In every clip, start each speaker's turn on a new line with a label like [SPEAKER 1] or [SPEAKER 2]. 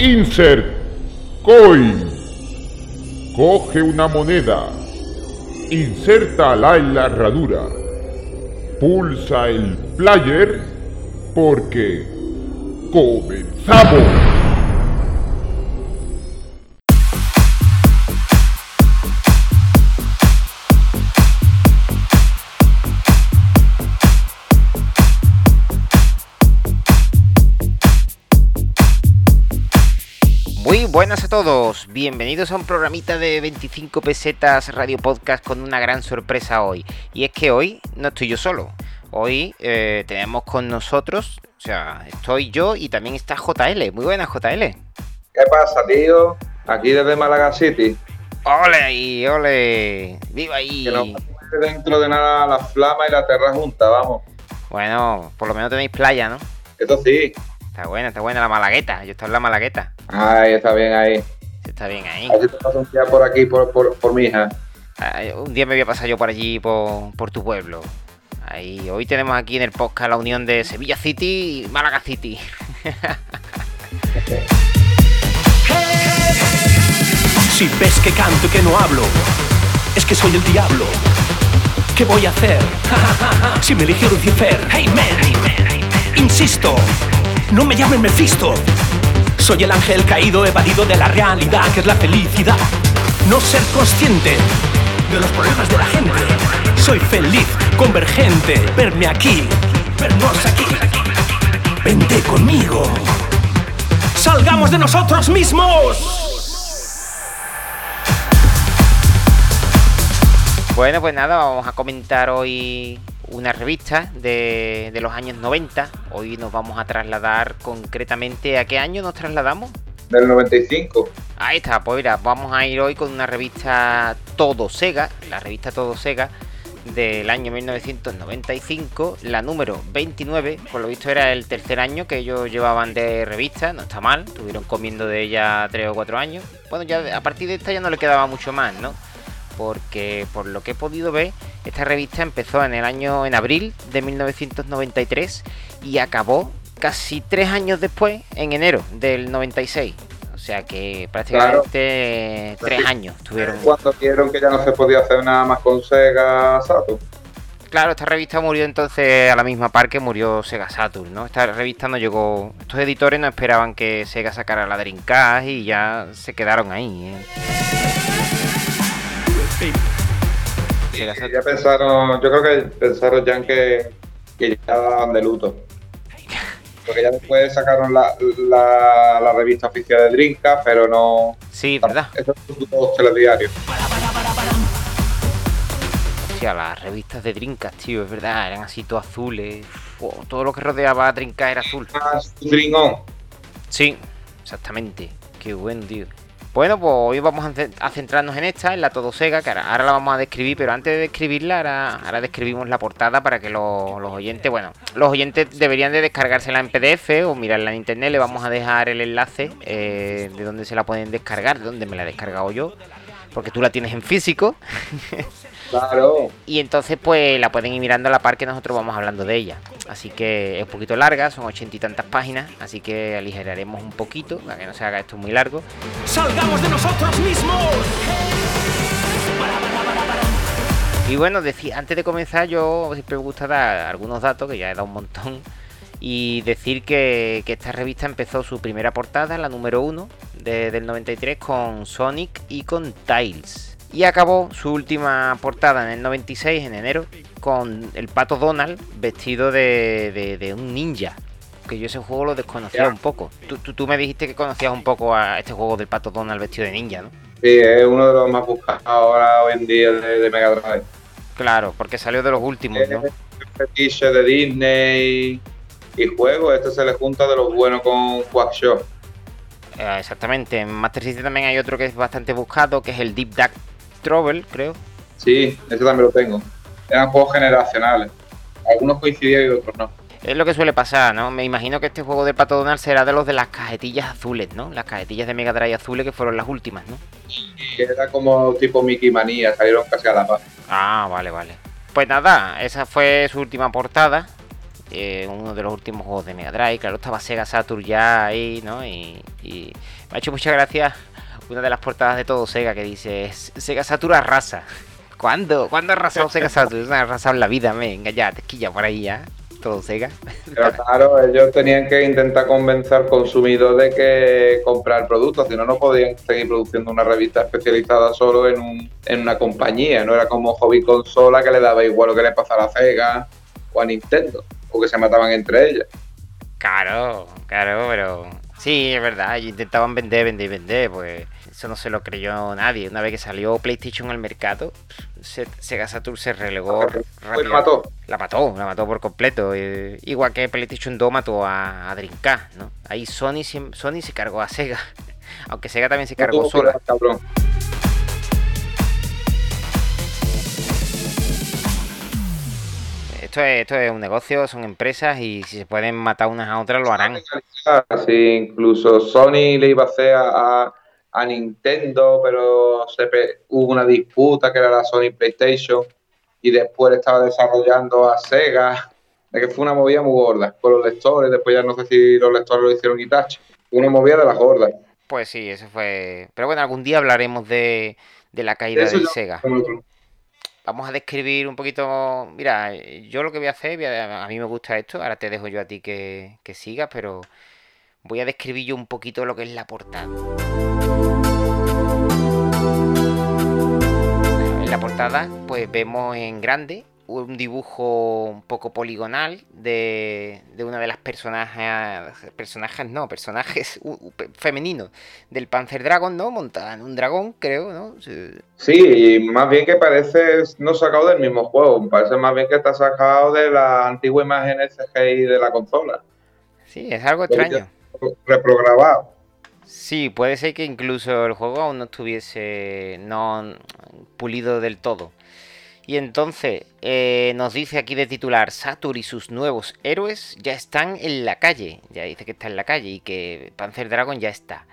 [SPEAKER 1] Insert Coin. Coge una moneda. Insértala en la herradura. Pulsa el player porque comenzamos.
[SPEAKER 2] Buenas a todos, bienvenidos a un programita de 25 pesetas radio podcast con una gran sorpresa hoy. Y es que hoy no estoy yo solo, hoy eh, tenemos con nosotros, o sea, estoy yo y también está JL. Muy buenas JL.
[SPEAKER 3] ¿Qué pasa, tío? Aquí desde Málaga City.
[SPEAKER 2] ¡Ole ahí, ole! ¡Viva ahí!
[SPEAKER 3] Que no dentro de nada la flama y la tierra junta, vamos.
[SPEAKER 2] Bueno, por lo menos tenéis playa, ¿no?
[SPEAKER 3] Eso sí.
[SPEAKER 2] Está buena, está buena la malagueta. Yo estoy en la malagueta.
[SPEAKER 3] Ay, está bien ahí.
[SPEAKER 2] Está bien ahí.
[SPEAKER 3] A te paso un día por aquí, por, por, mi hija.
[SPEAKER 2] un día me voy a pasar yo por allí, por, por tu pueblo. Ahí, hoy tenemos aquí en el podcast la unión de Sevilla City y Málaga City.
[SPEAKER 4] si ves que canto y que no hablo, es que soy el diablo. ¿Qué voy a hacer? si me eligió Lucifer, hey man, insisto, no me llamen Mephisto. Soy el ángel caído, evadido de la realidad, que es la felicidad. No ser consciente de los problemas de la gente. Soy feliz, convergente. Verme aquí, vernos aquí. Vente conmigo. Salgamos de nosotros mismos.
[SPEAKER 2] Bueno, pues nada, vamos a comentar hoy una revista de, los años 90. Hoy nos vamos a trasladar concretamente a qué año nos trasladamos.
[SPEAKER 3] Del 95.
[SPEAKER 2] Ahí está, pues mira, vamos a ir hoy con una revista Todo Sega, la revista Todo Sega del año 1995, la número 29, por lo visto era el tercer año que ellos llevaban de revista, no está mal, estuvieron comiendo de ella tres o cuatro años. Bueno, ya a partir de esta ya no le quedaba mucho más, ¿no? Porque por lo que he podido ver, esta revista empezó en el año, en abril de 1993 y acabó casi tres años después, en enero del 96. O sea que prácticamente tres años tuvieron.
[SPEAKER 3] Cuando vieron que ya no se podía hacer nada más con Sega Saturn.
[SPEAKER 2] Claro, esta revista murió entonces a la misma par que murió Sega Saturn, ¿no? Esta revista no llegó. Estos editores no esperaban que Sega sacara la Dreamcast y ya se quedaron ahí. ¿eh?
[SPEAKER 3] Ya pensaron, yo creo que pensaron ya en que, que ya daban de luto. Porque ya después sacaron la, la, revista oficial de Drinka, pero no.
[SPEAKER 2] Sí, ¿verdad?
[SPEAKER 3] Eso es todos telediarios.
[SPEAKER 2] Hostia, las revistas de Drinkas, tío, es verdad, eran así todo azules. todo lo que rodeaba a Drinkas era azul.
[SPEAKER 3] Ah,
[SPEAKER 2] Sí, exactamente. Qué bueno, tío. Bueno, pues hoy vamos a centrarnos en esta, en la Todo Sega, que ahora, la vamos a describir, pero antes de describirla, ahora, describimos la portada para que los, oyentes, bueno, los oyentes deberían de descargársela en PDF o mirarla en internet, le vamos a dejar el enlace eh, de donde se la pueden descargar, de donde me la he descargado yo, porque tú la tienes en físico.
[SPEAKER 3] Claro.
[SPEAKER 2] Y entonces pues la pueden ir mirando a la par que nosotros vamos hablando de ella. Así que es un poquito larga, son ochenta y tantas páginas, así que aligeraremos un poquito para que no se haga esto muy largo.
[SPEAKER 4] ¡Salgamos de nosotros mismos!
[SPEAKER 2] Y bueno, antes de comenzar yo siempre me gusta dar algunos datos, que ya he dado un montón, y decir que, esta revista empezó su primera portada, la número uno del 93, con Sonic y con Tiles. Y acabó su última portada en el 96, en enero, con el pato Donald vestido de, un ninja. Que yo ese juego lo desconocía un poco. Tú, me dijiste que conocías un poco a este juego del pato Donald vestido de ninja, ¿no?
[SPEAKER 3] Sí, es uno de los más buscados ahora hoy en día de, Mega Drive.
[SPEAKER 2] Claro, porque salió de los últimos, ¿no?
[SPEAKER 3] fetiche de Disney y juego, este se le junta de los buenos con Quackshot.
[SPEAKER 2] Eh, exactamente, en Master System también hay otro que es bastante buscado, que es el Deep Duck Trouble, creo.
[SPEAKER 3] Sí, ese también lo tengo. Eran juegos generacionales. Algunos coincidían y otros no.
[SPEAKER 2] Es lo que suele pasar, ¿no? Me imagino que este juego de Pato Donald será de los de las cajetillas azules, ¿no? Las cajetillas de Mega Drive azules que fueron las últimas, ¿no?
[SPEAKER 3] Sí, era como tipo Mickey Manía, salieron casi a la paz.
[SPEAKER 2] Ah, vale, vale. Pues nada, esa fue su última portada. Eh, uno de los últimos juegos de Mega Drive. Claro, estaba Sega Saturn ya ahí, ¿no? Y, me ha hecho mucha gracia una de las portadas de todo Sega que dice Sega Saturn arrasa. ¿Cuándo? ¿Cuándo ha arrasado Sega Saturn? Ha arrasado la vida, venga ya, te esquilla por ahí ya todo Sega.
[SPEAKER 3] Pero claro, ellos tenían que intentar convencer al consumidor de que comprar productos, si no, no podían seguir produciendo una revista especializada solo en, un, en una compañía, no era como hobby consola que le daba igual lo que le pasara a Sega o a Nintendo, o que se mataban entre ellas.
[SPEAKER 2] Claro, claro, pero sí, es verdad, ellos intentaban vender, vender, vender, pues eso no se lo creyó nadie. Una vez que salió PlayStation al mercado, Sega Saturn se relegó
[SPEAKER 3] rápido. La mató.
[SPEAKER 2] La mató, la mató por completo. Eh, igual que PlayStation 2 mató a, a Dreamcast, ¿no? Ahí Sony, Sony se cargó a Sega. Aunque Sega también se cargó sola. Esto es, esto es un negocio, son empresas y si se pueden matar unas a otras lo harán.
[SPEAKER 3] Sí, incluso Sony le iba a hacer a, a Nintendo, pero se hubo una disputa que era la Sony PlayStation y después estaba desarrollando a Sega, de que fue una movida muy gorda con los lectores, después ya no sé si los lectores lo hicieron Itachi, una movida de las gordas.
[SPEAKER 2] Pues sí, eso fue... Pero bueno, algún día hablaremos de, la caída de Sega. Vamos a describir un poquito... Mira, yo lo que voy a hacer, a mí me gusta esto, ahora te dejo yo a ti que, que sigas, pero voy a describir yo un poquito lo que es la portada. En la portada pues vemos en grande un dibujo un poco poligonal de, una de las personajes, personajes no, personajes femeninos del Panzer Dragon, ¿no? Montada en un dragón, creo, ¿no?
[SPEAKER 3] Sí. más bien que parece no sacado del mismo juego, parece más bien que está sacado de la antigua imagen CGI de la consola.
[SPEAKER 2] Sí, es algo extraño
[SPEAKER 3] reprogramado.
[SPEAKER 2] Sí, puede ser que incluso el juego aún no estuviese no pulido del todo. Y entonces eh, nos dice aquí de titular, Satur y sus nuevos héroes ya están en la calle. Ya dice que está en la calle y que Panzer Dragon ya está.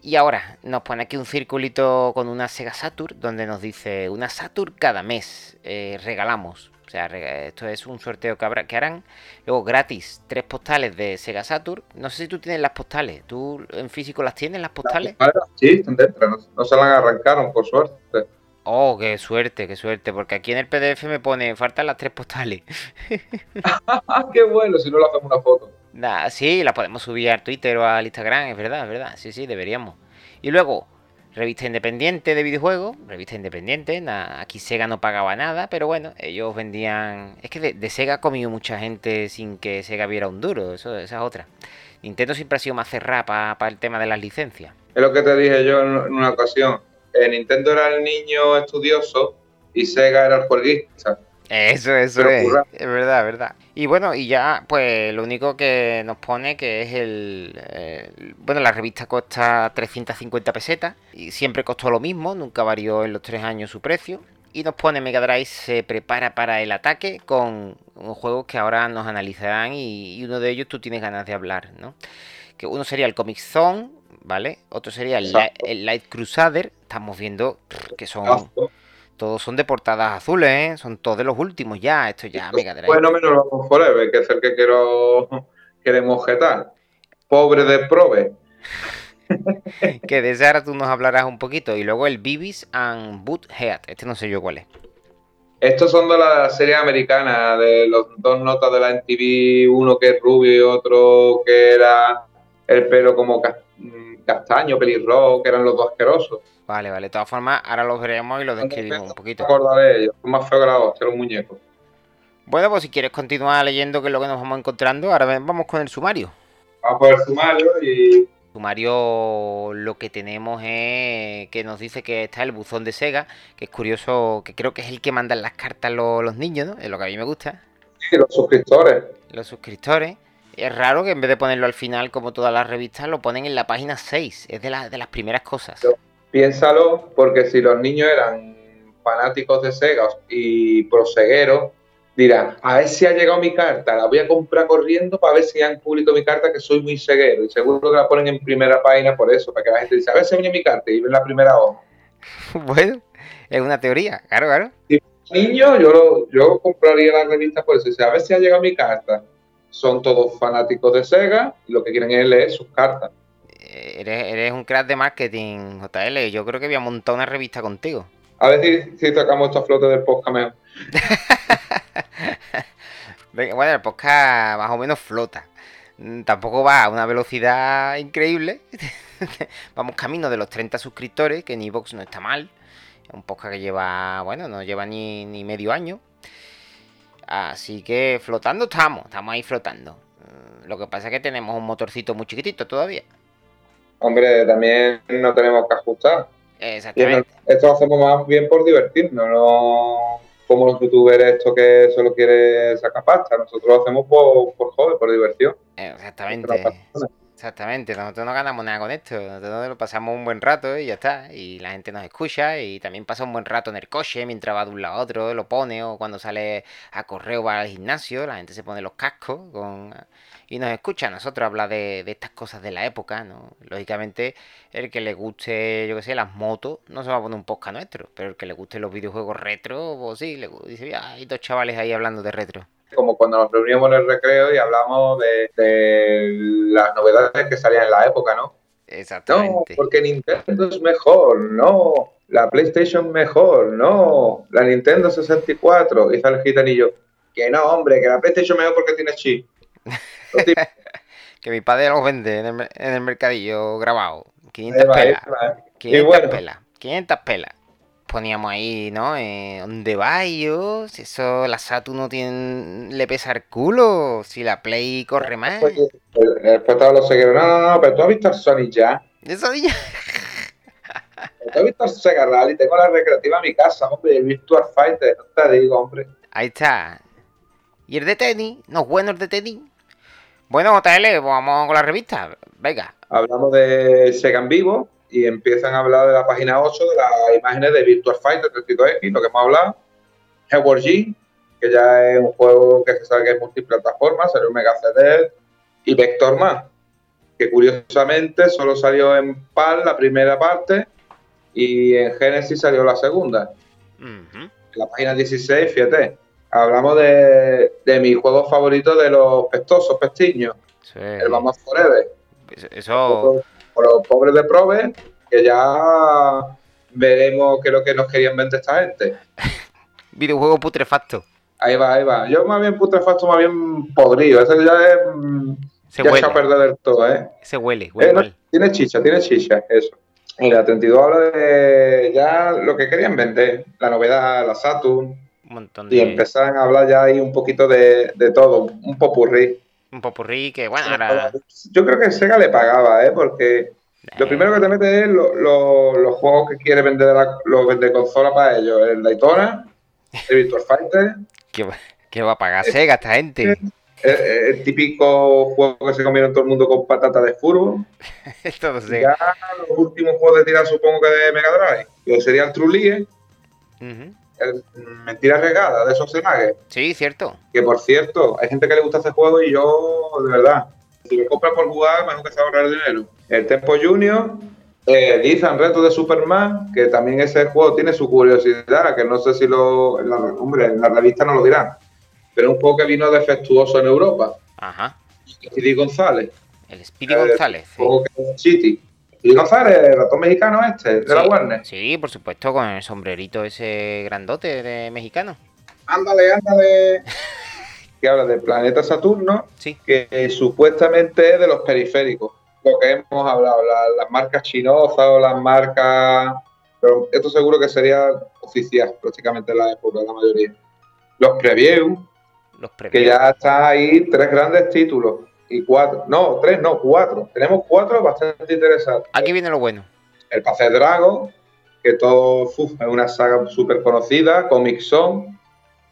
[SPEAKER 2] Y ahora nos pone aquí un circulito con una Sega Saturn donde nos dice una Saturn cada mes eh, regalamos. O sea, esto es un sorteo que, habrá, que harán. Luego, gratis, tres postales de Sega Saturn. No sé si tú tienes las postales. ¿Tú en físico las tienes, las postales?
[SPEAKER 3] sí, están dentro. No, se las arrancaron, por suerte.
[SPEAKER 2] Oh, qué suerte, qué suerte. Porque aquí en el PDF me pone, faltan las tres postales.
[SPEAKER 3] qué bueno, si no le hacemos una foto.
[SPEAKER 2] Nah, sí, las podemos subir al Twitter o al Instagram, es verdad, es verdad. Sí, sí, deberíamos. Y luego, revista independiente de videojuegos, revista independiente, aquí Sega no pagaba nada, pero bueno, ellos vendían... Es que de, Sega ha comido mucha gente sin que Sega viera un duro, eso, esa es otra. Nintendo siempre ha sido más cerrada para el tema de las licencias.
[SPEAKER 3] Es lo que te dije yo en una ocasión. Eh, Nintendo era el niño estudioso y Sega era el jueguista.
[SPEAKER 2] Eso, eso es. Es verdad, es verdad. Y bueno, y ya, pues lo único que nos pone que es el, Bueno, la revista cuesta 350 pesetas y siempre costó lo mismo, nunca varió en los tres años su precio. Y nos pone Mega Drive se prepara para el ataque con juegos que ahora nos analizarán y, uno de ellos tú tienes ganas de hablar, ¿no? Que uno sería el Comic Zone, ¿vale? Otro sería el, Light Crusader. Estamos viendo que son todos son de portadas azules, ¿eh? Son todos de los últimos ya. Esto ya Mega Drive.
[SPEAKER 3] Bueno, menos los Forever, que es el que quiero queremos objetar. Pobre de Probe.
[SPEAKER 2] que desde ahora tú nos hablarás un poquito. Y luego el Bibis and Boothead. Este no sé yo cuál es.
[SPEAKER 3] Estos son de la serie americana, de los dos notas de la NTV, uno que es rubio y otro que era el pelo como castaño, pelirrojo, que eran los dos asquerosos.
[SPEAKER 2] Vale, vale. De todas formas, ahora los veremos y los describimos un poquito.
[SPEAKER 3] de ellos, son más feos que la hostia, los muñecos.
[SPEAKER 2] Bueno, pues si quieres continuar leyendo qué es lo que nos vamos encontrando, ahora vamos con el sumario.
[SPEAKER 3] Vamos por el sumario y...
[SPEAKER 2] Sumario lo que tenemos es que nos dice que está el buzón de Sega, que es curioso, que creo que es el que mandan las cartas los, los niños, ¿no? Es lo que a mí me gusta.
[SPEAKER 3] Sí, los suscriptores.
[SPEAKER 2] Los suscriptores. Es raro que en vez de ponerlo al final, como todas las revistas, lo ponen en la página 6. Es de, de las primeras cosas.
[SPEAKER 3] Piénsalo, porque si los niños eran fanáticos de Sega y prosegueros, dirán, a ver si ha llegado mi carta, la voy a comprar corriendo para ver si han publicado mi carta, que soy muy ceguero. Y seguro que la ponen en primera página por eso, para que la gente diga, a ver si viene mi carta y ven la primera hoja.
[SPEAKER 2] Bueno, es una teoría, claro, claro.
[SPEAKER 3] Si niño, yo, yo compraría la revista por eso. a ver si ha llegado mi carta. Son todos fanáticos de Sega y lo que quieren es leer sus cartas.
[SPEAKER 2] Eres, un crack de marketing, JL. Yo creo que voy a montar una revista contigo.
[SPEAKER 3] A ver si, si sacamos esta flota del podcast mejor.
[SPEAKER 2] bueno, el podcast más o menos flota. Mm, tampoco va a una velocidad increíble. Vamos camino de los 30 suscriptores, que en Evox no está mal. Un podcast que lleva, bueno, no lleva ni, ni medio año. Así que flotando estamos, estamos ahí flotando. Mm, lo que pasa es que tenemos un motorcito muy chiquitito todavía.
[SPEAKER 3] Hombre, también no tenemos que ajustar.
[SPEAKER 2] Exactamente.
[SPEAKER 3] esto lo hacemos más bien por divertirnos, no como los youtubers esto que solo quiere sacar pasta. Nosotros lo hacemos por, por joder, por diversión.
[SPEAKER 2] Exactamente. Exactamente, nosotros no ganamos nada con esto, nosotros lo pasamos un buen rato y ya está, y la gente nos escucha y también pasa un buen rato en el coche mientras va de un lado a otro, lo pone o cuando sale a correo va al gimnasio, la gente se pone los cascos con y nos escucha a nosotros hablar de, estas cosas de la época, ¿no? Lógicamente, el que le guste, yo qué sé, las motos, no se va a poner un podcast nuestro, pero el que le guste los videojuegos retro, pues sí, le dice, hay dos chavales ahí hablando de retro.
[SPEAKER 3] Como cuando nos reuníamos en el recreo y hablamos de, las novedades que salían en la época, ¿no?
[SPEAKER 2] Exactamente.
[SPEAKER 3] No, porque Nintendo es mejor, no. La PlayStation mejor, no. La Nintendo 64. Y sale el gitanillo. Que no, hombre, que la PlayStation mejor porque tiene chip.
[SPEAKER 2] que mi padre los vende en el, mercadillo grabado. 500 pelas. 500 pelas. 500 pelas. Poníamos ahí, ¿no? Eh, ¿Dónde va yo? Si eso, la Saturn no tiene, le pesa el culo. Si la Play corre más.
[SPEAKER 3] Después los seguidores, no, no, no, pero tú has visto el Sonic ya.
[SPEAKER 2] ¿El Sonic ya?
[SPEAKER 3] ¿Tú has visto el Sega Rally? Tengo la recreativa en mi casa, hombre, el Virtual Fighter, no te digo, hombre.
[SPEAKER 2] Ahí está. ¿Y el de tenis? ¿No es bueno el de tenis? Bueno, JL, vamos con la revista. Venga.
[SPEAKER 3] Hablamos de Sega en vivo y empiezan a hablar de la página 8 de las imágenes de Virtual Fighter 32X, lo que hemos hablado. Heward G, que ya es un juego que se sabe que es multiplataforma, salió en Mega CD y Vector más, que curiosamente solo salió en PAL la primera parte y en Genesis salió la segunda. En la página 16, fíjate hablamos de, de mi juego favorito de los pestosos, pestiños. El Vamos Forever.
[SPEAKER 2] Eso.
[SPEAKER 3] Los pobres de Prove, que ya veremos qué es lo que nos querían vender esta gente.
[SPEAKER 2] Videojuego putrefacto.
[SPEAKER 3] Ahí va, ahí va. Yo más bien putrefacto, más bien podrido. Ese ya es. Mm,
[SPEAKER 2] se ya huele.
[SPEAKER 3] se a perder del todo, ¿eh?
[SPEAKER 2] Se huele, huele
[SPEAKER 3] eh, Tiene chicha, tiene chicha, eso. Y la 32 habla de ya lo que querían vender. La novedad, la Saturn y empezaron a hablar ya ahí un poquito de, todo, un popurrí.
[SPEAKER 2] Un popurrí que, bueno, ahora...
[SPEAKER 3] Yo creo que Sega le pagaba, ¿eh? Porque lo primero que te mete es los juegos que quiere vender los vende consola para ellos. El Daytona, el Virtual Fighter...
[SPEAKER 2] ¿Qué, va a pagar Sega esta gente?
[SPEAKER 3] El, típico juego que se comieron todo el mundo con patata de furbo.
[SPEAKER 2] todo
[SPEAKER 3] Ya los últimos juegos de tirar supongo que de Mega Drive. Que sería el True League mentira regada de esos cenagues.
[SPEAKER 2] Sí, cierto.
[SPEAKER 3] Que por cierto, hay gente que le gusta ese juego y yo, de verdad, si lo compras por jugar, mejor que se ahorrar dinero. El Tempo Junior, eh, dicen Reto de Superman, que también ese juego tiene su curiosidad, que no sé si lo. En la, hombre, en la revista no lo dirán. Pero un juego que vino defectuoso en Europa.
[SPEAKER 2] Ajá.
[SPEAKER 3] Speedy González.
[SPEAKER 2] El Speedy González.
[SPEAKER 3] El juego que es City. ¿Y González, el ratón mexicano este, de la Warner?
[SPEAKER 2] Sí, por supuesto, con el sombrerito ese grandote de mexicano.
[SPEAKER 3] Ándale, ándale. que habla del planeta Saturno,
[SPEAKER 2] sí.
[SPEAKER 3] que supuestamente es de los periféricos. Lo que hemos hablado, las marcas chinosas o las marcas. Pero esto seguro que sería oficial, prácticamente en la época, la mayoría. Los preview,
[SPEAKER 2] los preview.
[SPEAKER 3] que ya está ahí tres grandes títulos y cuatro. No, tres, no, cuatro. Tenemos cuatro bastante interesantes.
[SPEAKER 2] Aquí viene lo bueno.
[SPEAKER 3] El Pase Dragon, que todo es una saga súper conocida, Comic Zone,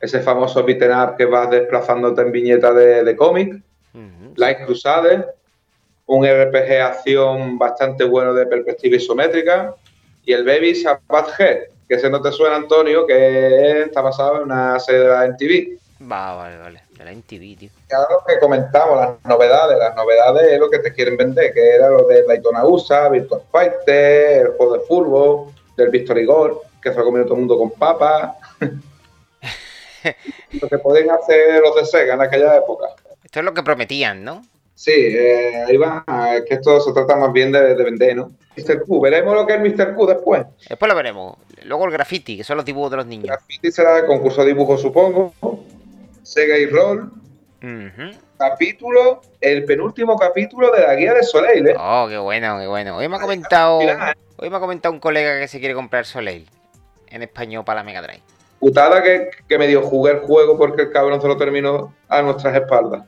[SPEAKER 3] ese famoso beaten up que vas desplazándote en viñeta de, cómic, Light Crusader, un RPG acción bastante bueno de perspectiva isométrica, y el Baby Sabbath Head, que ese no te suena, Antonio, que está basado en una serie de la MTV.
[SPEAKER 2] Va, vale, vale de la MTV, tío.
[SPEAKER 3] Claro que comentamos, las novedades, las novedades es lo que te quieren vender, que era lo de Daytona USA, Virtual Fighter, el juego de fútbol, del Victory Gold, que se ha comido todo el mundo con papas. lo que pueden hacer los de Sega en aquella época.
[SPEAKER 2] Esto es lo que prometían, ¿no?
[SPEAKER 3] Sí, eh, ahí va. Es que esto se trata más bien de, vender, ¿no? Mr. Q, veremos lo que es Mr. Q después.
[SPEAKER 2] Después lo veremos. Luego el graffiti, que son los dibujos de los niños. El
[SPEAKER 3] graffiti será el concurso de dibujos, supongo. Sega y Roll. Capítulo, el penúltimo capítulo de la guía de Soleil, ¿eh?
[SPEAKER 2] Oh, qué bueno, qué bueno. Hoy me ha comentado, hoy me ha comentado un colega que se quiere comprar Soleil en español para la Mega Drive.
[SPEAKER 3] Putada que, que me dio jugar el juego porque el cabrón se lo terminó a nuestras espaldas.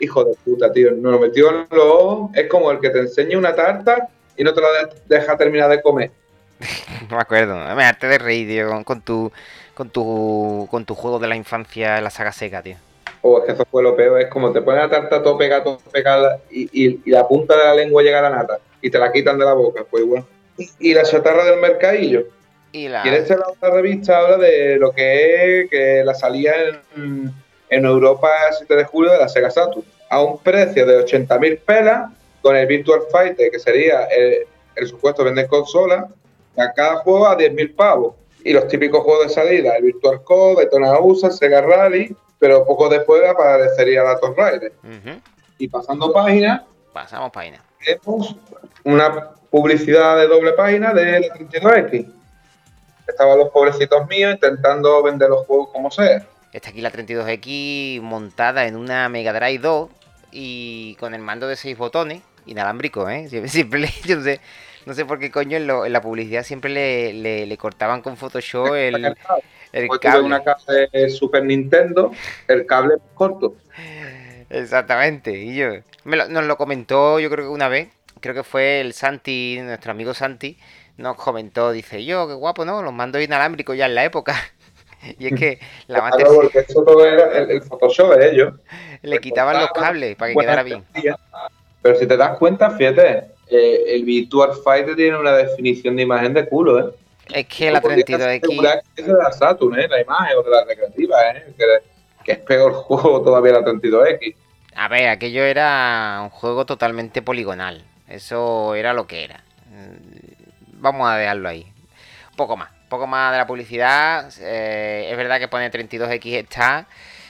[SPEAKER 3] Hijo de puta, tío. Nos lo metió en los ojos. Es como el que te enseña una tarta y no te la deja terminar de comer.
[SPEAKER 2] no me acuerdo. Me harté de reír, tío, con, tu, con, tu, con tu juego de la infancia en la saga Sega, tío.
[SPEAKER 3] Oh, es que eso fue lo peor. Es como te ponen la tarta todo pegada, todo pegada y, y, la punta de la lengua llega a la nata y te la quitan de la boca. Pues igual. Y, la chatarra del mercadillo. Y la... ¿Quieres la otra revista habla de lo que es que la salía en en Europa el 7 de julio de la Sega Saturn a un precio de 80.000 pelas con el Virtual Fighter, que sería el, supuesto vender consola, a cada juego a 10.000 pavos. Y los típicos juegos de salida, el Virtual Code, Daytona USA, Sega Rally, pero poco después aparecería la Tomb Raider. Y pasando página,
[SPEAKER 2] pasamos página.
[SPEAKER 3] Vemos una publicidad de doble página de la 32X. Estaban los pobrecitos míos intentando vender los juegos como sea.
[SPEAKER 2] Está aquí la 32X montada en una Mega Drive 2 y con el mando de 6 botones, inalámbrico, ¿eh? Siempre, yo no sé, no sé por qué coño en, la publicidad siempre le, cortaban con Photoshop el,
[SPEAKER 3] el cable. una cable de Super Nintendo, el cable corto.
[SPEAKER 2] Exactamente, y yo, nos lo comentó yo creo que una vez, creo que fue el Santi, nuestro amigo Santi, nos comentó, dice, yo, qué guapo, ¿no? Los mandos inalámbricos ya en la época. Y es que
[SPEAKER 3] la claro, porque eso todo era el, Photoshop de ellos.
[SPEAKER 2] Le quitaban los cables para que quedara bien.
[SPEAKER 3] Pero si te das cuenta, fíjate, eh, el Virtual Fighter tiene una definición de imagen de culo, ¿eh?
[SPEAKER 2] Es que la 32X.
[SPEAKER 3] Es de la Saturn, ¿eh? La imagen o de la recreativa, ¿eh? Que, es peor juego todavía la 32X.
[SPEAKER 2] A ver, aquello era un juego totalmente poligonal. Eso era lo que era. Mm, vamos a dejarlo ahí. Un poco más poco más de la publicidad. Eh, es verdad que pone 32X está,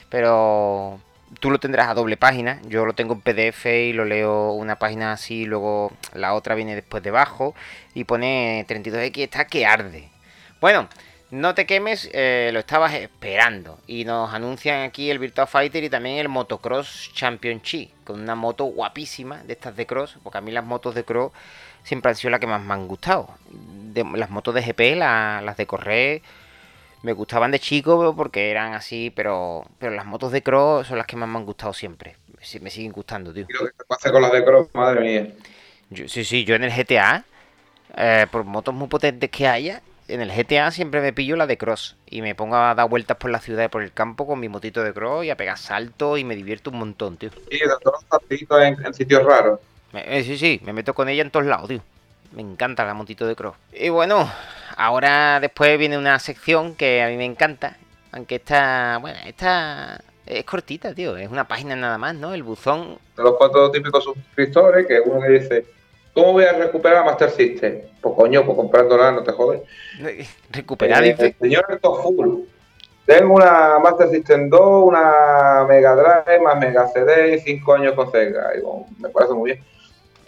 [SPEAKER 2] pero tú lo tendrás a doble página. Yo lo tengo en PDF y lo leo una página así, luego la otra viene después debajo y pone 32X está que arde. Bueno, no te quemes, eh, lo estabas esperando. Y nos anuncian aquí el Virtua Fighter y también el Motocross Championship, con una moto guapísima de estas de cross, porque a mí las motos de cross siempre han sido las que más me han gustado. las motos de GP, las de correr, me gustaban de chico porque eran así, pero, pero las motos de cross son las que más me han gustado siempre. Me siguen gustando, tío.
[SPEAKER 3] ¿Y lo que te pasa con las de cross? Madre
[SPEAKER 2] mía. sí, sí, yo en el GTA, eh, por motos muy potentes que haya, en el GTA siempre me pillo la de cross y me pongo a dar vueltas por la ciudad y por el campo con mi motito de cross y a pegar saltos y me divierto un montón, tío.
[SPEAKER 3] Sí, todos los en, en sitios raros.
[SPEAKER 2] Eh, sí, sí, me meto con ella en todos lados, tío. Me encanta la motito de cross. Y bueno, ahora después viene una sección que a mí me encanta. Aunque esta, bueno, esta es cortita, tío. Es una página nada más, ¿no? El buzón.
[SPEAKER 3] De los cuatro típicos suscriptores, que uno que dice, ¿cómo voy a recuperar Master System? Pues coño, pues comprándola, no te jodes.
[SPEAKER 2] Recuperar, eh, dice.
[SPEAKER 3] Señor Full. Tengo una Master System 2, una Mega Drive, más Mega CD y 5 años con Sega. Digo, me parece muy bien.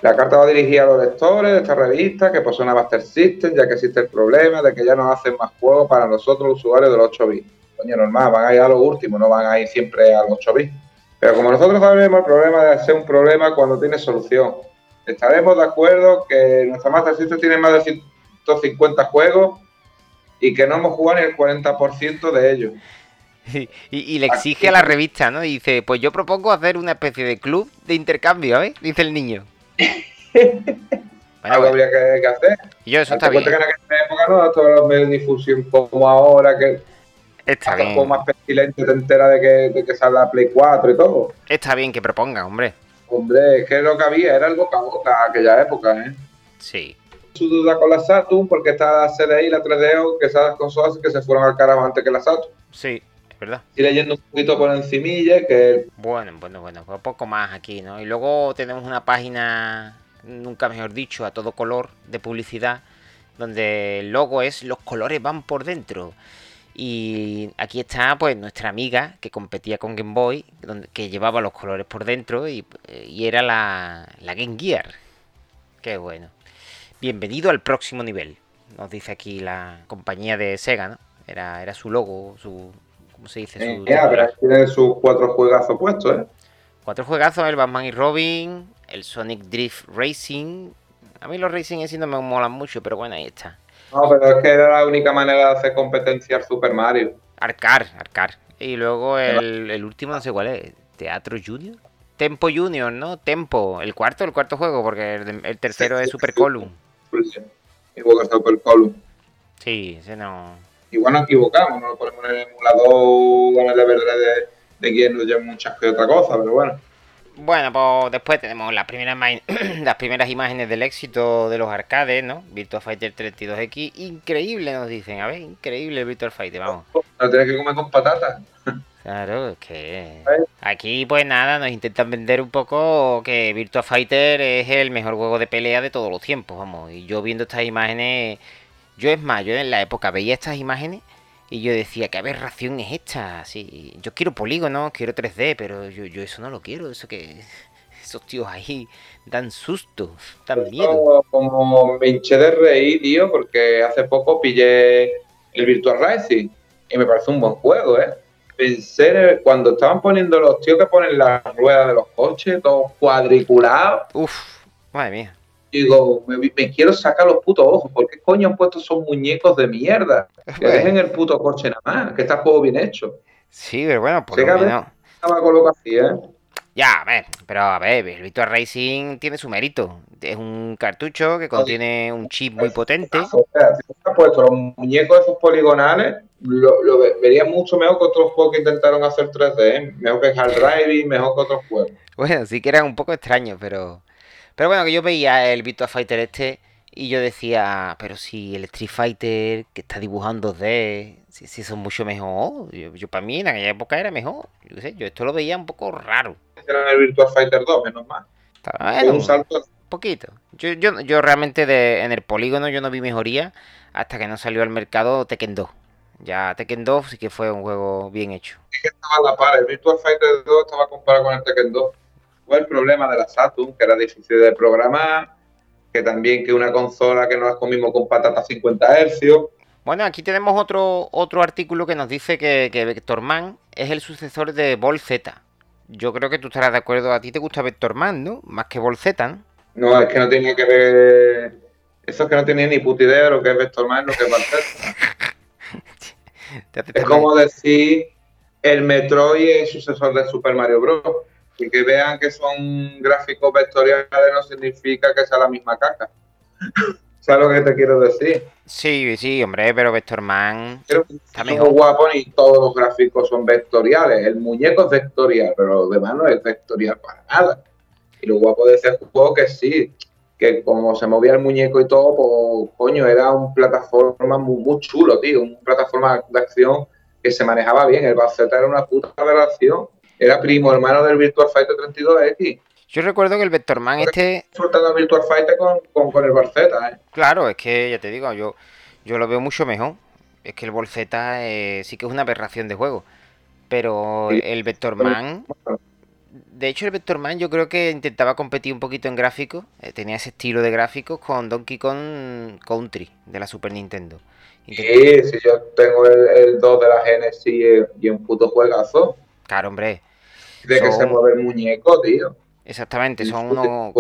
[SPEAKER 3] La carta va dirigida a los lectores de esta revista que poseen una Master System, ya que existe el problema de que ya no hacen más juegos para nosotros los usuarios de los 8 bits. Coño, normal, van a ir a lo último, no van a ir siempre a los 8 bits. Pero como nosotros sabemos, el problema debe ser un problema cuando tiene solución. Estaremos de acuerdo que nuestra Master System tiene más de 150 juegos y que no hemos jugado ni el 40% de ellos.
[SPEAKER 2] Y, le exige a la revista, ¿no? dice, pues yo propongo hacer una especie de club de intercambio, ¿eh? Dice el niño.
[SPEAKER 3] Algo habría que, hacer.
[SPEAKER 2] Y yo, eso está bien.
[SPEAKER 3] que en aquella época no todos los medios de difusión como ahora, que
[SPEAKER 2] está bien.
[SPEAKER 3] un poco más pestilente, te entera de que, de que sale la Play 4 y todo.
[SPEAKER 2] Está bien que proponga, hombre.
[SPEAKER 3] Hombre, es que lo que había era el boca a boca aquella época, ¿eh?
[SPEAKER 2] Sí.
[SPEAKER 3] Su duda con la Saturn, porque está la CDI y la 3DO, que esas consolas que se fueron al carajo antes que la Saturn.
[SPEAKER 2] Sí, verdad.
[SPEAKER 3] Y leyendo un poquito por encimilla que...
[SPEAKER 2] Bueno, bueno, bueno, un poco más aquí, ¿no? Y luego tenemos una página nunca mejor dicho, a todo color de publicidad, donde el logo es los colores van por dentro. Y aquí está pues nuestra amiga que competía con Game Boy, donde, que llevaba los colores por dentro y, era la, la Game Gear. Qué bueno. Bienvenido al próximo nivel, nos dice aquí la compañía de Sega, ¿no? Era, era su logo, su... ¿Cómo se dice?
[SPEAKER 3] Su tiene sus cuatro juegazos puestos, ¿eh?
[SPEAKER 2] Cuatro juegazos, el Batman y Robin, el Sonic Drift Racing. A mí los Racing así no me molan mucho, pero bueno, ahí está.
[SPEAKER 3] No, pero es que era la única manera de hacer competencia al Super Mario.
[SPEAKER 2] Arcar, Arcar. Y luego el, último, no sé cuál es, Teatro Junior. Tempo Junior, ¿no? Tempo, el cuarto, el cuarto juego, porque el, tercero es Super Column.
[SPEAKER 3] Igual que Super Column.
[SPEAKER 2] Sí, ese no.
[SPEAKER 3] Igual nos equivocamos, no lo ponemos en el emulador el de verdad de, de quien nos lleva muchas que otra cosa, pero bueno.
[SPEAKER 2] Bueno, pues después tenemos las primeras, las primeras imágenes del éxito de los arcades, ¿no? Virtua Fighter 32X, increíble nos dicen, a ver, increíble el Virtua Fighter, vamos.
[SPEAKER 3] Lo tienes que comer con patatas.
[SPEAKER 2] Claro, es que aquí pues nada, nos intentan vender un poco que Virtua Fighter es el mejor juego de pelea de todos los tiempos, vamos. Y yo viendo estas imágenes, yo es más, yo en la época veía estas imágenes y yo decía, ¿qué aberración es esta? Sí, yo quiero polígono, quiero 3D, pero yo, yo eso no lo quiero, eso que... Esos tíos ahí dan susto, dan miedo.
[SPEAKER 3] Como me hinché de reír, tío, porque hace poco pillé el Virtual Racing y me parece un buen juego, ¿eh? Pensé cuando estaban poniendo los tíos que ponen las ruedas de los coches, todos cuadriculados.
[SPEAKER 2] Uf, madre mía
[SPEAKER 3] digo, me, quiero sacar los putos ojos. ¿Por qué coño han puesto esos muñecos de mierda? Que dejen el puto coche nada más, que está juego bien hecho.
[SPEAKER 2] Sí, pero bueno, por lo menos.
[SPEAKER 3] ¿eh?
[SPEAKER 2] Ya, a ver, pero a ver, el Virtua Racing tiene su mérito. Es un cartucho que contiene un chip muy potente. O
[SPEAKER 3] sea, si has puesto los muñecos esos poligonales, lo, lo vería mucho mejor que otros juegos que intentaron hacer 3D. ¿eh? Mejor que Hard Driving, mejor que otros juegos.
[SPEAKER 2] Bueno, sí que eran un poco extraños, pero. Pero bueno, que yo veía el Virtua Fighter este y yo decía, pero si el Street Fighter que está dibujando 2D, si, si son mucho mejor. Yo, para mí en aquella época era mejor. Yo, sé, yo esto lo veía un poco raro.
[SPEAKER 3] Era el Virtua Fighter 2, menos mal.
[SPEAKER 2] un salto. Poquito. Yo, yo, yo realmente de, en el polígono yo no vi mejoría hasta que no salió al mercado Tekken 2. Ya Tekken 2 sí que fue un juego bien hecho.
[SPEAKER 3] Es que estaba a la par, el Virtua Fighter 2 estaba comparado con el Tekken 2 el problema de la Saturn, que era difícil de programar, que también que una consola que no las comimos con patatas 50 Hz.
[SPEAKER 2] Bueno, aquí tenemos otro, otro artículo que nos dice que, que Vectorman es el sucesor de Vol Z. Yo creo que tú estarás de acuerdo. A ti te gusta Vectorman, ¿no? Más que Vol Z, ¿no?
[SPEAKER 3] No, es que no tenía que ver. Eso es que no tenía ni puta idea de lo que es Vectorman, lo que es Vol Z. es como decir el Metroid es el sucesor de Super Mario Bros y que vean que son gráficos vectoriales no significa que sea la misma caca. ¿Sabes lo que te quiero decir?
[SPEAKER 2] Sí, sí, hombre, pero Vectorman
[SPEAKER 3] está mejor. guapo y todos los gráficos son vectoriales. El muñeco es vectorial, pero lo demás no es vectorial para nada. Y lo guapo de ese juego que sí, que como se movía el muñeco y todo, pues coño, era un plataforma muy, chulo, tío. Una plataforma de acción que se manejaba bien. El Baceta era una puta relación era primo hermano del Virtual Fighter 32X.
[SPEAKER 2] Yo recuerdo que el Vectorman este.
[SPEAKER 3] Disfrutando Virtual Fighter con, con, el Barceta, ¿eh?
[SPEAKER 2] Claro, es que ya te digo, yo, yo lo veo mucho mejor. Es que el Bolzeta eh, sí que es una aberración de juego. Pero el Vectorman. De hecho, el Vectorman yo creo que intentaba competir un poquito en gráficos. Eh, tenía ese estilo de gráficos con Donkey Kong Country de la Super Nintendo.
[SPEAKER 3] Sí, si yo tengo el, el 2 de la Genesis y un puto juegazo.
[SPEAKER 2] Claro, hombre
[SPEAKER 3] de que se mueve el muñeco, tío.
[SPEAKER 2] Exactamente, son unos...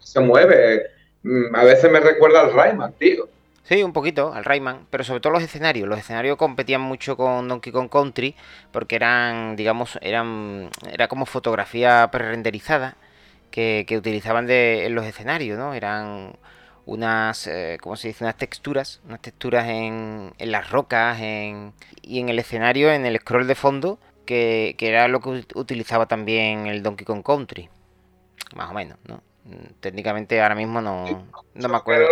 [SPEAKER 3] se mueve. Mm, a veces me recuerda al Rayman, tío.
[SPEAKER 2] Sí, un poquito, al Rayman, pero sobre todo los escenarios. Los escenarios competían mucho con Donkey Kong Country porque eran, digamos, eran era como fotografía pre-renderizada que, utilizaban de, en los escenarios, ¿no? Eran unas, eh, ¿cómo se dice? Unas texturas, unas texturas en, en las rocas en, y en el escenario, en el scroll de fondo, que, era lo que utilizaba también el Donkey Kong Country. Más o menos, ¿no? Técnicamente ahora mismo no, no me acuerdo.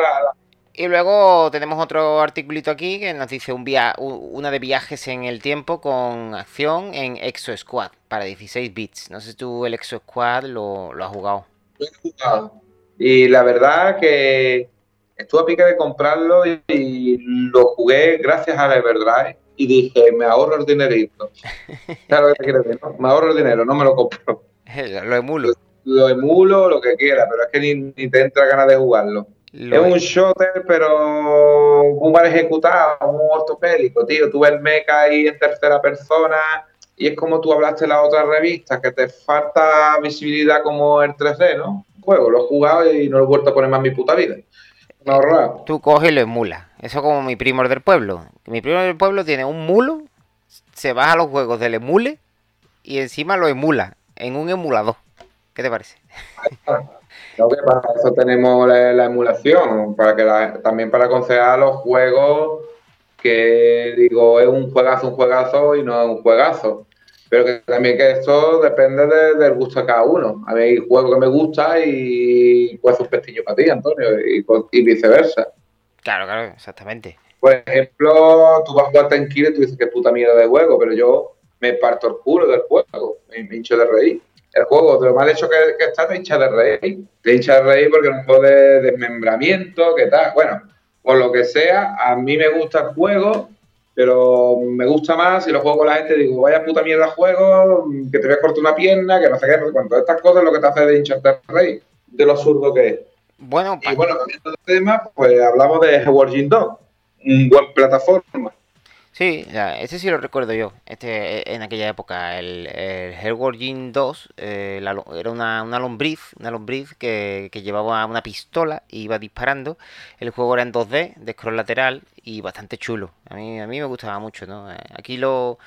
[SPEAKER 2] Y luego tenemos otro articulito aquí que nos dice un via una de viajes en el tiempo con acción en Exo Squad para 16 bits. No sé si tú el Exo Squad lo, lo has jugado.
[SPEAKER 3] Lo he jugado. Y la verdad que estuve a pique de comprarlo y, lo jugué gracias al Everdrive y dije, me ahorro el dinerito. Claro que te quiero decir, ¿no? Me ahorro el dinero, no me lo compro.
[SPEAKER 2] lo emulo.
[SPEAKER 3] Lo, emulo, lo que quiera, pero es que ni, te entra ganas de jugarlo. es un shooter, pero muy mal ejecutado, muy ortopédico, tío. Tú ves el mecha ahí en tercera persona y es como tú hablaste en la otra revista, que te falta visibilidad como el 3D, ¿no? Juego, lo he jugado y no lo he vuelto a poner más en mi puta vida. Ahorrado.
[SPEAKER 2] Tú coges y lo emulas. Eso como mi primo del pueblo. Mi primo del pueblo tiene un mulo, se baja los juegos del emule y encima lo emula en un emulador. ¿Qué te parece?
[SPEAKER 3] No, que para eso tenemos la, emulación, para que también para aconsejar los juegos que digo es un juegazo, un juegazo y no es un juegazo. Pero que también que eso depende del gusto de cada uno. A mí hay juegos que me gusta y pues un pestillo para ti, Antonio, y, viceversa.
[SPEAKER 2] Claro, claro, exactamente.
[SPEAKER 3] Por ejemplo, tú vas a jugar Tenkile y tú dices que puta mierda de juego, pero yo me parto el culo del juego, me hincho de reír. El juego, de lo mal hecho que, está, te hincha de reír. Te hincha de reír porque es un juego de desmembramiento, que tal. Bueno, por lo que sea, a mí me gusta el juego, pero me gusta más si lo juego con la gente digo, vaya puta mierda juego, que te voy a cortar una pierna, que no sé qué, no sé cuánto. Estas cosas es lo que te hace de hincharte rey, de lo absurdo que es.
[SPEAKER 2] Bueno,
[SPEAKER 3] y bueno, cambiando de tema, pues hablamos de Working Dog, un buen plataforma.
[SPEAKER 2] Sí, ese sí lo recuerdo yo. Este, en aquella época, el, el 2 eh, era una, una, lombriz, una lombriz que, llevaba una pistola y iba disparando. El juego era en 2D, de scroll lateral y bastante chulo. A mí, a mí me gustaba mucho, ¿no? Eh, aquí lo...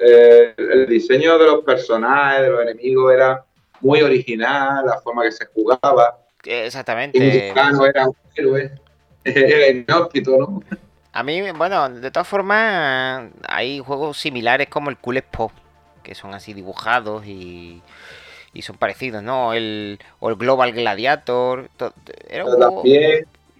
[SPEAKER 3] Eh, el diseño de los personajes, de los enemigos era muy original, la forma que se jugaba.
[SPEAKER 2] Exactamente.
[SPEAKER 3] El era un héroe, era inhóspito, ¿no?
[SPEAKER 2] A mí, bueno, de todas formas, hay juegos similares como el Cool Pop, que son así dibujados y, y son parecidos, ¿no? El, o el Global Gladiator. era un juego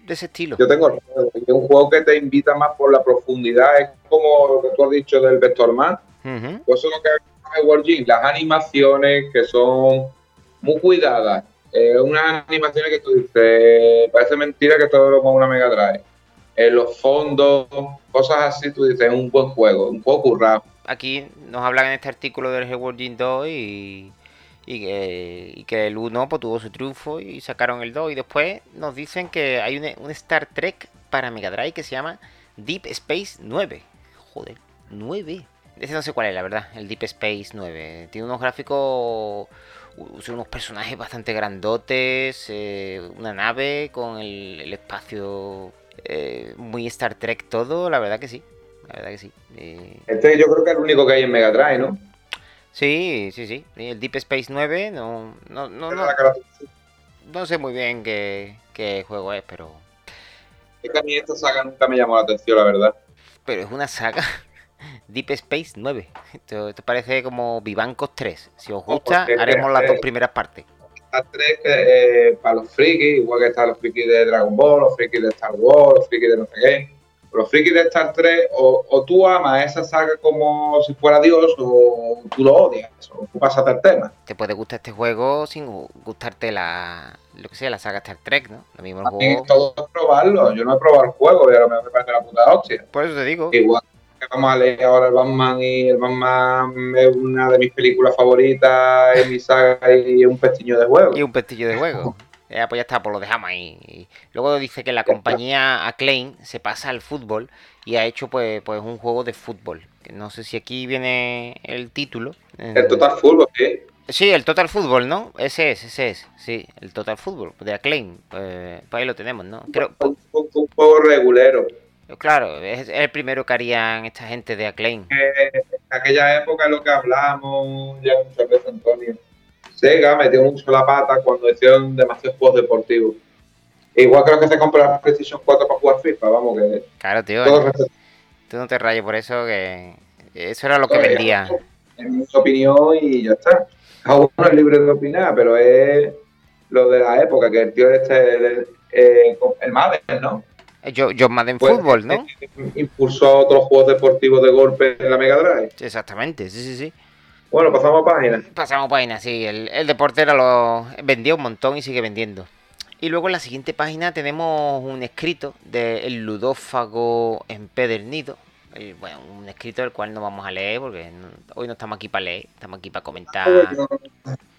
[SPEAKER 2] de ese estilo.
[SPEAKER 3] Yo tengo es un juego que te invita más por la profundidad, es como lo que tú has dicho del Vectorman. Man. Pues eso es lo que hay World Gym, las animaciones que son muy cuidadas. Eh, unas animaciones que tú dices, parece mentira que todo lo ponga una Mega Drive en los fondos, cosas así, tú dices, es un buen juego, un poco currado.
[SPEAKER 2] Aquí nos hablan en este artículo del World 2 y, y, que, el 1 pues, tuvo su triunfo y sacaron el 2 y después nos dicen que hay un, Star Trek para Mega Drive que se llama Deep Space 9. Joder, 9. Ese no sé cuál es, la verdad, el Deep Space 9. Tiene unos gráficos, unos personajes bastante grandotes, eh, una nave con el espacio eh, muy Star Trek todo, la verdad que sí. La verdad que sí.
[SPEAKER 3] Eh, este yo creo que es el único que hay en Mega Drive, ¿no?
[SPEAKER 2] Sí, sí, sí. El Deep Space 9 no, no, no, no, sé muy bien qué, juego es, pero...
[SPEAKER 3] Es que a mí esta saga nunca me llamó la atención, la verdad.
[SPEAKER 2] Pero es una saga Deep Space 9. Esto, parece como Vivancos 3. Si os gusta, haremos las dos primeras partes.
[SPEAKER 3] Star Trek eh, para los frikis, igual que están los frikis de Dragon Ball, los frikis de Star Wars, los frikis de no sé qué. Los frikis de Star Trek, o, tú amas esa saga como si fuera Dios, o tú lo odias, o tú pasas del tema.
[SPEAKER 2] Te puede gustar este juego sin gustarte la, lo que sea, la saga Star Trek, ¿no?
[SPEAKER 3] Lo mismo el juego. Todo es probarlo. Yo no he probado el juego, y ahora me parece la puta hostia.
[SPEAKER 2] Por eso te digo.
[SPEAKER 3] Igual vamos a leer ahora el Batman y el Batman es una de mis películas favoritas en mi saga y un pestillo de juego.
[SPEAKER 2] Y un pestillo de juego. Ya, pues ya está, pues lo dejamos ahí. luego dice que la compañía Acclaim se pasa al fútbol y ha hecho pues, pues un juego de fútbol. No sé si aquí viene el título.
[SPEAKER 3] El Total Fútbol, ¿qué?
[SPEAKER 2] Sí, el Total Fútbol, ¿no? Ese es, ese es. Sí, el Total Fútbol de Acclaim. Pues, pues ahí lo tenemos, ¿no?
[SPEAKER 3] Creo, un, un juego regulero.
[SPEAKER 2] Claro, es el primero que harían esta gente de Acclaim.
[SPEAKER 3] en aquella época lo que hablamos ya muchas veces, Antonio. Sega metió mucho la pata cuando hicieron demasiados juegos deportivos. Igual los que se compran la PlayStation 4 para jugar FIFA, vamos que.
[SPEAKER 2] Claro, tío. Eh, tú no te rayes por eso, que eso era lo que vendía.
[SPEAKER 3] Es mi opinión y ya está. A uno es libre de opinar, pero es lo de la época, que el tío este, el, el, el Madden, ¿no?
[SPEAKER 2] Yo, John Madden pues, Fútbol, ¿no?
[SPEAKER 3] Impulsó otros juegos deportivos de golpe en la Mega Drive.
[SPEAKER 2] Exactamente, sí, sí, sí.
[SPEAKER 3] Bueno, pasamos a página.
[SPEAKER 2] Pasamos a página, sí. El, el deportero lo vendió un montón y sigue vendiendo. Y luego en la siguiente página tenemos un escrito del ludófago empedernido, bueno, un escrito el cual no vamos a leer porque hoy no estamos aquí para leer, estamos aquí para comentar.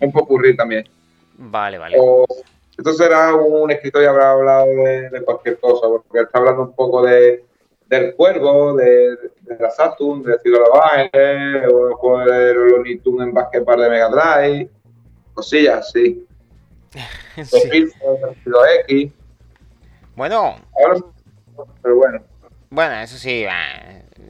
[SPEAKER 3] Un poco también.
[SPEAKER 2] Vale, vale.
[SPEAKER 3] esto será un escritor y habrá hablado de, cualquier cosa, porque está hablando un poco de, del cuervo, de, de la Saturn, de Ciudad de o el juego de Looney Tunes en Basketball de Mega Drive, cosillas sí. sí. X.
[SPEAKER 2] Bueno.
[SPEAKER 3] pero bueno.
[SPEAKER 2] Bueno, eso sí,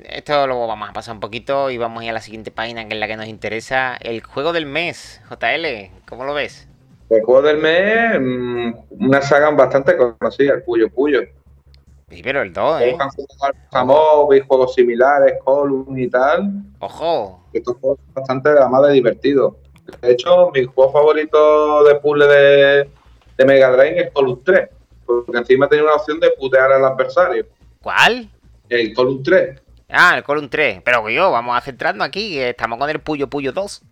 [SPEAKER 2] esto lo vamos a pasar un poquito y vamos a ir a la siguiente página que es la que nos interesa. El juego del mes, JL, ¿cómo lo ves?
[SPEAKER 3] El juego del mes, mm, una saga bastante conocida, el Puyo Puyo.
[SPEAKER 2] Sí, pero el 2, ¿eh?
[SPEAKER 3] Juegos similares, Column y tal.
[SPEAKER 2] ¡Ojo!
[SPEAKER 3] Estos juegos son bastante más de divertidos. De hecho, mi juego favorito de puzzle de, de Mega Drive es Column 3, porque encima tenía una opción de putear al adversario.
[SPEAKER 2] ¿Cuál?
[SPEAKER 3] El Column 3.
[SPEAKER 2] Ah, el Column 3. Pero yo, vamos a centrarnos aquí, estamos con el Puyo Puyo 2,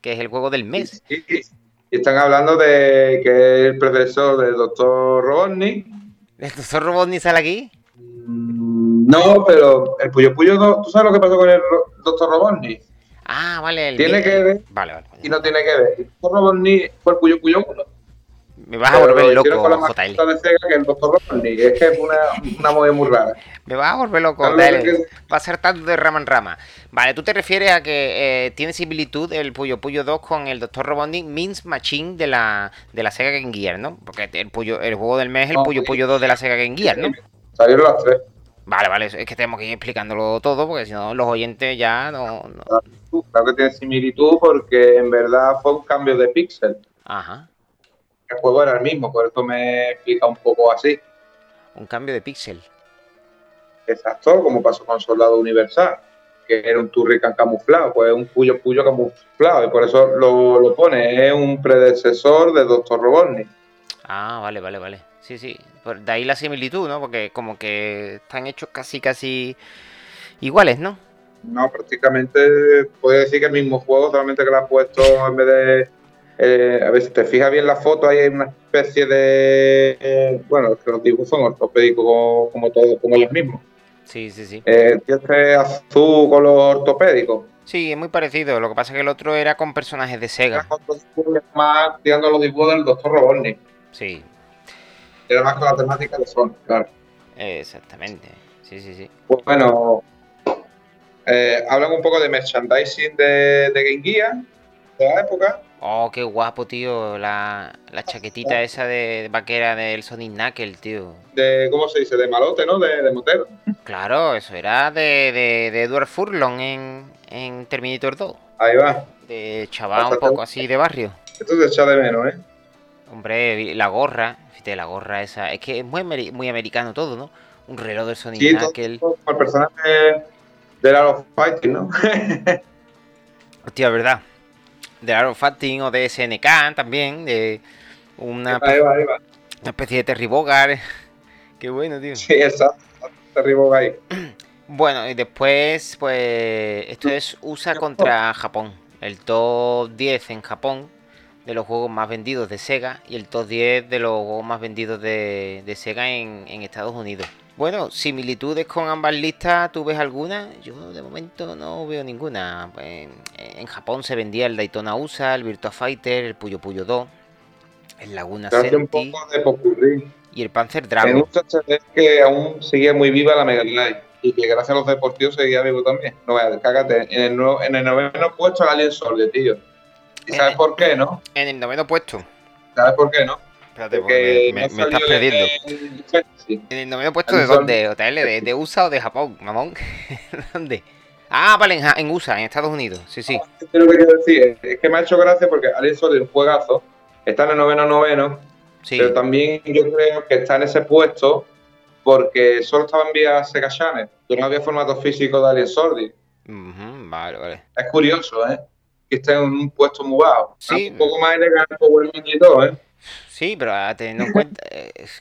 [SPEAKER 2] que es el juego del mes.
[SPEAKER 3] Y están hablando de que es el profesor del Dr. Robotnik.
[SPEAKER 2] ¿El Dr. Robotnik sale aquí?
[SPEAKER 3] Mm, no, pero el Puyo Puyo 2, ¿tú sabes lo que pasó con el Dr. Robotnik?
[SPEAKER 2] Ah, vale.
[SPEAKER 3] El tiene que ver.
[SPEAKER 2] Vale, vale.
[SPEAKER 3] Y no tiene que ver. El Dr. Robotnik fue el Puyo Puyo 1.
[SPEAKER 2] Me vas a volver loco, JL.
[SPEAKER 3] es que es una, una muy rara.
[SPEAKER 2] Me vas a volver loco, dale. Va a ser tanto de rama en rama. Vale, tú te refieres a que eh, tiene similitud el Puyo Puyo 2 con el Dr. Robotnik Means Machine de la, de la Sega Game Gear, ¿no? Porque el, Puyo, el juego del mes es el Puyo Puyo 2 de la Sega Game Gear, ¿no?
[SPEAKER 3] Salieron las tres.
[SPEAKER 2] Vale, vale, es que tenemos que ir explicándolo todo porque si no los oyentes ya no,
[SPEAKER 3] no... Claro que tiene similitud porque en verdad fue un cambio de píxel.
[SPEAKER 2] Ajá
[SPEAKER 3] el juego era el mismo, por eso me explica un poco así.
[SPEAKER 2] Un cambio de píxel.
[SPEAKER 3] Exacto, como pasó con Soldado Universal, que era un Turrican camuflado, pues un Puyo Puyo camuflado, y por eso lo, pone, es un predecesor de Doctor Robotnik.
[SPEAKER 2] Ah, vale, vale, vale. Sí, sí. de ahí la similitud, ¿no? Porque como que están hechos casi, casi iguales, ¿no?
[SPEAKER 3] No, prácticamente puede decir que el mismo juego, solamente que lo ha puesto en vez de eh, a ver si te fijas bien la foto, hay una especie de. Eh, bueno, que los dibujos son ortopédicos como, todos, como ellos mismos.
[SPEAKER 2] Sí, sí, sí.
[SPEAKER 3] Eh, este azul color ortopédico.
[SPEAKER 2] Sí, es muy parecido. Lo que pasa es que el otro era con personajes de Sega.
[SPEAKER 3] Era más tirando los dibujos del Dr. Robotnik.
[SPEAKER 2] Sí.
[SPEAKER 3] Era más con la temática de Sonic, claro.
[SPEAKER 2] Exactamente. Sí, sí, sí.
[SPEAKER 3] Pues bueno, eh, hablan un poco de merchandising de, de Game Gear de la época.
[SPEAKER 2] Oh, qué guapo, tío. La, la chaquetita esa de vaquera del Sonic Knuckle, tío.
[SPEAKER 3] De, ¿cómo se dice? De malote, ¿no? De, de motero.
[SPEAKER 2] Claro, eso era de, de, Edward Furlong en, en Terminator 2.
[SPEAKER 3] Ahí va.
[SPEAKER 2] De chaval un poco así de barrio.
[SPEAKER 3] Esto se echa de menos, ¿eh?
[SPEAKER 2] Hombre, la gorra, fíjate, la gorra esa. Es que es muy, muy americano todo, ¿no? Un reloj del Sonic sí, Knuckle.
[SPEAKER 3] Todo, el personaje de la of Fighting, ¿no?
[SPEAKER 2] Hostia, verdad de Aaron Fatting o de SNK también, de una, una especie de Terry Bogard. Qué bueno, tío.
[SPEAKER 3] Sí, exacto. Terry Bogard.
[SPEAKER 2] Bueno, y después, pues, esto es USA contra Japón. El top 10 en Japón de los juegos más vendidos de Sega y el top 10 de los juegos más vendidos de, Sega en, en Estados Unidos. Bueno, similitudes con ambas listas, ¿tú ves alguna? Yo de momento no veo ninguna. En, Japón se vendía el Daytona USA, el Virtua Fighter, el Puyo Puyo 2, el Laguna
[SPEAKER 3] Senti
[SPEAKER 2] y el Panzer Dragon.
[SPEAKER 3] Me gusta que aún seguía muy viva la Mega Drive y que gracias a los deportivos seguía vivo también. No vayas, cágate. En el, nuevo, en el noveno puesto el Alien tío. ¿Y sabes por qué, no?
[SPEAKER 2] En el noveno puesto.
[SPEAKER 3] ¿Sabes por qué, no?
[SPEAKER 2] Espérate, porque me, estás perdiendo. ¿En el noveno puesto de dónde? ¿OTL? ¿De, ¿De, USA o de Japón, mamón? ¿Dónde? Ah, vale, en, USA, en Estados Unidos. Sí, sí.
[SPEAKER 3] lo que quiero decir es que me ha hecho gracia porque Alien es un juegazo. Está en el noveno noveno. Sí. Pero también yo creo que está en ese puesto porque solo estaba en vía Sega Channel. No había formato físico de Alien Sword.
[SPEAKER 2] vale, vale.
[SPEAKER 3] Es curioso, ¿eh? Que esté en un puesto muy bajo.
[SPEAKER 2] Sí.
[SPEAKER 3] Un poco más elegante Power y todo, ¿eh?
[SPEAKER 2] Sí, pero teniendo en cuenta,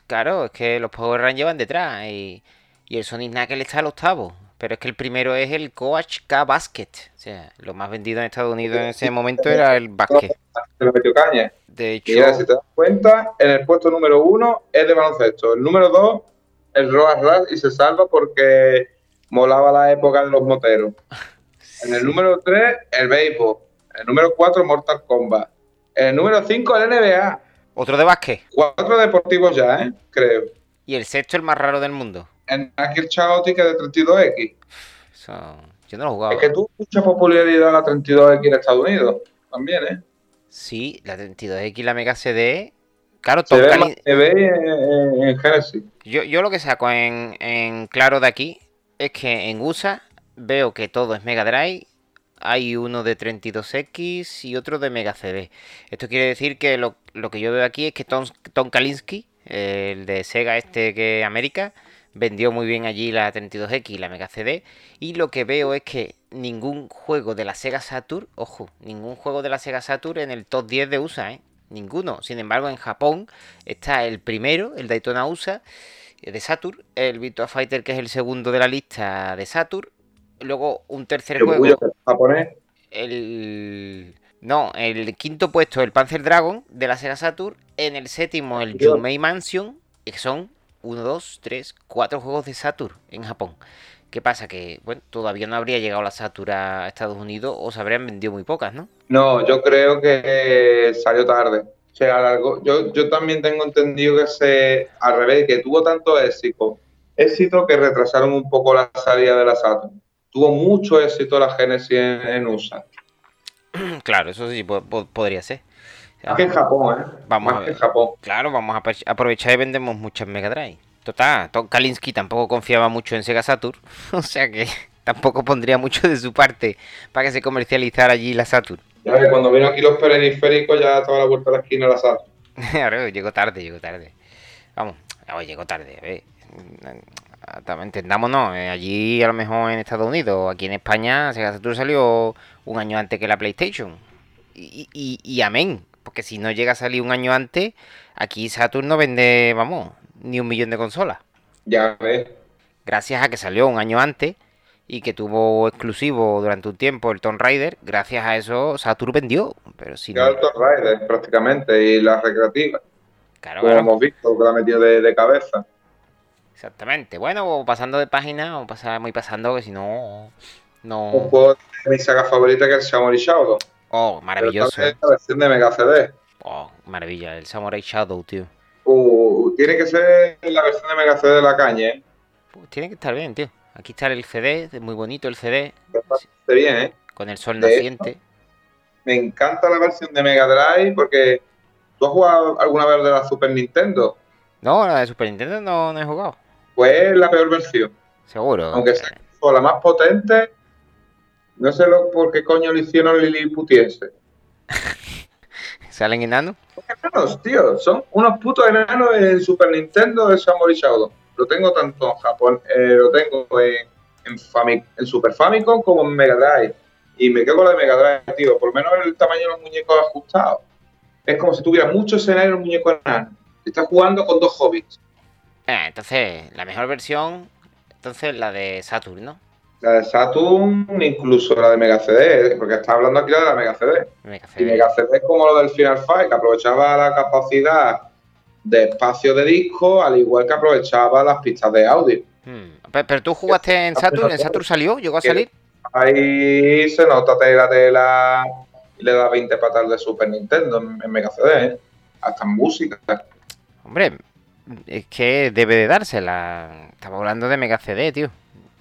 [SPEAKER 2] claro, es que los Power Rangers van detrás y, y el Sonic Knuckle está al octavo. Pero es que el primero es el Coach K Basket. O sea, lo más vendido en Estados Unidos en ese momento era el basket.
[SPEAKER 3] Se lo metió caña.
[SPEAKER 2] De hecho.
[SPEAKER 3] Y si te das cuenta, en el puesto número uno es de baloncesto. El número dos, el Roas Ras y se salva porque molaba la época de los moteros. En el número 3, el béisbol. En el número 4, Mortal Kombat. En el número 5, el NBA.
[SPEAKER 2] Otro de básquet.
[SPEAKER 3] Cuatro deportivos ya, ¿eh? Creo.
[SPEAKER 2] Y el sexto, el más raro del mundo.
[SPEAKER 3] En aquel Chaotic de 32X.
[SPEAKER 2] Eso, yo no lo jugaba.
[SPEAKER 3] Es que tuvo mucha popularidad la 32X en Estados Unidos. También, ¿eh?
[SPEAKER 2] Sí, la 32X, la Mega CD. Claro, Tom
[SPEAKER 3] ve en, en Genesis.
[SPEAKER 2] Yo, yo lo que saco en, en claro de aquí es que en USA veo que todo es Mega Drive. Hay uno de 32X y otro de Mega CD. Esto quiere decir que lo, lo que yo veo aquí es que Tom, Tom Kalinske, el de Sega este que América, vendió muy bien allí la 32X y la Mega CD. Y lo que veo es que ningún juego de la Sega Saturn, ojo, ningún juego de la Sega Saturn en el top 10 de USA, ¿eh? Ninguno. Sin embargo, en Japón está el primero, el Daytona USA, eh, de Saturn, el Virtua Fighter, que es el segundo de la lista de Saturn. Luego un tercer
[SPEAKER 3] Qué
[SPEAKER 2] juego,
[SPEAKER 3] japonés.
[SPEAKER 2] el. No, el quinto puesto, el Panzer Dragon de la Sega Saturn. En el séptimo, el. Yumei Mansion, que son 1, 2, 3, 4 juegos de Saturn en Japón. ¿Qué pasa? Que, bueno, todavía no habría llegado la Saturn a Estados Unidos o se habrían vendido muy pocas, ¿no?
[SPEAKER 3] No, yo creo que salió tarde. Se alargó. Yo, yo también tengo entendido que se, al revés, que tuvo tanto éxito, éxito que retrasaron un poco la salida de la Saturn. Tuvo mucho éxito la Genesis en, en USA.
[SPEAKER 2] Claro, eso sí po- po- podría ser.
[SPEAKER 3] Más que en Japón, ¿eh?
[SPEAKER 2] Vamos
[SPEAKER 3] Más
[SPEAKER 2] a
[SPEAKER 3] que en Japón.
[SPEAKER 2] Claro, vamos a apro- aprovechar y vendemos muchas Mega Drive. Total, Tom Kalinske tampoco confiaba mucho en Sega Saturn, o sea que tampoco pondría mucho de su parte para que se comercializara allí la Saturn.
[SPEAKER 3] Ya ves, cuando vino aquí los periféricos ya estaba a la vuelta de la esquina la Saturn.
[SPEAKER 2] Llegó tarde, llegó tarde. Vamos, llegó tarde, a ver. Entendámonos, eh, allí a lo mejor en Estados Unidos, aquí en España, Sega Saturn salió un año antes que la PlayStation. Y, y, y amén, porque si no llega a salir un año antes, aquí Saturn no vende, vamos, ni un millón de consolas.
[SPEAKER 3] Ya ves.
[SPEAKER 2] gracias a que salió un año antes y que tuvo exclusivo durante un tiempo el Tomb Raider, gracias a eso Saturn vendió. Pero si no,
[SPEAKER 3] el Tomb Raider prácticamente y la recreativa.
[SPEAKER 2] claro,
[SPEAKER 3] Como
[SPEAKER 2] claro,
[SPEAKER 3] hemos visto, que la ha metido de, de cabeza.
[SPEAKER 2] Exactamente. Bueno, pasando de página, o pasar muy pasando, que si no,
[SPEAKER 3] Un
[SPEAKER 2] no.
[SPEAKER 3] juego de mi saga favorita que es el Samurai Shodown.
[SPEAKER 2] Oh,
[SPEAKER 3] Pero
[SPEAKER 2] maravilloso.
[SPEAKER 3] vez la versión de Mega CD.
[SPEAKER 2] Oh, maravilla, el Samurai Shadow, tío.
[SPEAKER 3] Uh, tiene que ser la versión de Mega CD de la caña, ¿eh?
[SPEAKER 2] Pues tiene que estar bien, tío. Aquí está el CD, muy bonito el CD,
[SPEAKER 3] Bastante bien, ¿eh?
[SPEAKER 2] con el sol
[SPEAKER 3] De
[SPEAKER 2] naciente.
[SPEAKER 3] Me encanta la versión de Mega Drive porque tú has jugado alguna vez de la Super Nintendo.
[SPEAKER 2] No, la de Super Nintendo no, no he jugado.
[SPEAKER 3] Pues es la peor versión.
[SPEAKER 2] Seguro.
[SPEAKER 3] Aunque sea la más potente, no sé lo, por qué coño lo hicieron liliputiense.
[SPEAKER 2] ¿Salen enanos?
[SPEAKER 3] enanos, tío. Son unos putos enanos en Super Nintendo de Samurai Shodown. Lo tengo tanto en Japón, eh, lo tengo en, en, Fami- en Super Famicom como en Mega Drive. Y me quedo con la de Mega Drive, tío. Por lo menos el tamaño de los muñecos ajustados. Es como si tuviera mucho escenario en un muñeco enano. Estás jugando con dos hobbits.
[SPEAKER 2] Ah, entonces, la mejor versión, entonces la de Saturn, ¿no?
[SPEAKER 3] La de Saturn, incluso la de Mega CD, porque está hablando aquí de la Mega CD.
[SPEAKER 2] Mega
[SPEAKER 3] Y
[SPEAKER 2] CD.
[SPEAKER 3] Mega CD es como lo del Final Fight, que aprovechaba la capacidad de espacio de disco, al igual que aprovechaba las pistas de audio.
[SPEAKER 2] Hmm, Pero, pero tú jugaste en Saturn, ¿en Saturn salió? ¿Llegó a salir?
[SPEAKER 3] Ahí se nota tela tela y le da 20 patas de Super Nintendo en, en Mega CD, ¿eh? hasta en música.
[SPEAKER 2] Hombre, es que debe de dársela. Estamos hablando de Mega CD, tío.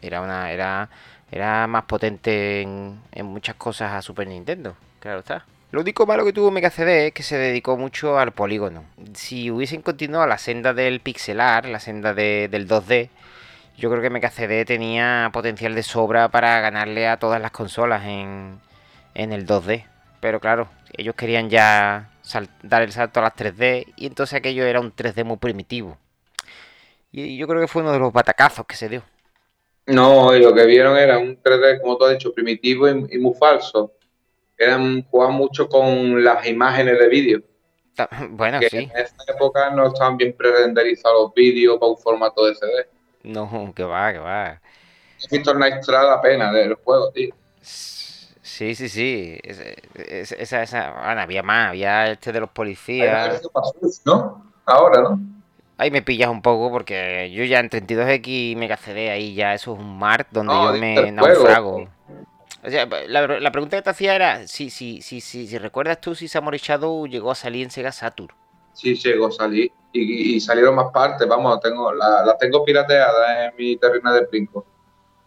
[SPEAKER 2] Era una, era, era más potente en, en muchas cosas a Super Nintendo. Claro está. Lo único malo que tuvo Mega CD es que se dedicó mucho al polígono. Si hubiesen continuado la senda del pixelar, la senda de- del 2D, yo creo que Mega CD tenía potencial de sobra para ganarle a todas las consolas en, en el 2D. Pero claro, ellos querían ya dar el salto a las 3D y entonces aquello era un 3D muy primitivo. Y yo creo que fue uno de los batacazos que se dio.
[SPEAKER 3] No, y lo que vieron era un 3D, como tú has dicho, primitivo y, y muy falso. Eran, jugaban mucho con las imágenes de vídeo.
[SPEAKER 2] Bueno,
[SPEAKER 3] que
[SPEAKER 2] sí.
[SPEAKER 3] en esa época no estaban bien pre-renderizados los vídeos para un formato de CD.
[SPEAKER 2] No, que va, que va.
[SPEAKER 3] He visto una extra la pena del juego, tío.
[SPEAKER 2] Sí, sí, sí. Ese- ese- Esa, esa, bueno, había más, había este de los policías.
[SPEAKER 3] ¿no? Ahora, ¿no?
[SPEAKER 2] Ahí me pillas un poco porque yo ya en 32X Mega CD ahí ya eso es un mar donde yo me naufrago. O sea, la, pregunta que te hacía era si, si, si, si, si recuerdas tú si Samurai Shadow llegó a salir en Sega Saturn.
[SPEAKER 3] Sí, llegó a salir. Y, salieron más partes, vamos, tengo, la, la tengo pirateada en mi terreno de Plinko.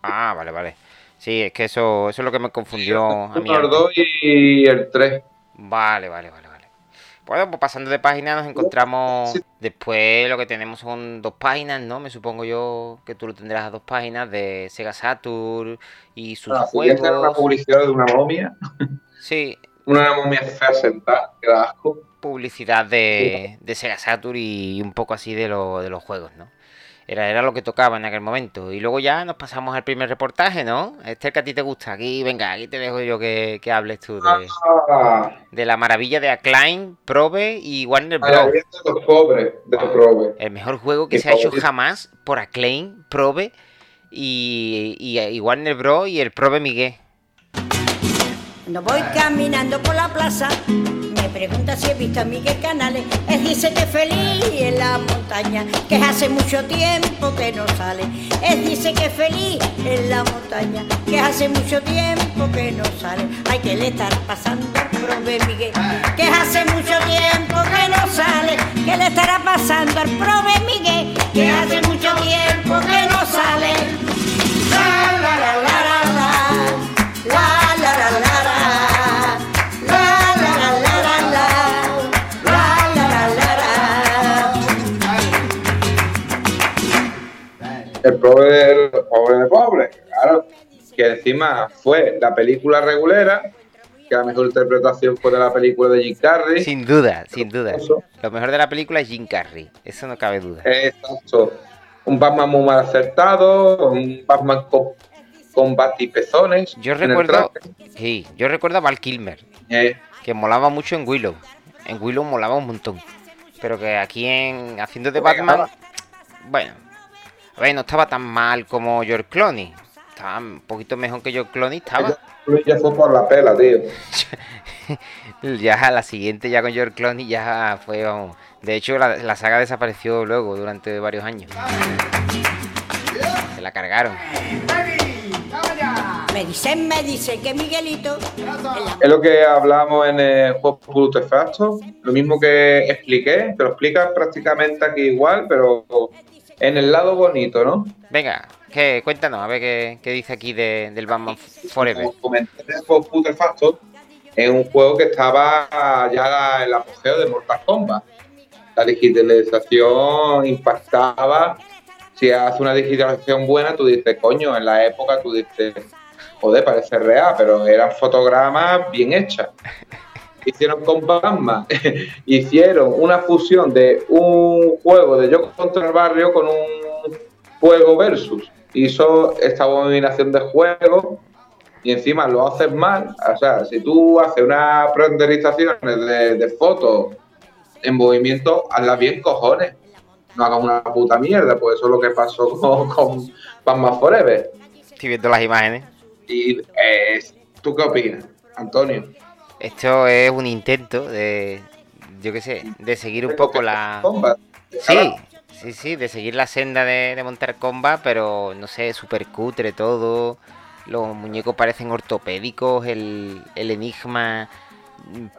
[SPEAKER 2] Ah, vale, vale. Sí, es que eso, eso es lo que me confundió.
[SPEAKER 3] a mí el 2 y el 3.
[SPEAKER 2] Vale, vale, vale. Bueno, pues pasando de página nos encontramos. Después lo que tenemos son dos páginas, ¿no? Me supongo yo que tú lo tendrás a dos páginas de Sega Saturn y sus ah, juegos.
[SPEAKER 3] una publicidad de una momia.
[SPEAKER 2] Sí.
[SPEAKER 3] una momia fea sentada, que da asco.
[SPEAKER 2] Publicidad de, de Sega Saturn y un poco así de, lo, de los juegos, ¿no? Era, era lo que tocaba en aquel momento. Y luego ya nos pasamos al primer reportaje, ¿no? Este que a ti te gusta. Aquí, venga, aquí te dejo yo que, hables tú de, ah. de, la maravilla de Acclaim, Probe y Warner Bros.
[SPEAKER 3] El
[SPEAKER 2] mejor juego que se ha hecho jamás por Acclaim, Probe y, y, Warner Bros. y el Probe Miguel.
[SPEAKER 5] No voy caminando por la plaza pregunta si he visto a Miguel Canales. Él dice que feliz en la montaña, que hace mucho tiempo que no sale. Él dice que feliz en la montaña, que hace mucho tiempo que no sale. Hay que le estar pasando al prove Miguel, que hace mucho tiempo que no sale. Que le estará pasando al prove Miguel, que hace mucho tiempo que no sale.
[SPEAKER 3] El pobre, pobre de pobre. Claro, que encima fue la película regulera, que la mejor interpretación fue de la película de Jim Carrey.
[SPEAKER 2] Sin duda, sin duda. Lo mejor de la película es Jim Carrey, eso no cabe duda.
[SPEAKER 3] Exacto. Un Batman muy mal acertado, un Batman con, con batipezones.
[SPEAKER 2] Yo recuerdo, sí, yo recuerdo a Val Kilmer, eh. que molaba mucho en Willow. En Willow molaba un montón. Pero que aquí en haciendo de Batman, bueno, a ver, no estaba tan mal como George Clooney. Estaba un poquito mejor que George Clooney, estaba.
[SPEAKER 3] Ya fue por la pela, tío.
[SPEAKER 2] ya la siguiente, ya con George Clooney, ya fue. De hecho, la, saga desapareció luego durante varios años. Se la cargaron.
[SPEAKER 5] Me dicen, me dicen que Miguelito.
[SPEAKER 3] Es lo que hablamos en el juego Facto. Lo mismo que expliqué, te lo explicas prácticamente aquí igual, pero en el lado bonito, ¿no?
[SPEAKER 2] Venga, que, cuéntanos, a ver qué, dice aquí del Batman Forever. Como
[SPEAKER 3] comenté es un juego que estaba ya en el apogeo de Mortal Kombat. La digitalización impactaba. Si hace una digitalización buena, tú dices, coño, en la época tú dices, joder, parece real, pero eran fotogramas bien hechas hicieron con Batman, hicieron una fusión de un juego de yo contra el barrio con un juego versus. Hizo esta abominación de juego y encima lo haces mal. O sea, si tú haces una renderización de, de fotos en movimiento, hazla bien, cojones. No hagas una puta mierda, pues eso es lo que pasó con, con Batman Forever.
[SPEAKER 2] Estoy viendo las imágenes.
[SPEAKER 3] ¿Y eh, tú qué opinas, Antonio?
[SPEAKER 2] Esto es un intento de, yo qué sé, de seguir un poco la... Sí, sí, sí, de seguir la senda de, montar comba, pero no sé, súper cutre todo. Los muñecos parecen ortopédicos, el, enigma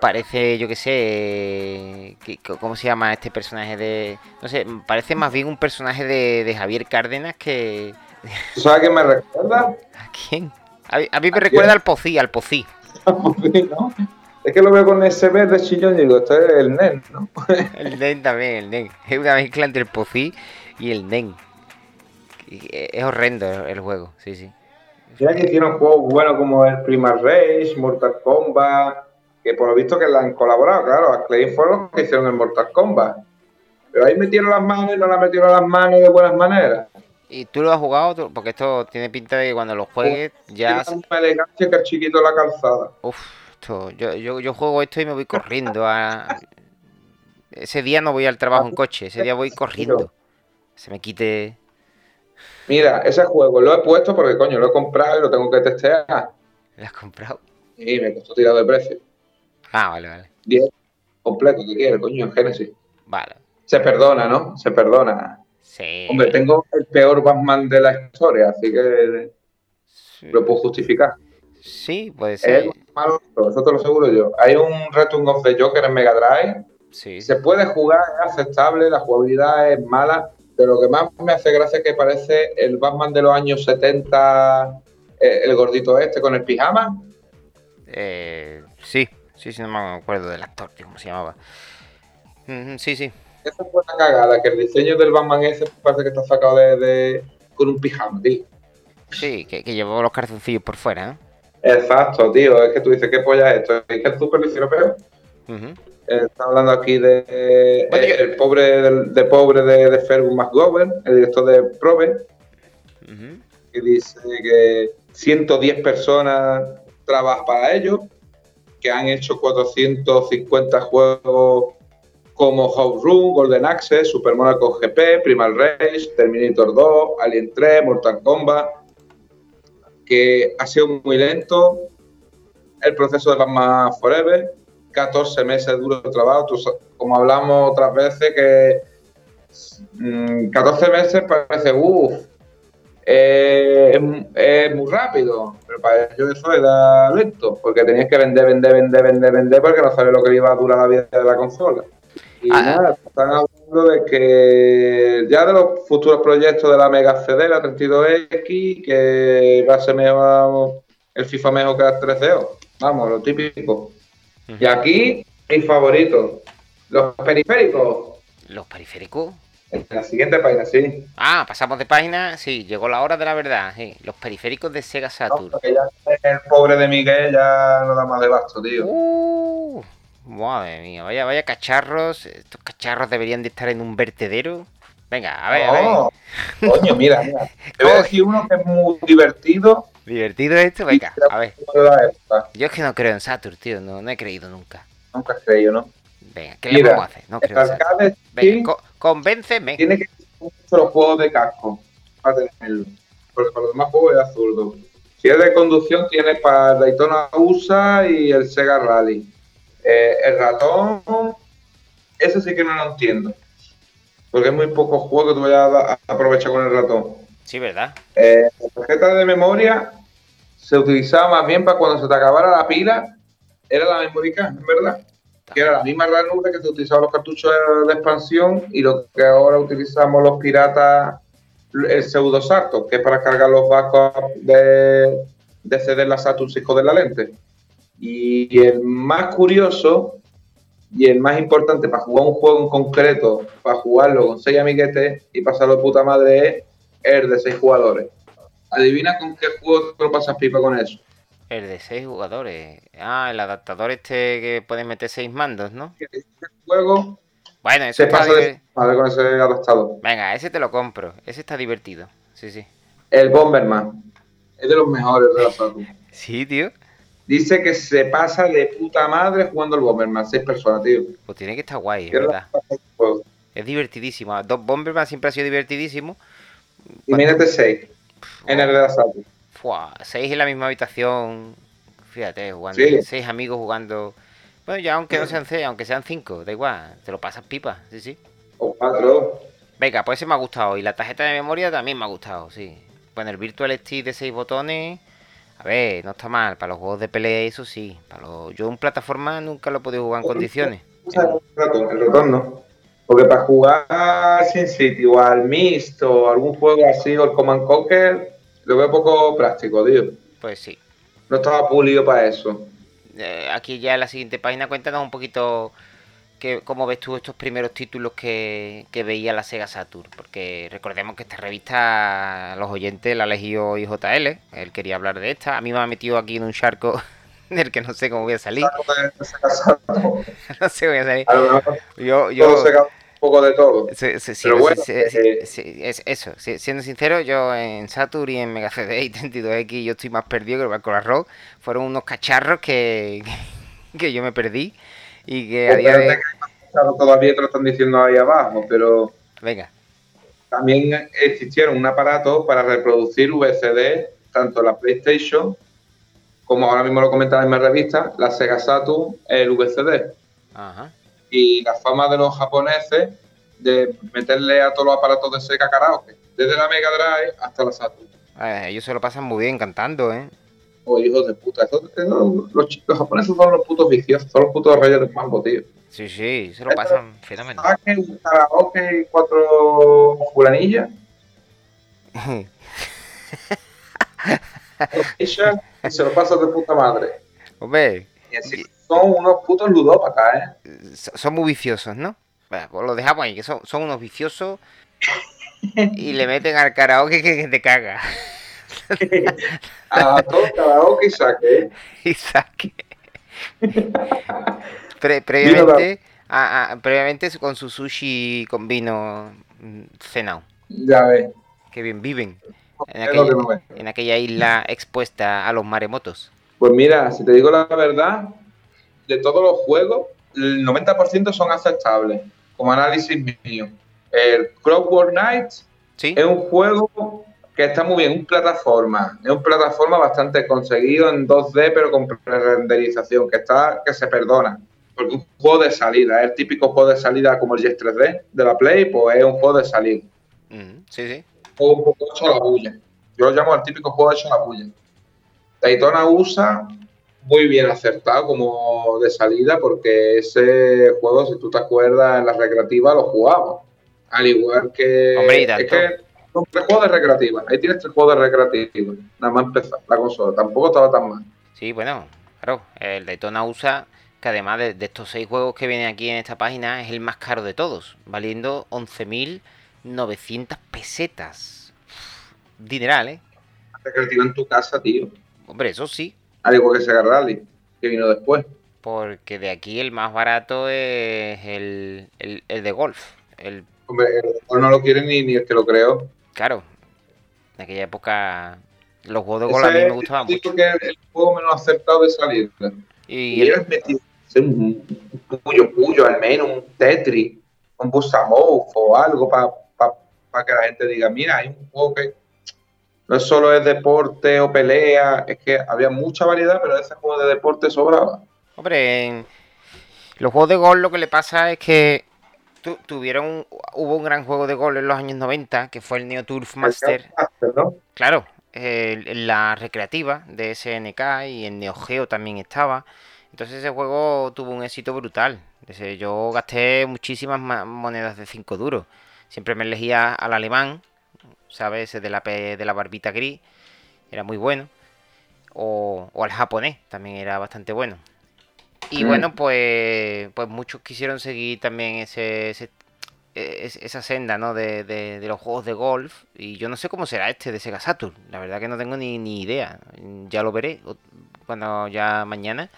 [SPEAKER 2] parece, yo qué sé, ¿cómo se llama este personaje de...? No sé, parece más bien un personaje de, Javier Cárdenas que...
[SPEAKER 3] ¿Sabes a quién me recuerda?
[SPEAKER 2] ¿A quién? A, mí me recuerda al Pocí, al Pocí.
[SPEAKER 3] Es que lo veo con ese verde chillón y digo, esto es el NEN, ¿no?
[SPEAKER 2] el NEN también, el NEN. Es una mezcla entre el Pocí y el NEN. Es horrendo el juego, sí, sí.
[SPEAKER 3] Ya que hicieron juegos buenos como el Prima Race, Mortal Kombat, que por lo visto que la han colaborado, claro, a Clay fueron los que hicieron el Mortal Kombat. Pero ahí metieron las manos y no las metieron las manos de buenas maneras.
[SPEAKER 2] ¿Y tú lo has jugado? Porque esto tiene pinta de que cuando lo juegues ya...
[SPEAKER 3] Es una elegancia que el chiquito la calzada.
[SPEAKER 2] Uf, yo, yo, yo juego esto y me voy corriendo. A... Ese día no voy al trabajo en coche, ese día voy corriendo. Se me quite...
[SPEAKER 3] Mira, ese juego lo he puesto porque, coño, lo he comprado y lo tengo que testear.
[SPEAKER 2] ¿Lo has comprado?
[SPEAKER 3] Sí, me costó tirado de precio.
[SPEAKER 2] Ah, vale, vale.
[SPEAKER 3] 10 completo, ¿qué quieres, coño? En Genesis.
[SPEAKER 2] Vale.
[SPEAKER 3] Se perdona, ¿no? Se perdona.
[SPEAKER 2] Sí.
[SPEAKER 3] Hombre, tengo el peor Batman de la historia, así que lo puedo justificar.
[SPEAKER 2] Sí, puede ser.
[SPEAKER 3] Es malo, eso te lo aseguro yo. Hay un Return of the Joker en Mega Drive.
[SPEAKER 2] Sí.
[SPEAKER 3] Se puede jugar, es aceptable, la jugabilidad es mala, pero lo que más me hace gracia es que parece el Batman de los años 70, eh, el gordito este con el pijama.
[SPEAKER 2] Eh, sí, sí, sí, no me acuerdo del actor, cómo se llamaba. Sí, sí.
[SPEAKER 3] Esa fue una cagada, que el diseño del Batman ese parece que está sacado de, de- con un pijama, tío.
[SPEAKER 2] Sí, que, que llevó los calzoncillos por fuera, ¿eh?
[SPEAKER 3] Exacto, tío, es que tú dices, ¿qué polla es esto? Es que el Super lo hicieron peor. Eh, Está hablando aquí de eh,
[SPEAKER 2] Bueno, yo-
[SPEAKER 3] el pobre del- de pobre de, de Fergus McGovern, el director de Probe,
[SPEAKER 2] Ujú.
[SPEAKER 3] que dice que 110 personas trabajan para ellos, que han hecho 450 juegos como House Room, Golden Axe, Super Monaco GP, Primal Rage, Terminator 2, Alien 3, Mortal Kombat, que ha sido muy lento el proceso de Batman Forever, 14 meses de duro trabajo, como hablamos otras veces, que mm, 14 meses parece, uff, eh, es muy rápido, pero para ellos eso era lento, porque tenías que vender, vender, vender, vender, vender, porque no sabes lo que iba a durar la vida de la consola. Y
[SPEAKER 2] Ah,
[SPEAKER 3] nada, están hablando de que ya de los futuros proyectos de la Mega CD, la 32X, que va a ser mejor, el FIFA mejor que la 3DO. Vamos, lo típico. Y aquí, mi favorito, los periféricos.
[SPEAKER 2] Los periféricos.
[SPEAKER 3] En la siguiente página, sí.
[SPEAKER 2] Ah, pasamos de página. Sí, llegó la hora de la verdad. sí. Los periféricos de Sega
[SPEAKER 3] No,
[SPEAKER 2] Saturn.
[SPEAKER 3] porque ya el pobre de Miguel ya no da más de basto, tío.
[SPEAKER 2] Uh, madre mía, vaya, vaya cacharros. Estos cacharros deberían de estar en un vertedero. Venga, a ver, a ver.
[SPEAKER 3] Coño, mira, mira. Te voy a decir uno que es muy divertido.
[SPEAKER 2] Divertido esto, venga, a ver. Yo es que no creo en Saturn, tío. No, no he creído nunca.
[SPEAKER 3] Nunca has creído, ¿no?
[SPEAKER 2] Venga, ¿qué le
[SPEAKER 3] Mira,
[SPEAKER 2] vamos a hacer? No creo en Saturn. Venga, co- convénceme.
[SPEAKER 3] tiene que ser los juegos de casco para tenerlo. Porque para los demás juegos es absurdo. Si es de conducción, tiene para Daytona USA y el Sega Rally. Eh, el ratón, ese sí que no lo entiendo. Porque es muy poco juego que tú vayas a, aprovechar con el ratón.
[SPEAKER 2] Sí, ¿verdad?
[SPEAKER 3] Eh, la tarjeta de memoria se utilizaba más bien para cuando se te acabara la pila, era la memórica, en verdad. Que era la misma ranura que se utilizaba los cartuchos de, expansión y lo que ahora utilizamos los piratas, el pseudo Sarto, que es para cargar los backups de, de CD la Saturn 5 de la lente. Y el más curioso y el más importante para jugar un juego en concreto, para jugarlo con 6 amiguetes y pasarlo de puta madre es el de 6 jugadores. Adivina con qué juego te lo pasas pipa con eso.
[SPEAKER 2] El de seis jugadores. Ah, el adaptador este que puede meter seis mandos, ¿no?
[SPEAKER 3] Este juego
[SPEAKER 2] Bueno, eso
[SPEAKER 3] se pasa de madre con ese adaptador.
[SPEAKER 2] Venga, ese te lo compro. Ese está divertido. Sí, sí.
[SPEAKER 3] El Bomberman es de los mejores de la Saturn.
[SPEAKER 2] Sí, tío.
[SPEAKER 3] Dice que se pasa de puta madre jugando el Bomberman. 6 personas, tío.
[SPEAKER 2] Pues tiene que estar guay, es verdad. Es divertidísimo. Dos Bomberman siempre ha sido divertidísimo.
[SPEAKER 3] Imagínate 6 en el de la Saturn.
[SPEAKER 2] Fua, seis en la misma habitación. Fíjate, jugando.
[SPEAKER 3] Sí.
[SPEAKER 2] Seis amigos jugando. Bueno, ya aunque no sean seis, aunque sean cinco, da igual. Te lo pasas pipa, sí, sí.
[SPEAKER 3] O 4.
[SPEAKER 2] Venga, pues ese me ha gustado. Y la tarjeta de memoria también me ha gustado, sí. Bueno, el Virtual Stick de seis botones. A ver, no está mal. Para los juegos de pelea, eso sí. Para los... Yo en plataforma nunca lo he podido jugar en condiciones.
[SPEAKER 3] el ratón, el ratón no. Porque para jugar Sin City o al Mist o algún juego así o el Command Conquer, lo veo poco práctico, tío.
[SPEAKER 2] Pues sí.
[SPEAKER 3] No estaba pulido para eso.
[SPEAKER 2] Eh, aquí ya en la siguiente página cuéntanos un poquito que, cómo ves tú estos primeros títulos que, que veía la Sega Saturn. Porque recordemos que esta revista, los oyentes la elegido IJL. Él quería hablar de esta. A mí me ha metido aquí en un charco del que no sé cómo voy a salir. no sé cómo voy a salir. Yo, yo,
[SPEAKER 3] un poco de todo.
[SPEAKER 2] Sí, sí,
[SPEAKER 3] Pero
[SPEAKER 2] no,
[SPEAKER 3] bueno,
[SPEAKER 2] sí,
[SPEAKER 3] eh,
[SPEAKER 2] es eso, siendo sincero, yo en Saturn y en Mega CD y 32X yo estoy más perdido que el barco arroz. Fueron unos cacharros que, que yo me perdí y que a día de...
[SPEAKER 3] Todavía te lo están diciendo ahí abajo, pero
[SPEAKER 2] Venga,
[SPEAKER 3] también existieron un aparato para reproducir VCD, tanto la PlayStation, como ahora mismo lo comentan en mi revista, la Sega Saturn, el VCD.
[SPEAKER 2] ajá,
[SPEAKER 3] y la fama de los japoneses de meterle a todos los aparatos de Sega karaoke, desde la Mega Drive hasta la Saturn.
[SPEAKER 2] Eh, ellos se lo pasan muy bien cantando, ¿eh?
[SPEAKER 3] Oh, hijos de puta. Eso, los, los, japoneses son los putos viciosos, son los putos reyes del mambo, tío.
[SPEAKER 2] Sí, sí, se lo pasan fenomenal.
[SPEAKER 3] Karaoke, un karaoke y cuatro fulanillas. y se lo pasan de puta madre.
[SPEAKER 2] Hombre.
[SPEAKER 3] Y así son unos putos ludópatas, ¿eh?
[SPEAKER 2] Son muy viciosos, ¿no? Bueno, pues lo dejamos ahí, que son, son unos viciosos y le meten al karaoke que, te caga.
[SPEAKER 3] A todo karaoke y saque.
[SPEAKER 2] Y saque. previamente, previamente con su sushi con vino mm, cenado.
[SPEAKER 3] Ya ves.
[SPEAKER 2] Qué bien viven. En aquella, en aquella isla expuesta a los maremotos.
[SPEAKER 3] Pues mira, si te digo la verdad, de todos los juegos, el 90% son aceptables, como análisis mío. El Clockwork Knights es un juego que está muy bien, un plataforma, es un plataforma bastante conseguido en 2D, pero con pre-renderización, que está, que se perdona. Porque un juego de salida, es el típico juego de salida como el Yes 3D de la Play, pues es un juego de salida.
[SPEAKER 2] sí, sí.
[SPEAKER 3] Un juego hecho a la bulla. Yo lo llamo el típico juego hecho a la bulla. Daytona USA muy bien acertado como de salida porque ese juego, si tú te acuerdas, en la recreativa lo jugaba. Al igual que...
[SPEAKER 2] Hombre,
[SPEAKER 3] es que son tres juegos de recreativa. Ahí tienes tres juegos de recreativa. Nada más empezar la consola. Tampoco estaba tan mal.
[SPEAKER 2] Sí, bueno, claro. El Daytona USA, que además de, estos seis juegos que vienen aquí en esta página, es el más caro de todos. Valiendo 11.900 pesetas. Dineral, ¿eh?
[SPEAKER 3] Recreativa en tu casa, tío.
[SPEAKER 2] Hombre, eso sí.
[SPEAKER 3] Al igual que Sega Rally, que vino después.
[SPEAKER 2] Porque de aquí el más barato es el, de golf. El...
[SPEAKER 3] Hombre, el de golf no lo quiere ni, ni el que lo creó.
[SPEAKER 2] Claro. En aquella época los juegos de golf a mí me gustaban mucho.
[SPEAKER 3] que el juego menos acertado de salir. Y, y el... metido un, puyo puyo, al menos un Tetris, un Busamov o algo para que la gente diga, mira, hay un juego que no solo es deporte o pelea, es que había mucha variedad, pero ese juego de deporte sobraba.
[SPEAKER 2] Hombre, en los juegos de gol lo que le pasa es que tuvieron hubo un gran juego de gol en los años 90 que fue el Neo Turf Master. Claro, la recreativa de SNK y en Neo Geo también estaba. Entonces ese juego tuvo un éxito brutal. Yo gasté muchísimas monedas de 5 duros. Siempre me elegía al alemán ¿sabes? Ese de la, de la barbita gris, era muy bueno. O, o al japonés, también era bastante bueno. Y mm. bueno, pues, pues muchos quisieron seguir también ese, e, esa senda ¿no? De, los juegos de golf. Y yo no sé cómo será este de Sega Saturn. La verdad que no tengo ni, ni idea. Ya lo veré cuando ya mañana.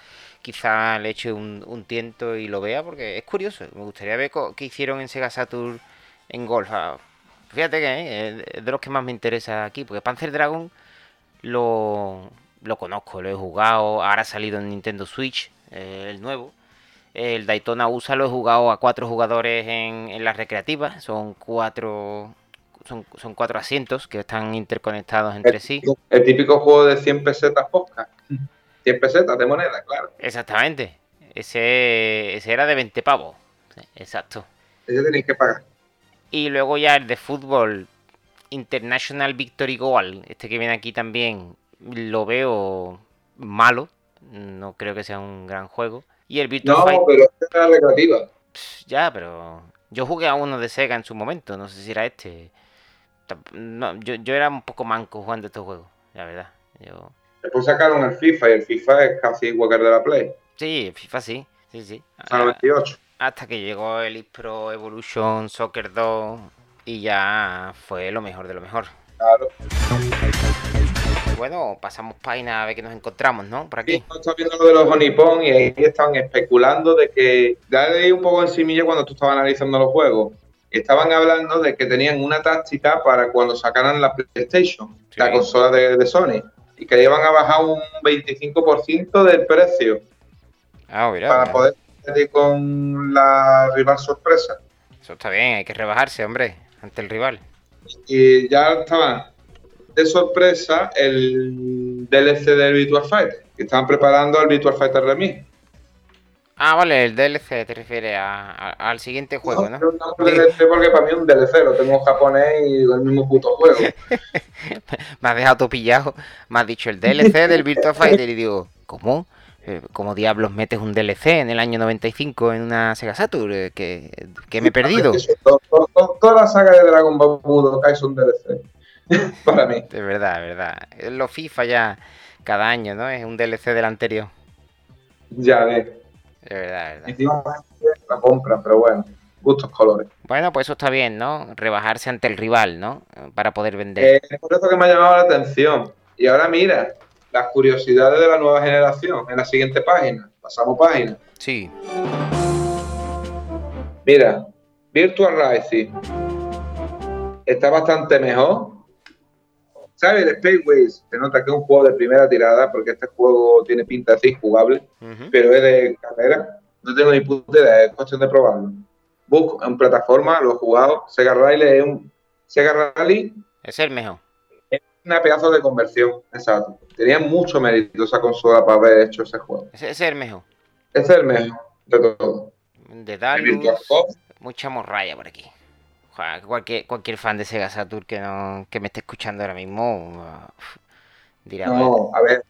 [SPEAKER 2] Quizá le eche un, un, tiento y lo vea porque es curioso. Me gustaría ver qué hicieron en Sega Saturn en golf. Ah, Fíjate que eh, es de los que más me interesa aquí, porque Panzer Dragon lo, lo conozco, lo he jugado, ahora ha salido en Nintendo Switch, eh, el nuevo. El Daytona USA lo he jugado a cuatro jugadores en, en las recreativas, son cuatro son, son, cuatro asientos que están interconectados entre sí.
[SPEAKER 3] El típico juego de 100 pesetas posca. 100 pesetas de moneda, claro.
[SPEAKER 2] Exactamente. Ese, ese era de 20 pavos. Exacto.
[SPEAKER 3] Ese tenéis que pagar.
[SPEAKER 2] Y luego ya el de fútbol International Victory Goal, este que viene aquí también, lo veo malo. No creo que sea un gran juego. Y el Virtua
[SPEAKER 3] no, pero es la recreativa.
[SPEAKER 2] Ya, pero yo jugué a uno de Sega en su momento, no sé si era este. yo, yo era un poco manco jugando estos juegos, la verdad. Yo...
[SPEAKER 3] Después sacaron el FIFA y el FIFA es casi igual que el de la Play.
[SPEAKER 2] Sí, el FIFA sí, sí, sí.
[SPEAKER 3] A 98
[SPEAKER 2] hasta que llegó el Pro Evolution Soccer 2 y ya fue lo mejor de lo mejor.
[SPEAKER 3] Claro.
[SPEAKER 2] Bueno, pasamos página a ver qué nos encontramos, ¿no? Por aquí. Sí,
[SPEAKER 3] viendo lo de los Honeypon y ahí estaban especulando de que. Ya leí un poco en similla cuando tú estabas analizando los juegos. Estaban hablando de que tenían una táctica para cuando sacaran la PlayStation, la consola de, Sony, y que iban a bajar un 25% del precio.
[SPEAKER 2] Ah, mira,
[SPEAKER 3] para poder con la rival sorpresa.
[SPEAKER 2] Eso está bien, hay que rebajarse, hombre, ante el rival.
[SPEAKER 3] Y ya estaba de sorpresa el DLC del Virtual Fighter, que estaban preparando el Virtual Fighter Remix.
[SPEAKER 2] Ah, vale, el DLC te refiere al siguiente juego, ¿no?
[SPEAKER 3] No, no, DLC porque para mí es un DLC, lo tengo en japonés y el mismo puto juego.
[SPEAKER 2] me has dejado pillado. Me has dicho el DLC del Virtua Fighter y digo, ¿cómo? Eh, ¿Cómo diablos metes un DLC en el año 95 en una Sega Saturn? Eh, que, me he perdido.
[SPEAKER 3] Toda la saga de Dragon Ball Budokai son DLC. Para mí.
[SPEAKER 2] De verdad, de verdad. Los FIFA ya cada año, ¿no? Es un DLC del anterior.
[SPEAKER 3] Ya ves.
[SPEAKER 2] De verdad, de verdad.
[SPEAKER 3] Encima la compra, pero bueno, gustos colores.
[SPEAKER 2] Bueno, pues eso está bien, ¿no? Rebajarse ante el rival, ¿no? Para poder vender.
[SPEAKER 3] Eh, es por eso que me ha llamado la atención. Y ahora mira, las curiosidades de la nueva generación en la siguiente página. Pasamos página.
[SPEAKER 2] Sí.
[SPEAKER 3] Mira, Virtual Racing está bastante mejor. ¿Sabes? El Spaceways se nota que es un juego de primera tirada porque este juego tiene pinta ser jugable, pero es de carrera. No tengo ni puta idea, es cuestión de probarlo. Busco en plataforma, lo he jugado. Sega Rally es un. Sega Rally.
[SPEAKER 2] Es el mejor.
[SPEAKER 3] Es una pedazo de conversión, exacto. Tenía mucho mérito esa consola para haber hecho ese juego.
[SPEAKER 2] Ese, es el mejor.
[SPEAKER 3] Ese es el mejor de todo.
[SPEAKER 2] De Dalus, mucha morralla por aquí. Cualquier, cualquier fan de Sega Saturn que, no, que me esté escuchando ahora mismo
[SPEAKER 3] dirá... No, a ver,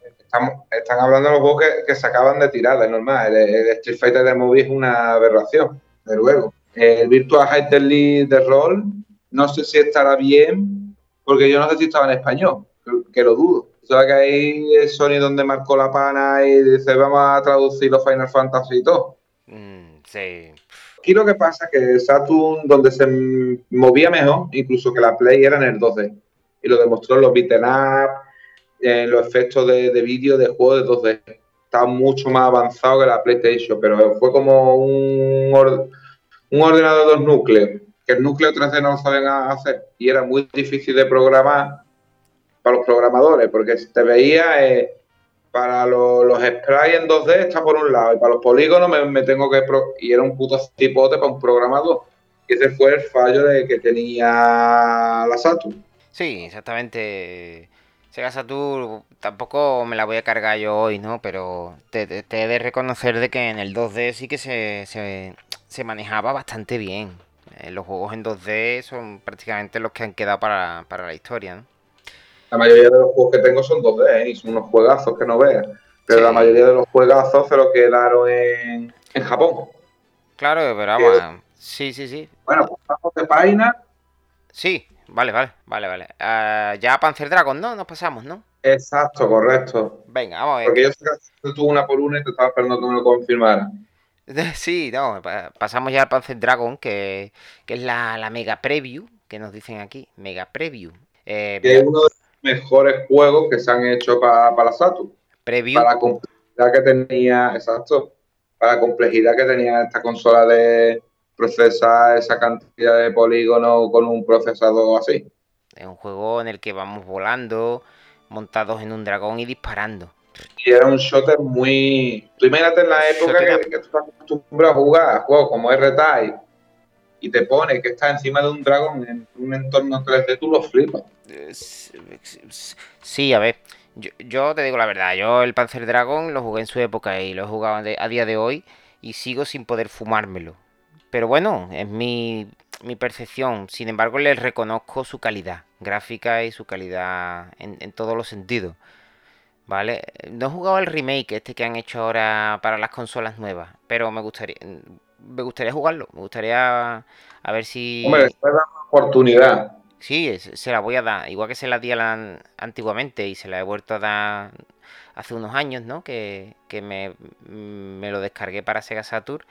[SPEAKER 3] están hablando de los juegos que, se acaban de tirar, es normal. El, Street Fighter de Movie es una aberración, de luego. El Virtual Fighter League de rol, no sé si estará bien, porque yo no sé si estaba en español, que lo dudo. ¿Sabes que ahí es Sony donde marcó la pana y dice vamos a traducir los Final Fantasy y todo?
[SPEAKER 2] Mm, sí.
[SPEAKER 3] Aquí lo que pasa es que Saturn, donde se movía mejor, incluso que la Play era en el 2D. Y lo demostró en los beaten up, en los efectos de, vídeo de juego de 2D. Estaba mucho más avanzado que la PlayStation, pero fue como un, un ordenador de dos núcleos, que el núcleo 3D no saben hacer. Y era muy difícil de programar para los programadores, porque te veía eh, para los, sprites en 2D está por un lado y para los polígonos me, tengo que... y era un puto tipote para un programador. Y ese fue el fallo de que tenía la Saturn.
[SPEAKER 2] Sí, exactamente. Sega Saturn tampoco me la voy a cargar yo hoy, ¿no? Pero te, he de reconocer de que en el 2D sí que se, se, manejaba bastante bien. Eh, los juegos en 2D son prácticamente los que han quedado para, para la historia, ¿no?
[SPEAKER 3] La mayoría de los juegos que tengo son 2D ¿eh? y son unos juegazos que no veas. Pero la mayoría de los juegazos se lo quedaron en, en Japón.
[SPEAKER 2] Claro, pero vamos. Sí, sí, sí.
[SPEAKER 3] Bueno, pues vamos de página.
[SPEAKER 2] Sí, vale, vale, vale, vale. Uh, ya Panzer Dragon, ¿no? Nos pasamos, ¿no?
[SPEAKER 3] Exacto, correcto.
[SPEAKER 2] Venga, vamos a ver.
[SPEAKER 3] Porque yo sé que tú una por una y te estaba esperando que me lo confirmara.
[SPEAKER 2] Sí, no, pasamos ya al Panzer Dragon, que, que es la, la, mega preview, que nos dicen aquí, mega preview.
[SPEAKER 3] Eh, que es uno de mejores juegos que se han hecho para, para la Saturn.
[SPEAKER 2] Preview.
[SPEAKER 3] Para la complejidad que tenía, exacto, para la complejidad que tenía esta consola de procesar esa cantidad de polígonos con un procesador así.
[SPEAKER 2] Es un juego en el que vamos volando, montados en un dragón y disparando.
[SPEAKER 3] Y era un shooter muy. Tú imagínate en la época que, tú estás acostumbrado a jugar a juegos como R-Type y te pone que está encima de un dragón en un entorno 3D, tú lo flipas.
[SPEAKER 2] Sí, a ver, yo, te digo la verdad, yo el Panzer Dragon lo jugué en su época y lo he jugado a día de hoy y sigo sin poder fumármelo. Pero bueno, es mi, mi percepción. Sin embargo, le reconozco su calidad gráfica y su calidad en, en todos los sentidos. ¿Vale? No he jugado el remake este que han hecho ahora para las consolas nuevas, pero me gustaría me gustaría jugarlo. Me gustaría a ver si.
[SPEAKER 3] Hombre, le una oportunidad.
[SPEAKER 2] Sí, se la voy a dar. Igual que se la di a antiguamente y se la he vuelto a dar hace unos años, ¿no? Que, me, me, lo descargué para Sega Saturn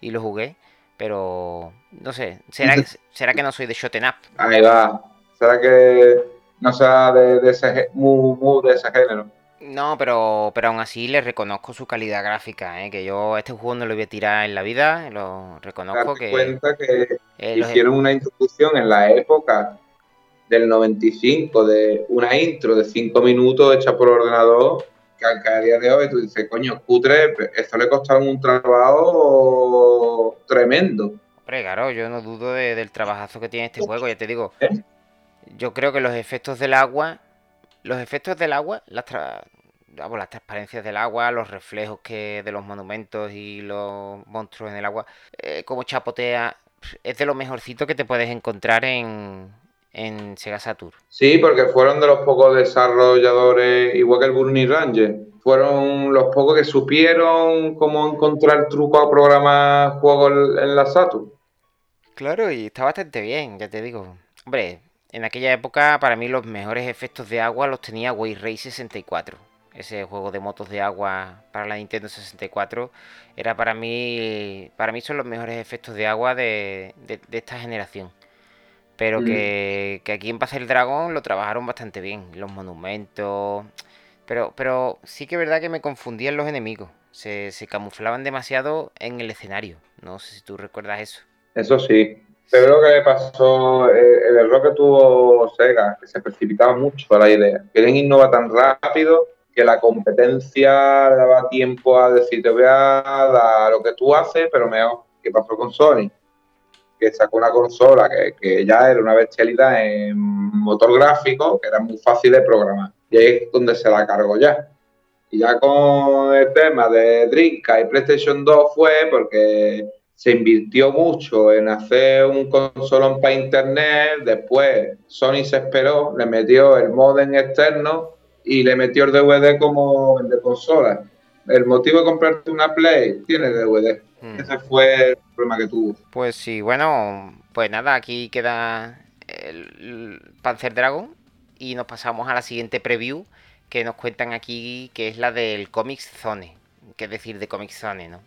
[SPEAKER 2] y lo jugué. Pero no sé, ¿será, ¿será que no soy de Shoten Up?
[SPEAKER 3] Ahí va. ¿Será que no sea de, de ese, muy, muy de ese género?
[SPEAKER 2] No, pero, pero aún así le reconozco su calidad gráfica, ¿eh? que yo este juego no lo voy a tirar en la vida, lo reconozco que...
[SPEAKER 3] cuenta que eh, hicieron una introducción en la época del 95 de una intro de 5 minutos hecha por ordenador que a día de hoy tú dices, coño, cutre, esto le costaron un trabajo tremendo.
[SPEAKER 2] Hombre, claro, yo no dudo del trabajazo que tiene este juego, ya te digo. ¿Eh? Yo creo que los efectos del agua los efectos del agua, las transparencias del agua, los reflejos que de los monumentos y los monstruos en el agua, eh, como chapotea, es de lo mejorcito que te puedes encontrar en, en Sega Saturn.
[SPEAKER 3] Sí, porque fueron de los pocos desarrolladores, igual que el Burning Ranger, fueron los pocos que supieron cómo encontrar trucos a programar juegos en la Saturn.
[SPEAKER 2] Claro, y está bastante bien, ya te digo. Hombre, en aquella época para mí los mejores efectos de agua los tenía Way Ray 64. Ese juego de motos de agua para la Nintendo 64 era para mí, para mí son los mejores efectos de agua de, de esta generación. Pero mm. que, aquí en Paz el Dragón lo trabajaron bastante bien. Los monumentos. Pero, pero sí que es verdad que me confundían los enemigos. Se, camuflaban demasiado en el escenario. No sé si tú recuerdas eso.
[SPEAKER 3] Eso sí. Pero lo que le pasó, el, error que tuvo Sega, que se precipitaba mucho a la idea. Quieren innovar tan rápido que la competencia le daba tiempo a decir, te voy a dar lo que tú haces, pero mejor. ¿Qué pasó con Sony? que sacó una consola que, ya era una bestialidad en motor gráfico, que era muy fácil de programar. Y ahí es donde se la cargó ya. Y ya con el tema de Dreamcast y PlayStation 2 fue porque se invirtió mucho en hacer un consolón para internet, después Sony se esperó, le metió el modem externo y le metió el DVD como de consola. El motivo de comprarte una Play tiene DVD. Hmm. Ese fue el problema que tuvo.
[SPEAKER 2] Pues sí, bueno, pues nada, aquí queda el Panzer Dragon y nos pasamos a la siguiente preview que nos cuentan aquí, que es la del Comics Zone, que es decir, de Comics Zone, ¿no?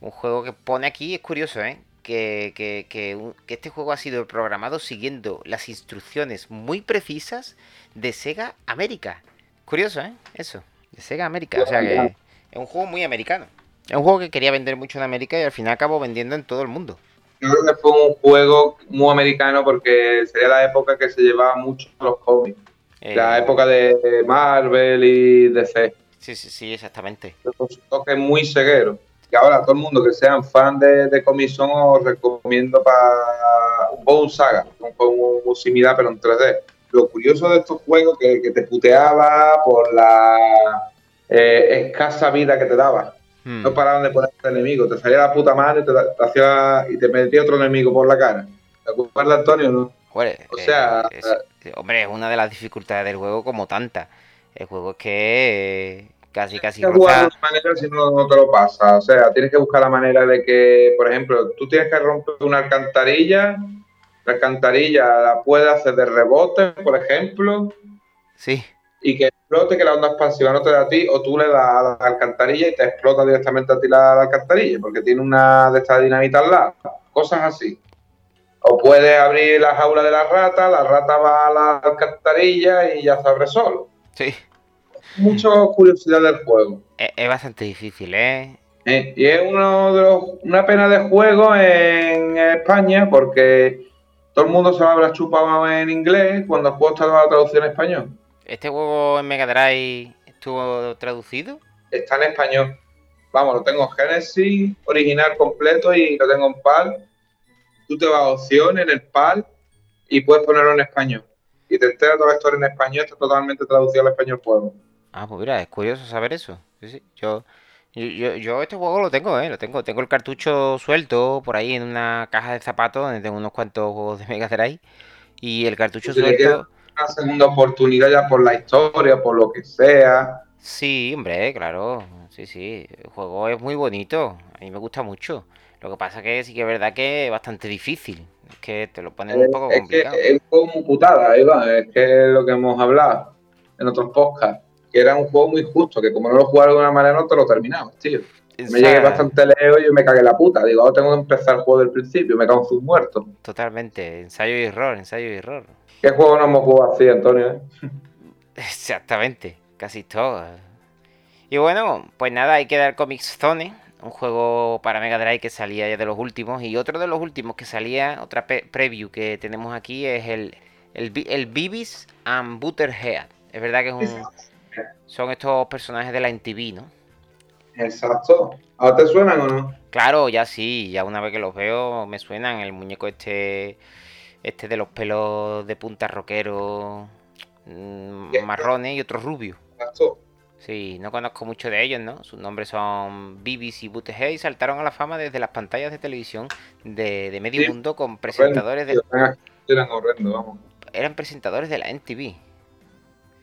[SPEAKER 2] Un juego que pone aquí, es curioso, ¿eh? Que, que, que, este juego ha sido programado siguiendo las instrucciones muy precisas de Sega América. Curioso, ¿eh? Eso, de Sega América. O sea que es un juego muy americano. Es un juego que quería vender mucho en América y al final acabó vendiendo en todo el mundo.
[SPEAKER 3] Yo creo que fue un juego muy americano porque sería la época que se llevaba mucho los cómics. la eh, época de Marvel y DC.
[SPEAKER 2] Sí, sí, sí, exactamente.
[SPEAKER 3] Es un toque muy ceguero. Y ahora todo el mundo que sean fan de, de cómics son os recomiendo para un Bone Saga, un juego similar pero en 3D. Lo curioso de estos juegos que, que te puteaba por la eh, escasa vida que te daba. Hmm. No paraban de poner enemigo. Te salía la puta madre y te, hacía, y te metía otro enemigo por la cara. ¿Te acuerdas, Antonio? No?
[SPEAKER 2] o sea. Eh, hombre, es una de las dificultades del juego como tanta. El juego es que casi, casi.
[SPEAKER 3] Tienes que jugar de una manera si no, no te lo pasa. O sea, tienes que buscar la manera de que, por ejemplo, tú tienes que romper una alcantarilla. La alcantarilla la puedes hacer de rebote, por ejemplo.
[SPEAKER 2] Sí
[SPEAKER 3] y que explote, que la onda expansiva no te da a ti, o tú le das a la alcantarilla y te explota directamente a ti la, alcantarilla, porque tiene una de estas dinamitas al lado, cosas así. O puedes abrir la jaula de la rata, la rata va a la alcantarilla y ya se abre solo.
[SPEAKER 2] Sí.
[SPEAKER 3] Mucha curiosidad del juego.
[SPEAKER 2] Es, bastante difícil, ¿eh?
[SPEAKER 3] ¿eh? Y es uno de los, una pena de juego en España porque todo el mundo se lo habrá chupado en inglés cuando el juego estaba traducido en español.
[SPEAKER 2] ¿Este juego en Mega Drive estuvo traducido?
[SPEAKER 3] Está en español. Vamos, lo tengo en Genesis, original completo y lo tengo en PAL. Tú te vas a opción en el PAL y puedes ponerlo en español. Y te entera toda la historia en español, está totalmente traducido al español.
[SPEAKER 2] Ah, pues mira, es curioso saber eso. Yo, yo, este juego lo tengo, ¿eh? Lo tengo. Tengo el cartucho suelto por ahí en una caja de zapatos donde tengo unos cuantos juegos de Mega Drive. Y el cartucho suelto
[SPEAKER 3] segunda oportunidad ya por la historia, por lo que sea.
[SPEAKER 2] Sí, hombre, claro. Sí, sí. El juego es muy bonito. A mí me gusta mucho. Lo que pasa que sí que es verdad que es bastante difícil. Es que te lo ponen un poco complicado.
[SPEAKER 3] Es, que es muy putada, Iván. Es que es lo que hemos hablado en otros podcasts. Que era un juego muy justo, que como no lo jugaron de una manera, no te lo terminamos, tío. Me llegué bastante lejos y me cagué la puta. Digo, ahora tengo que empezar el juego del principio, me cago en sus muertos.
[SPEAKER 2] Totalmente, ensayo y error, ensayo y error.
[SPEAKER 3] ¿Qué juego no hemos jugado así, Antonio?
[SPEAKER 2] Exactamente, casi todo. Y bueno, pues nada, hay que dar Comics Zone, un juego para Mega Drive que salía ya de los últimos. Y otro de los últimos que salía, otra preview que tenemos aquí, es el, el, el Bibis and Butterhead. Es verdad que es un, son estos personajes de la NTV, ¿no?
[SPEAKER 3] Exacto. ¿Ahora te suenan o no?
[SPEAKER 2] Claro, ya sí, ya una vez que los veo me suenan. El muñeco este este de los pelos de punta roquero mm, marrones y otro rubio. Sí, no conozco mucho de ellos, ¿no? Sus nombres son Bibis y Butthead y saltaron a la fama desde las pantallas de televisión de, medio mundo con presentadores de...
[SPEAKER 3] Eran horrendos, vamos.
[SPEAKER 2] Eran presentadores de la NTV.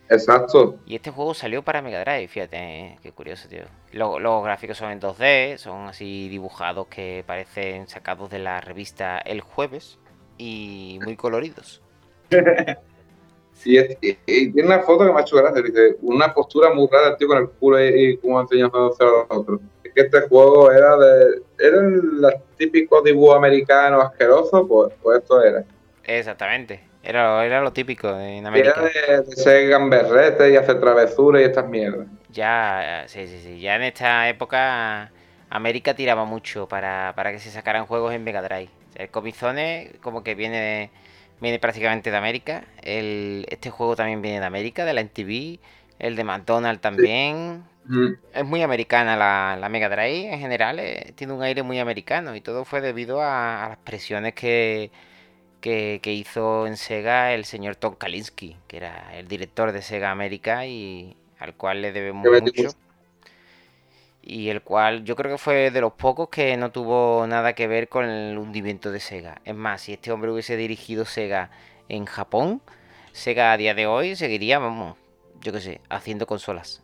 [SPEAKER 3] Exacto.
[SPEAKER 2] Y este juego salió para Mega Drive, fíjate, eh, qué curioso, tío. Los, gráficos son en 2D, son así dibujados que parecen sacados de la revista El Jueves y muy coloridos.
[SPEAKER 3] y, tiene una foto que me ha hecho gracia, dice, una postura muy rara, tío, con el culo y, como enseñando a hacer a los otros. Es que este juego era de... Era el típico dibujo americano asqueroso, pues, pues esto era.
[SPEAKER 2] Exactamente. Era, era lo típico en América.
[SPEAKER 3] Era de, ser gamberrete y hacer travesuras y estas mierdas.
[SPEAKER 2] Ya, sí, sí, sí. Ya en esta época América tiraba mucho para, que se sacaran juegos en Mega Drive. el Comizone como que viene, viene prácticamente de América. El, este juego también viene de América, de la NTV. El de McDonald's también. Es muy americana la, Mega Drive en general. Eh, tiene un aire muy americano y todo fue debido a las presiones que que, hizo en Sega el señor Tom Kalinske, que era el director de Sega América y al cual le debemos mucho. Y el cual yo creo que fue de los pocos que no tuvo nada que ver con el hundimiento de Sega. Es más, si este hombre hubiese dirigido Sega en Japón, Sega a día de hoy seguiría, vamos, yo qué sé, haciendo consolas.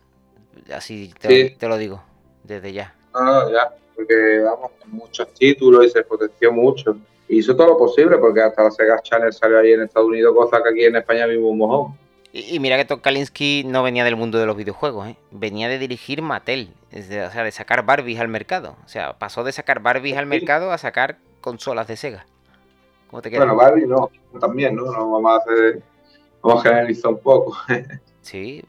[SPEAKER 2] Así te, lo digo, desde ya.
[SPEAKER 3] Ah, ya, porque vamos, muchos títulos y se potenció mucho hizo todo lo posible porque hasta la Sega Channel salió ahí en Estados Unidos, cosa que aquí en España vimos un mojón.
[SPEAKER 2] Y, mira que Tom Kalinski no venía del mundo de los videojuegos, ¿eh? venía de dirigir Mattel, o sea, de sacar Barbies al mercado. O sea, pasó de sacar Barbies al mercado a sacar consolas de Sega.
[SPEAKER 3] ¿Cómo te bueno, Barbie no, también, ¿no? no vamos a hacer, vamos a generalizar un poco.
[SPEAKER 2] sí,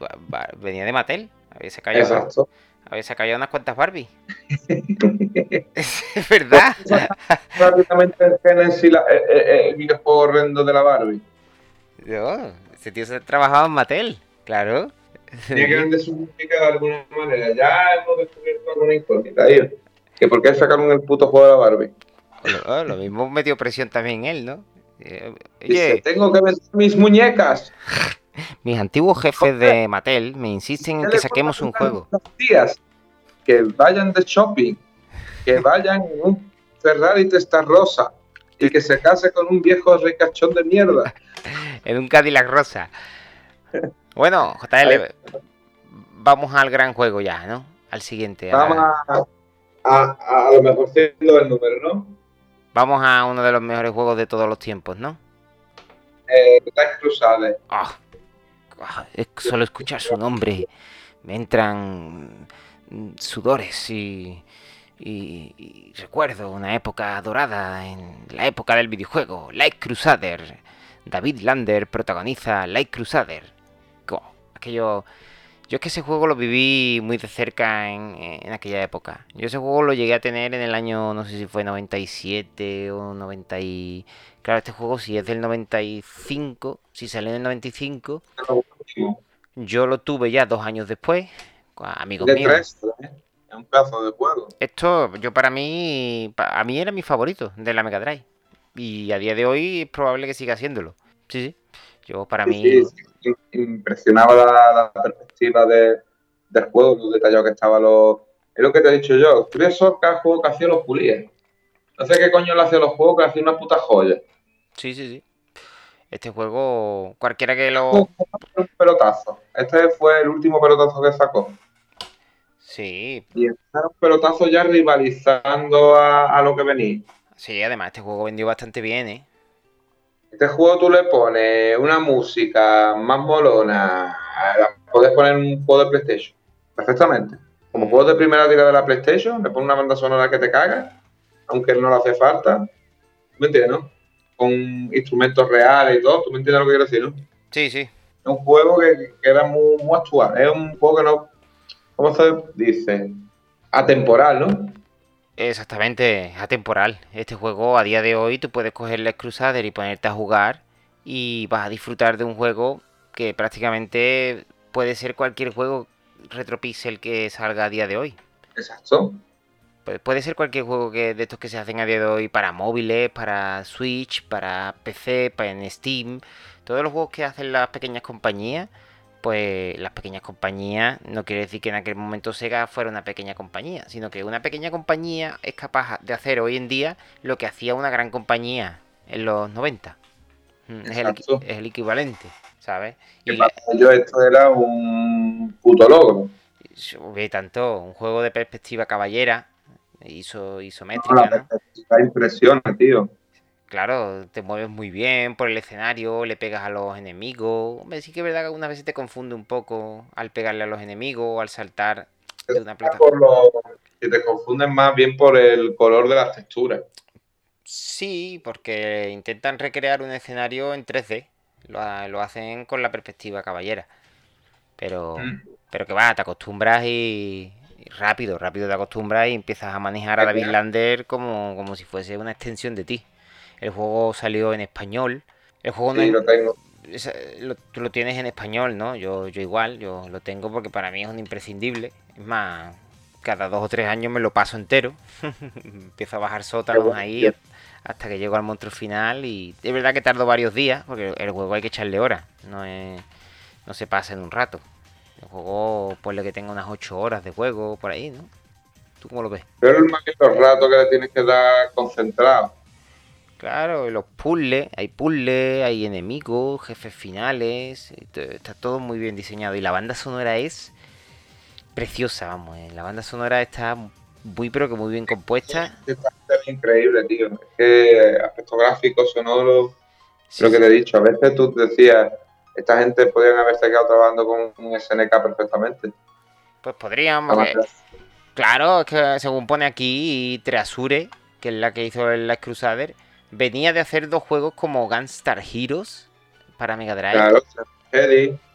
[SPEAKER 2] venía de Mattel, había sacado, Exacto. Había sacado unas cuantas Barbie. es verdad.
[SPEAKER 3] Prácticamente el Genesis, eh, eh, eh, el videojuego horrendo de la Barbie.
[SPEAKER 2] Yo, ese tío se trabajaba en Mattel, claro.
[SPEAKER 3] Tiene que su música de alguna manera. Ya hemos descubierto alguna incógnita ahí. Que por qué sacaron el puto juego de la Barbie.
[SPEAKER 2] Lo mismo metió presión también él, ¿no?
[SPEAKER 3] Oye, tengo que vender mis muñecas.
[SPEAKER 2] Mis antiguos jefes de Mattel me insisten en que saquemos un juego.
[SPEAKER 3] Días, que vayan de shopping, que vayan en un Ferrari rosa y que se case con un viejo ricachón de mierda.
[SPEAKER 2] en un Cadillac rosa. Bueno, JL, vamos al gran juego ya, ¿no? Al siguiente.
[SPEAKER 3] Vamos a, a, lo mejor siendo el número, ¿no?
[SPEAKER 2] Vamos a uno de los mejores juegos de todos los tiempos, ¿no?
[SPEAKER 3] Eh, Crusade.
[SPEAKER 2] Ah, solo escuchar su nombre me entran sudores y, recuerdo una época dorada en la época del videojuego, Light Crusader. David Lander protagoniza Light Crusader. aquello... Yo es que ese juego lo viví muy de cerca en, aquella época. Yo ese juego lo llegué a tener en el año, no sé si fue 97 o 90 y... Claro, este juego si es del 95, si salió en el 95, yo lo tuve ya dos años después, amigos míos.
[SPEAKER 3] ¿eh? es un pedazo de juego.
[SPEAKER 2] Esto, yo para mí, a mí era mi favorito de la Mega Drive. Y a día de hoy es probable que siga haciéndolo. Sí, sí. Yo para mí...
[SPEAKER 3] impresionaba la, perspectiva de, del juego, lo detallado que estaba los... Es lo que te he dicho yo. Eso cada juego que hacía los pulías. No sé qué coño le hacía los juegos que hacía una puta joya.
[SPEAKER 2] Sí, sí, sí. Este juego, cualquiera que lo.
[SPEAKER 3] Un pelotazo. Este fue el último pelotazo que sacó.
[SPEAKER 2] Sí.
[SPEAKER 3] Y era un pelotazo ya rivalizando a, lo que venía.
[SPEAKER 2] Sí, además, este juego vendió bastante bien, ¿eh?
[SPEAKER 3] Este juego tú le pones una música más molona. Puedes poner un juego de PlayStation. Perfectamente. Como juego de primera tira de la PlayStation, le pones una banda sonora que te caga, aunque no le hace falta. ¿Me entiendes, no? con instrumentos reales y todo. ¿Tú me entiendes lo que quiero decir, no?
[SPEAKER 2] Sí, sí.
[SPEAKER 3] Es un juego que, era muy, actual. Es un juego que no. ¿Cómo se dice? Atemporal, ¿no?
[SPEAKER 2] Exactamente, atemporal. Este juego a día de hoy tú puedes coger el Crusader y ponerte a jugar y vas a disfrutar de un juego que prácticamente puede ser cualquier juego retropixel que salga a día de hoy.
[SPEAKER 3] Exacto.
[SPEAKER 2] Puede ser cualquier juego que, de estos que se hacen a día de hoy para móviles, para Switch, para PC, para en Steam. Todos los juegos que hacen las pequeñas compañías pues las pequeñas compañías no quiere decir que en aquel momento Sega fuera una pequeña compañía, sino que una pequeña compañía es capaz de hacer hoy en día lo que hacía una gran compañía en los 90. Mm, es el, es el, equivalente, ¿sabes?
[SPEAKER 3] Y para ellos esto era un puto logro.
[SPEAKER 2] Ve tanto, un juego de perspectiva caballera, iso, isométrica.
[SPEAKER 3] No, impresiona, tío.
[SPEAKER 2] Claro, te mueves muy bien por el escenario, le pegas a los enemigos. Hombre, sí que es verdad que algunas veces te confunde un poco al pegarle a los enemigos o al saltar de una
[SPEAKER 3] plataforma. que te confunden más bien por el color de las texturas.
[SPEAKER 2] Sí, porque intentan recrear un escenario en 3D. Lo, hacen con la perspectiva caballera. Pero, mm. pero que va, te acostumbras y, rápido, rápido te acostumbras y empiezas a manejar a David Lander como, como si fuese una extensión de ti. El juego salió en español. El juego no
[SPEAKER 3] lo tengo.
[SPEAKER 2] tú lo tienes en español, ¿no? Yo, yo igual, yo lo tengo porque para mí es un imprescindible. Es más, cada dos o tres años me lo paso entero. Empiezo a bajar sótanos ahí hasta que llego al monstruo final y es verdad que tardo varios días porque el juego hay que echarle horas, no es, no se pasa en un rato. El juego, pues que tenga unas ocho horas de juego por ahí, ¿no? ¿Tú cómo lo ves?
[SPEAKER 3] Pero es más que los ratos que le tienes que dar concentrado.
[SPEAKER 2] Claro, los puzzles, hay puzzles, hay enemigos, jefes finales, está todo muy bien diseñado. Y la banda sonora es preciosa, vamos, eh. la banda sonora está muy pero que muy bien compuesta.
[SPEAKER 3] Es increíble, tío. Es que aspecto gráfico, sonoro, lo que te he dicho, a veces tú decías, esta gente podrían haberse quedado trabajando con un SNK perfectamente.
[SPEAKER 2] Pues podrían, claro, es que según pone aquí Treasure, que es la que hizo el Last Crusader, venía de hacer dos juegos como Gunstar Heroes para Mega Drive.
[SPEAKER 3] Claro,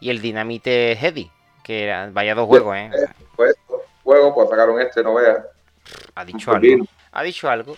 [SPEAKER 2] Y el Dynamite Heady, que eran, vaya dos juegos, ¿eh?
[SPEAKER 3] Pues, juego, pues sacaron este, no veas.
[SPEAKER 2] Ha dicho algo. Ha dicho algo.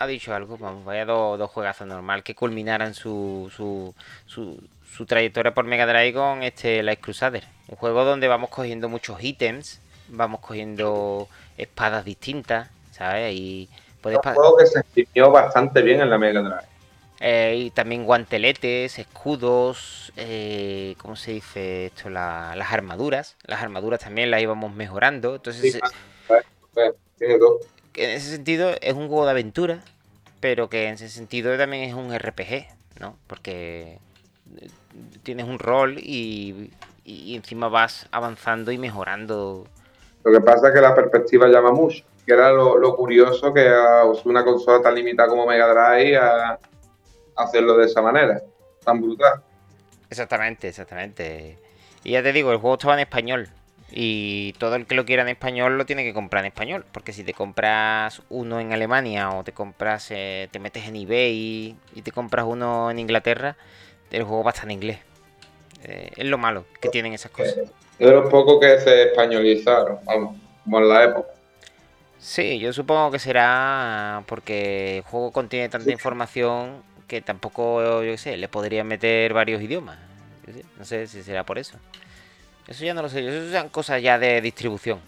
[SPEAKER 2] Ha dicho algo, vamos, vaya dos, dos juegazos normal que culminaran su, su, su, su, trayectoria por Mega Drive con este Light Crusader. Un juego donde vamos cogiendo muchos ítems, vamos cogiendo espadas distintas, ¿sabes? Y
[SPEAKER 3] un juego que se exprimió bastante bien en la Mega Drive.
[SPEAKER 2] Eh, y también guanteletes, escudos, eh, ¿cómo se dice esto? las armaduras. Las armaduras también las íbamos mejorando. Entonces, eh, en ese sentido es un juego de aventura, pero que en ese sentido también es un RPG, ¿no? Porque tienes un rol y, y encima vas avanzando y mejorando.
[SPEAKER 3] Lo que pasa es que la perspectiva llama mucho que era lo, curioso que a una consola tan limitada como Mega Drive a, hacerlo de esa manera, tan brutal.
[SPEAKER 2] Exactamente, exactamente. Y ya te digo, el juego estaba en español. Y todo el que lo quiera en español lo tiene que comprar en español. Porque si te compras uno en Alemania o te compras, eh, te metes en eBay y, te compras uno en Inglaterra, el juego va a estar en inglés. Eh, es lo malo que tienen esas cosas.
[SPEAKER 3] Es de los pocos que se españolizaron, vamos, como en la época.
[SPEAKER 2] Sí, yo supongo que será porque el juego contiene tanta información que tampoco, yo qué sé, le podría meter varios idiomas. No sé si será por eso. Eso ya no lo sé, eso son cosas ya de distribución.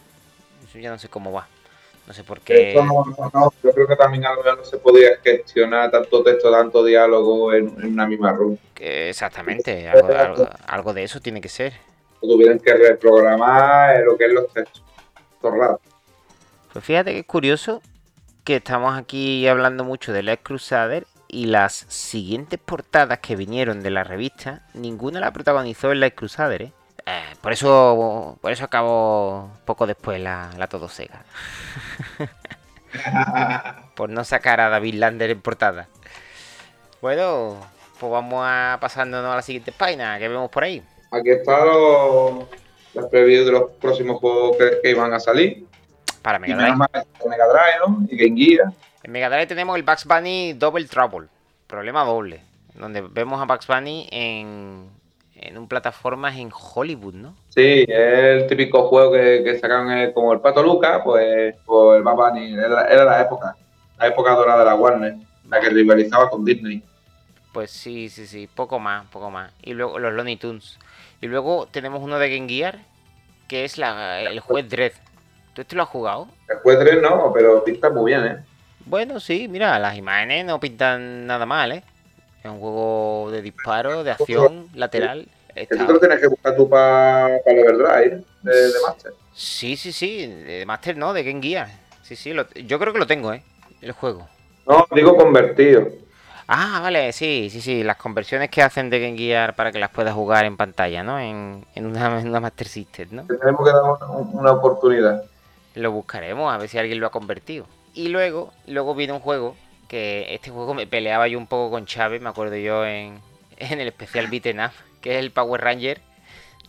[SPEAKER 2] Eso ya no sé cómo va. No sé por qué.
[SPEAKER 3] yo creo que también algo ya no se podía gestionar tanto texto, tanto diálogo en, una misma room.
[SPEAKER 2] exactamente, algo, algo, de eso tiene que ser.
[SPEAKER 3] Tuvieron que reprogramar lo que es los textos. Todo.
[SPEAKER 2] Pues fíjate que es curioso que estamos aquí hablando mucho de Led Crusader y las siguientes portadas que vinieron de la revista, ninguna la protagonizó en Led Crusader, ¿eh? ¿eh? por eso por eso acabó poco después la, la Todo Sega. por no sacar a David Lander en portada. Bueno, pues vamos a pasándonos a la siguiente página que vemos por ahí.
[SPEAKER 3] Aquí están los, los previews de los próximos juegos que iban a salir.
[SPEAKER 2] Para Mega Drive.
[SPEAKER 3] Mega Drive, ¿no? Y Game Gear.
[SPEAKER 2] En Mega Drive tenemos el Bugs Bunny Double Trouble. Problema doble. Donde vemos a Bugs Bunny en, en un plataformas en Hollywood, ¿no?
[SPEAKER 3] Sí, es el típico juego que, que sacaron eh, como el Pato Luca, pues, pues el Bugs Bunny. Era, la época. La época dorada de la Warner. La que rivalizaba con Disney.
[SPEAKER 2] Pues sí, sí, sí. Poco más, poco más. Y luego los Looney Tunes. Y luego tenemos uno de Game Gear, que es la, el juez Dredd. ¿Tú este lo has jugado?
[SPEAKER 3] El juez 3 no, pero pinta muy bien, ¿eh?
[SPEAKER 2] Bueno, sí, mira, las imágenes no pintan nada mal, ¿eh? Es un juego de disparo, de acción, lateral.
[SPEAKER 3] Esto te lo tienes que buscar tú para pa el Overdrive de, de Master.
[SPEAKER 2] Sí, sí, sí, de Master no, de Game Gear. Sí, sí, lo- yo creo que lo tengo, ¿eh? El juego.
[SPEAKER 3] No, digo convertido.
[SPEAKER 2] Ah, vale, sí, sí, sí, las conversiones que hacen de Game Gear para que las puedas jugar en pantalla, ¿no? En, en una, en una Master System, ¿no?
[SPEAKER 3] Tenemos que dar un- una oportunidad.
[SPEAKER 2] Lo buscaremos a ver si alguien lo ha convertido. Y luego, luego viene un juego que este juego me peleaba yo un poco con Chávez, me acuerdo yo en, en el especial Beaten Up, que es el Power Ranger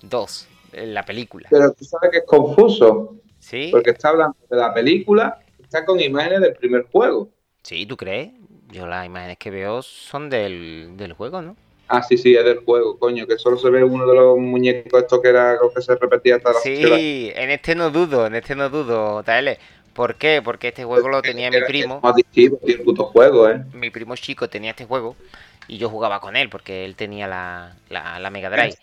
[SPEAKER 2] 2, en la película.
[SPEAKER 3] Pero tú sabes que es confuso,
[SPEAKER 2] ¿Sí?
[SPEAKER 3] porque está hablando de la película, está con imágenes del primer juego.
[SPEAKER 2] Sí, ¿tú crees? Yo las imágenes que veo son del, del juego, ¿no?
[SPEAKER 3] Ah, sí, sí, es del juego, coño, que solo se ve uno de los muñecos estos que era lo que se repetía hasta la
[SPEAKER 2] Sí, en este no dudo, en este no dudo, JL. ¿Por qué? Porque este juego lo tenía mi primo.
[SPEAKER 3] Más adictivo, tío, el puto juego, ¿eh?
[SPEAKER 2] mi primo chico tenía este juego y yo jugaba con él porque él tenía la, la, la Mega Drive.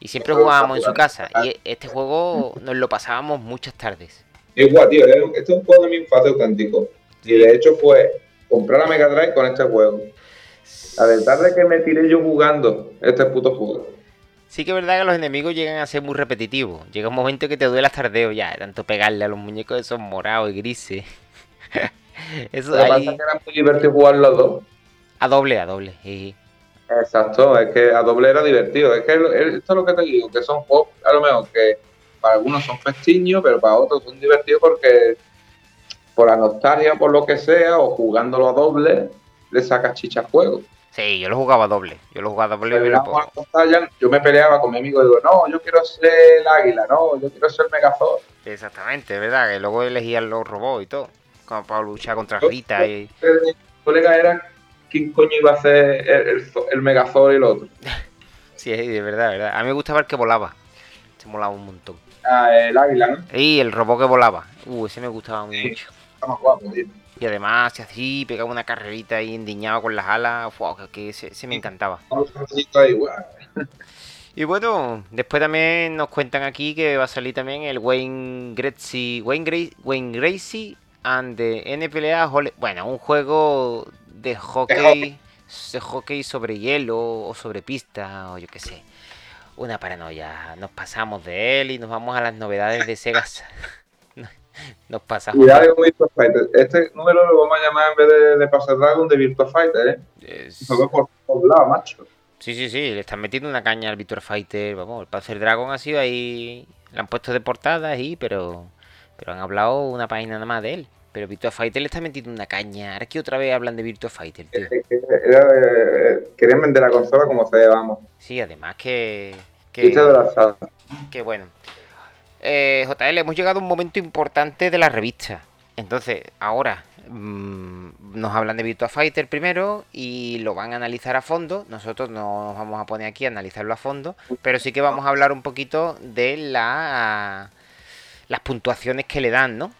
[SPEAKER 2] Y siempre jugábamos en su casa. Y este juego nos lo pasábamos muchas tardes.
[SPEAKER 3] Igual, tío, este es un juego de mi infancia auténtico. Y de hecho fue comprar la Mega Drive con este juego. La verdad es que me tiré yo jugando este puto juego.
[SPEAKER 2] Sí que es verdad que los enemigos llegan a ser muy repetitivos. Llega un momento que te duele hasta tardeo ya, tanto pegarle a los muñecos esos morados y grises. Eso
[SPEAKER 3] Lo que pasa
[SPEAKER 2] ahí
[SPEAKER 3] es que era muy divertido jugar los dos.
[SPEAKER 2] a doble, a doble. sí.
[SPEAKER 3] Exacto, es que a doble era divertido. Es que esto es lo que te digo, que son juegos, a lo mejor que para algunos son festiños, pero para otros son divertidos porque por la nostalgia, por lo que sea, o jugándolo a doble, le sacas chicha al juego.
[SPEAKER 2] Sí, yo lo jugaba doble. Yo lo jugaba doble. Poco.
[SPEAKER 3] pantalla, yo me peleaba con mi amigo y digo, no, yo quiero ser el águila, no, yo quiero ser Megazord.
[SPEAKER 2] Exactamente, es verdad. Que luego elegían los robots y todo. Como para luchar contra Rita y.
[SPEAKER 3] Mi colega era quién coño iba a ser el, el, el Megazord y el otro.
[SPEAKER 2] Sí, de verdad, de verdad. A mí me gustaba el que volaba. Se molaba un montón.
[SPEAKER 3] Ah, el águila, ¿no?
[SPEAKER 2] Y el robot que volaba. Uh, ese me gustaba
[SPEAKER 3] Sí.
[SPEAKER 2] mucho.
[SPEAKER 3] Está más guapo, tío.
[SPEAKER 2] Y además, si así, pegaba una carrerita ahí endiñado con las alas. Wow, que, ese me encantaba. Y bueno, después también nos cuentan aquí que va a salir también el Wayne Gretzky, Wayne, Gra- Wayne Gracie and the NPLA Bueno, un juego de hockey, de hockey sobre hielo o sobre pista o yo qué sé. Una paranoia. Nos pasamos de él y nos vamos a las novedades de Sega. Nos pasamos.
[SPEAKER 3] Cuidado con Virtua Fighter. Este número lo vamos a llamar en vez de, de Passer Dragon de Virtua Fighter, ¿eh?
[SPEAKER 2] Es-
[SPEAKER 3] Se por lados, macho.
[SPEAKER 2] Sí, sí, sí, le están metiendo una caña al Victor Fighter. Vamos, el Panzer Dragon ha sido ahí. Le han puesto de portada ahí, pero. Pero han hablado una página nada más de él. Pero Virtua Fighter le está metiendo una caña. Ahora que otra vez hablan de Virtua Fighter, tío.
[SPEAKER 3] Es que era, eh, querían vender la consola como sea, vamos.
[SPEAKER 2] Sí, además que. Que, que bueno. Eh, JL, hemos llegado a un momento importante de la revista. Entonces, ahora mm, nos hablan de Virtua Fighter primero y lo van a analizar a fondo. Nosotros no nos vamos a poner aquí a analizarlo a fondo, pero sí que vamos a hablar un poquito de la, las puntuaciones que le dan, ¿no?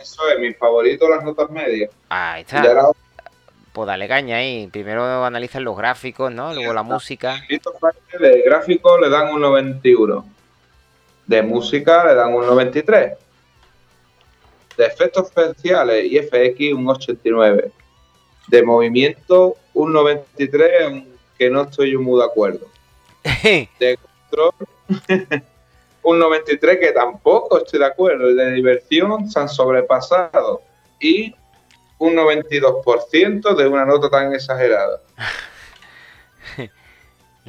[SPEAKER 3] Eso es mi favorito, las notas medias.
[SPEAKER 2] Ahí está. Pues dale caña ahí. Primero analizan los gráficos, ¿no? Luego la música.
[SPEAKER 3] Virtua Fighter de gráfico le dan un 91. De música le dan un 93. De efectos especiales y FX un 89. De movimiento un 93, aunque no estoy muy de acuerdo. De control un 93 que tampoco estoy de acuerdo. De diversión se han sobrepasado. Y un 92% de una nota tan exagerada.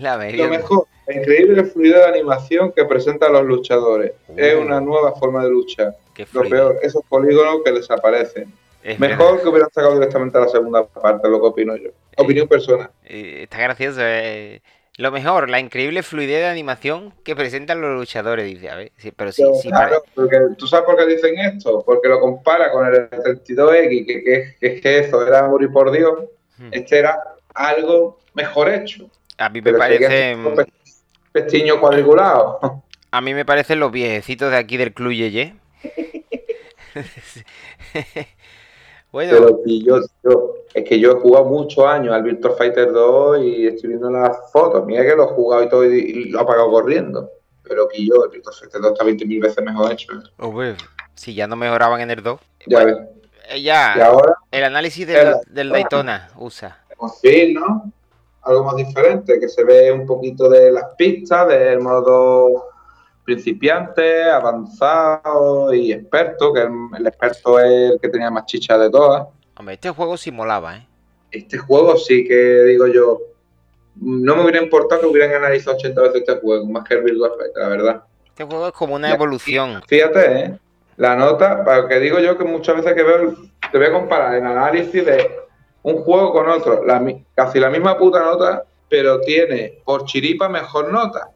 [SPEAKER 2] la
[SPEAKER 3] Lo
[SPEAKER 2] media.
[SPEAKER 3] mejor, la increíble fluidez de animación que presentan los luchadores. Es
[SPEAKER 2] Uh.
[SPEAKER 3] una nueva forma de luchar. Lo peor, esos polígonos que desaparecen.
[SPEAKER 2] Es
[SPEAKER 3] Mejor que hubieran sacado directamente la segunda parte, lo que opino yo. Opinión personal.
[SPEAKER 2] Eh, está gracioso. eh. Lo mejor, la increíble fluidez de animación que presentan los luchadores, dice. A ver, sí, pero sí,
[SPEAKER 3] Pero,
[SPEAKER 2] sí,
[SPEAKER 3] claro, porque ¿Tú sabes por qué dicen esto? Porque lo compara con el 32X, que, que, que, que eso era morir por Dios.
[SPEAKER 2] Hmm.
[SPEAKER 3] Este era algo mejor hecho.
[SPEAKER 2] A mí me
[SPEAKER 3] Pero seguía
[SPEAKER 2] parece.
[SPEAKER 3] siendo pe- Pestiño cuadriculado.
[SPEAKER 2] A mí me parecen los viejecitos de aquí del Club Yeye. bueno,
[SPEAKER 3] Pero yo, yo- es que yo he jugado muchos años al Virtua Fighter 2 y estoy viendo las fotos. Mira que lo he jugado y todo y, y lo he apagado corriendo. Pero que yo, el Virtua Fighter 2 está 20.000 veces mejor hecho. ¿eh?
[SPEAKER 2] hombre, si ya no mejoraban en el 2.
[SPEAKER 3] Ya
[SPEAKER 2] Bueno,
[SPEAKER 3] ves.
[SPEAKER 2] eh, ya,
[SPEAKER 3] Y ahora,
[SPEAKER 2] el análisis
[SPEAKER 3] el
[SPEAKER 2] del,
[SPEAKER 3] Daytona.
[SPEAKER 2] del Daytona usa.
[SPEAKER 3] por fin, ¿no? Algo más diferente, que se ve un poquito de las pistas, del modo principiante, avanzado y experto, que el, experto es el que tenía más chicha de todas.
[SPEAKER 2] Hombre, este juego sí molaba, ¿eh?
[SPEAKER 3] Este juego sí que digo yo, no me hubiera importado que hubieran analizado 80 veces este juego, más que el Virtual Fighter, la verdad.
[SPEAKER 2] Este juego es como una evolución.
[SPEAKER 3] Fíjate, ¿eh? La nota, para que digo yo que muchas veces que veo, te voy a comparar el análisis de un juego con otro, casi la misma puta nota, pero tiene por chiripa mejor nota.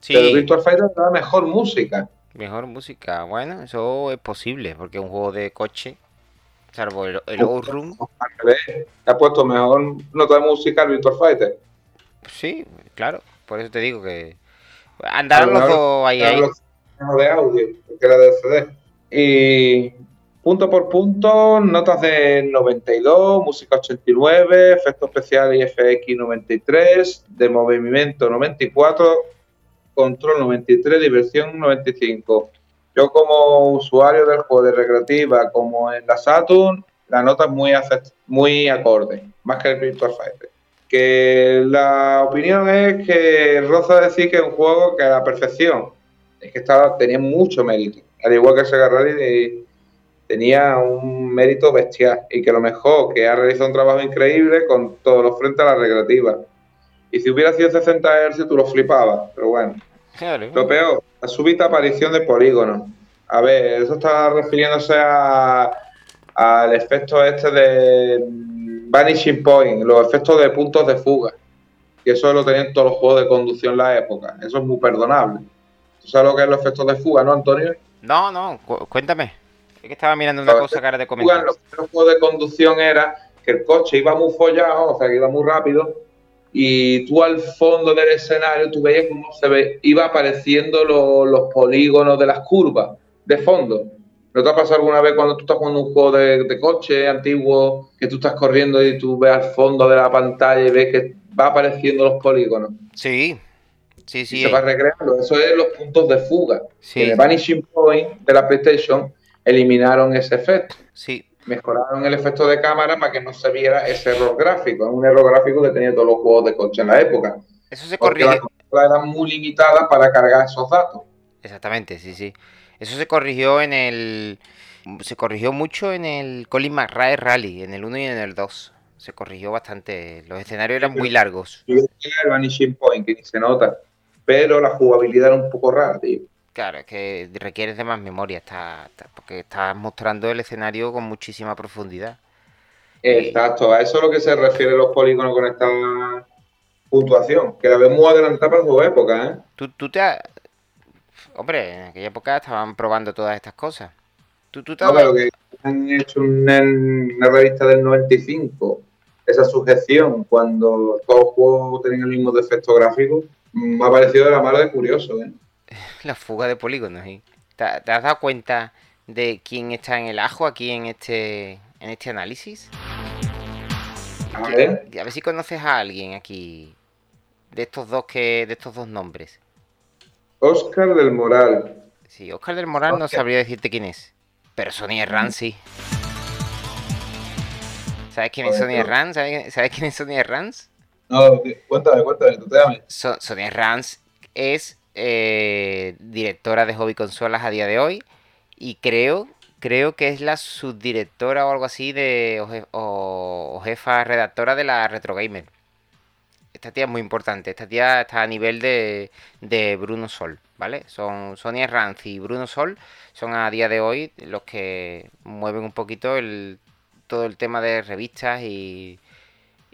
[SPEAKER 3] Sí. Pero Virtual Fighter da mejor música.
[SPEAKER 2] Mejor música, bueno, eso es posible, porque es un juego de coche, salvo el, el Outrun.
[SPEAKER 3] Ha puesto mejor nota de música el Virtual Fighter.
[SPEAKER 2] Sí, claro, por eso te digo que andaron los dos ahí. ahí.
[SPEAKER 3] de audio, que era de CD. Y punto por punto, notas de 92, música 89, efectos especiales y FX 93, de movimiento 94, control 93, diversión 95. Yo como usuario del juego de recreativa, como en la Saturn, la nota es muy, muy acorde, más que el Virtual Fighter. Que la opinión es que Roza decir que es un juego que a la perfección, es que estaba, tenía mucho mérito, al igual que Sega Rally tenía un mérito bestial y que lo mejor que ha realizado un trabajo increíble con todos los frentes a la recreativa. Y si hubiera sido 60 Hz, tú lo flipabas, pero bueno. Lo peor, la súbita aparición de polígonos. A ver, eso está refiriéndose al efecto este de Vanishing Point, los efectos de puntos de fuga. Y eso lo tenían todos los juegos de conducción en la época. Eso es muy perdonable. ¿Tú sabes lo que es los efectos de fuga, no, Antonio?
[SPEAKER 2] No, no, cuéntame. Es que estaba mirando una cosa cara de comentar.
[SPEAKER 3] Los de conducción era que el coche iba muy follado, o sea, que iba muy rápido, y tú al fondo del escenario tú veías cómo se ve, iba apareciendo los polígonos de las curvas de fondo. ¿No te ha pasado alguna vez cuando tú estás jugando un juego de, coche antiguo, que tú estás corriendo y tú ves al fondo de la pantalla y ves que va apareciendo los polígonos?
[SPEAKER 2] Sí, sí, sí.
[SPEAKER 3] se va recreando. Eso es los puntos de fuga. En el Vanishing Point de la PlayStation eliminaron ese efecto.
[SPEAKER 2] Sí,
[SPEAKER 3] mejoraron el efecto de cámara para que no se viera ese error gráfico. Es un error gráfico que tenía todos los juegos de coche en la época.
[SPEAKER 2] Eso se corrigió.
[SPEAKER 3] Las eran muy limitadas para cargar esos datos.
[SPEAKER 2] Exactamente, sí, sí. Eso se corrigió en el. Se corrigió mucho en el Colin McRae Rally, en el 1 y en el 2. Se corrigió bastante. Los escenarios eran muy largos.
[SPEAKER 3] Y el Vanishing Point, que ni se nota. Pero la jugabilidad era un poco rara, tío.
[SPEAKER 2] Claro, es que requieres de más memoria, está, porque estás mostrando el escenario con muchísima profundidad.
[SPEAKER 3] Exacto, a eso es lo que se refiere los polígonos con esta puntuación, que la vemos adelantada para su época, ¿eh?
[SPEAKER 2] Tú, tú te has... Hombre, en aquella época estaban probando todas estas cosas.
[SPEAKER 3] ¿Tú, tú te no, pero que han hecho una, una revista del 95, esa sujeción, cuando todos los juegos tenían el mismo defecto gráfico, me ha parecido de la mala de curioso, ¿eh?
[SPEAKER 2] La fuga de polígonos. ¿Te, has dado cuenta de quién está en el ajo aquí en este, en este análisis?
[SPEAKER 3] A ver.
[SPEAKER 2] a ver si conoces a alguien aquí de estos dos que de estos dos nombres.
[SPEAKER 3] Oscar del Moral.
[SPEAKER 2] Sí, Oscar del Moral no sabría decirte quién es. Pero Sonia Herrán sí. ¿Sabes quién es Sonia Herrán? ¿Sabes, quién es Sonia Herranz?
[SPEAKER 3] No, cuéntame, cuéntame, tú te
[SPEAKER 2] es eh, directora de hobby consolas a día de hoy y creo creo que es la subdirectora o algo así de o, jefa redactora de la Retro Gamer. Esta tía es muy importante. Esta tía está a nivel de, de Bruno Sol, ¿vale? Son Sonia Ranz y Bruno Sol son a día de hoy los que mueven un poquito el todo el tema de revistas y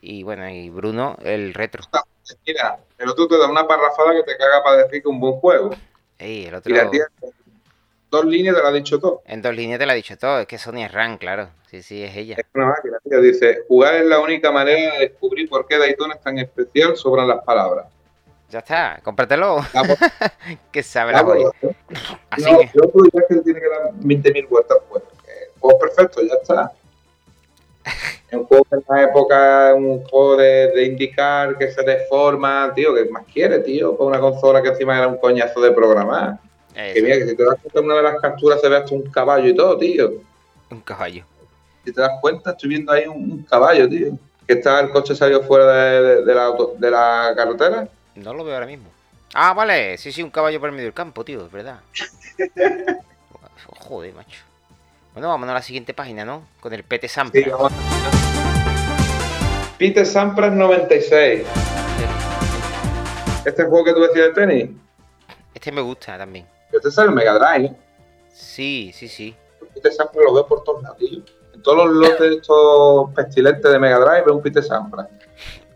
[SPEAKER 2] y bueno, y Bruno el retro.
[SPEAKER 3] El otro te da una parrafada que te caga para decir que es un buen juego.
[SPEAKER 2] y el otro...
[SPEAKER 3] dos líneas te lo ha dicho todo.
[SPEAKER 2] En dos líneas te lo ha dicho todo. Es que Sonia Ran, claro. Sí, sí, es ella.
[SPEAKER 3] Es una máquina, tío. Dice, jugar es la única manera de descubrir por qué Daytona es tan especial, sobran las palabras.
[SPEAKER 2] Ya está, cómpratelo. Ah, pues. que sabe
[SPEAKER 3] la. Pues, Así no, que... Yo creo que tiene que dar 20.000 vueltas. Pues, pues perfecto, ya está. un juego en la época, un juego de, indicar que se deforma, tío, ¿qué más quiere, tío? Con una consola que encima era un coñazo de programar. Que mira, que si te das cuenta en una de las capturas se ve hasta un caballo y todo, tío.
[SPEAKER 2] Un caballo.
[SPEAKER 3] Si te das cuenta, estoy viendo ahí un, caballo, tío. que está el coche salió fuera de, la, de la carretera.
[SPEAKER 2] No lo veo ahora mismo. Ah, vale, sí, sí, un caballo por el medio del campo, tío, es verdad. Joder, macho. Bueno, vámonos a la siguiente página, ¿no? Con el PT Sampras. Sí.
[SPEAKER 3] Peter Sampras 96. ¿Este juego que tú decías de tenis?
[SPEAKER 2] Este me gusta también.
[SPEAKER 3] Este sale en Mega Drive,
[SPEAKER 2] Sí, sí, sí.
[SPEAKER 3] Peter Sampras lo veo por todos lados. En todos los lotes estos pestilentes de Mega Drive veo un Peter Sampras.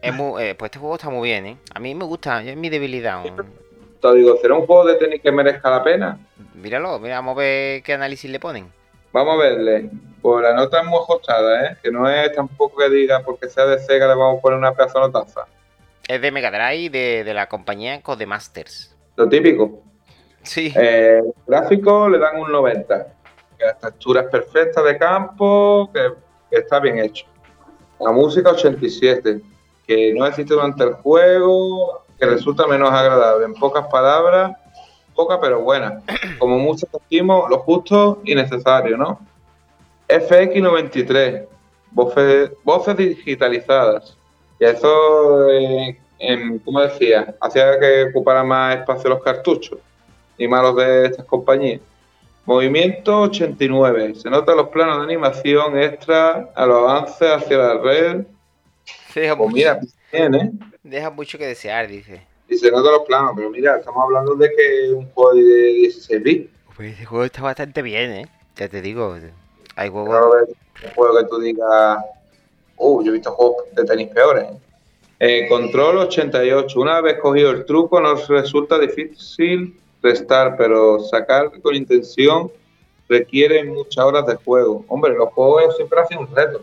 [SPEAKER 2] Es muy, eh, pues este juego está muy bien, ¿eh? A mí me gusta, es mi debilidad.
[SPEAKER 3] Te digo, ¿será un juego de tenis que merezca la pena?
[SPEAKER 2] Míralo, mira, vamos a ver qué análisis le ponen.
[SPEAKER 3] Vamos a verle. Pues la nota es muy ajustada, ¿eh? Que no es tampoco que diga porque sea de Sega le vamos a poner una pedazo notaza.
[SPEAKER 2] Es de Mega Drive de, de la compañía Codemasters.
[SPEAKER 3] Lo típico.
[SPEAKER 2] Sí.
[SPEAKER 3] Eh, gráfico le dan un 90. Que la textura es perfecta de campo, que, que está bien hecho. La música 87 que no existe durante el juego, que resulta menos agradable. En pocas palabras, poca pero buena. Como muchos decimos, lo justo y necesario, ¿no? FX93, voces, voces digitalizadas. Y eso, eh, como decía, hacía que ocupara más espacio los cartuchos y malos de estas compañías. Movimiento 89. Se notan los planos de animación extra a los avances hacia la red
[SPEAKER 2] Deja,
[SPEAKER 3] pues mira, bien, ¿eh?
[SPEAKER 2] deja mucho que desear, dice.
[SPEAKER 3] Dice, no todos los planos, pero mira, estamos hablando de que es un juego de 16 bits.
[SPEAKER 2] Pues ese juego está bastante bien, ¿eh? Ya te digo, hay juegos...
[SPEAKER 3] Un juego que tú digas, uh, yo he visto juegos de tenis peores. Eh, control 88. Una vez cogido el truco, nos resulta difícil restar, pero sacar con intención requiere muchas horas de juego. Hombre, los juegos siempre hacen un reto,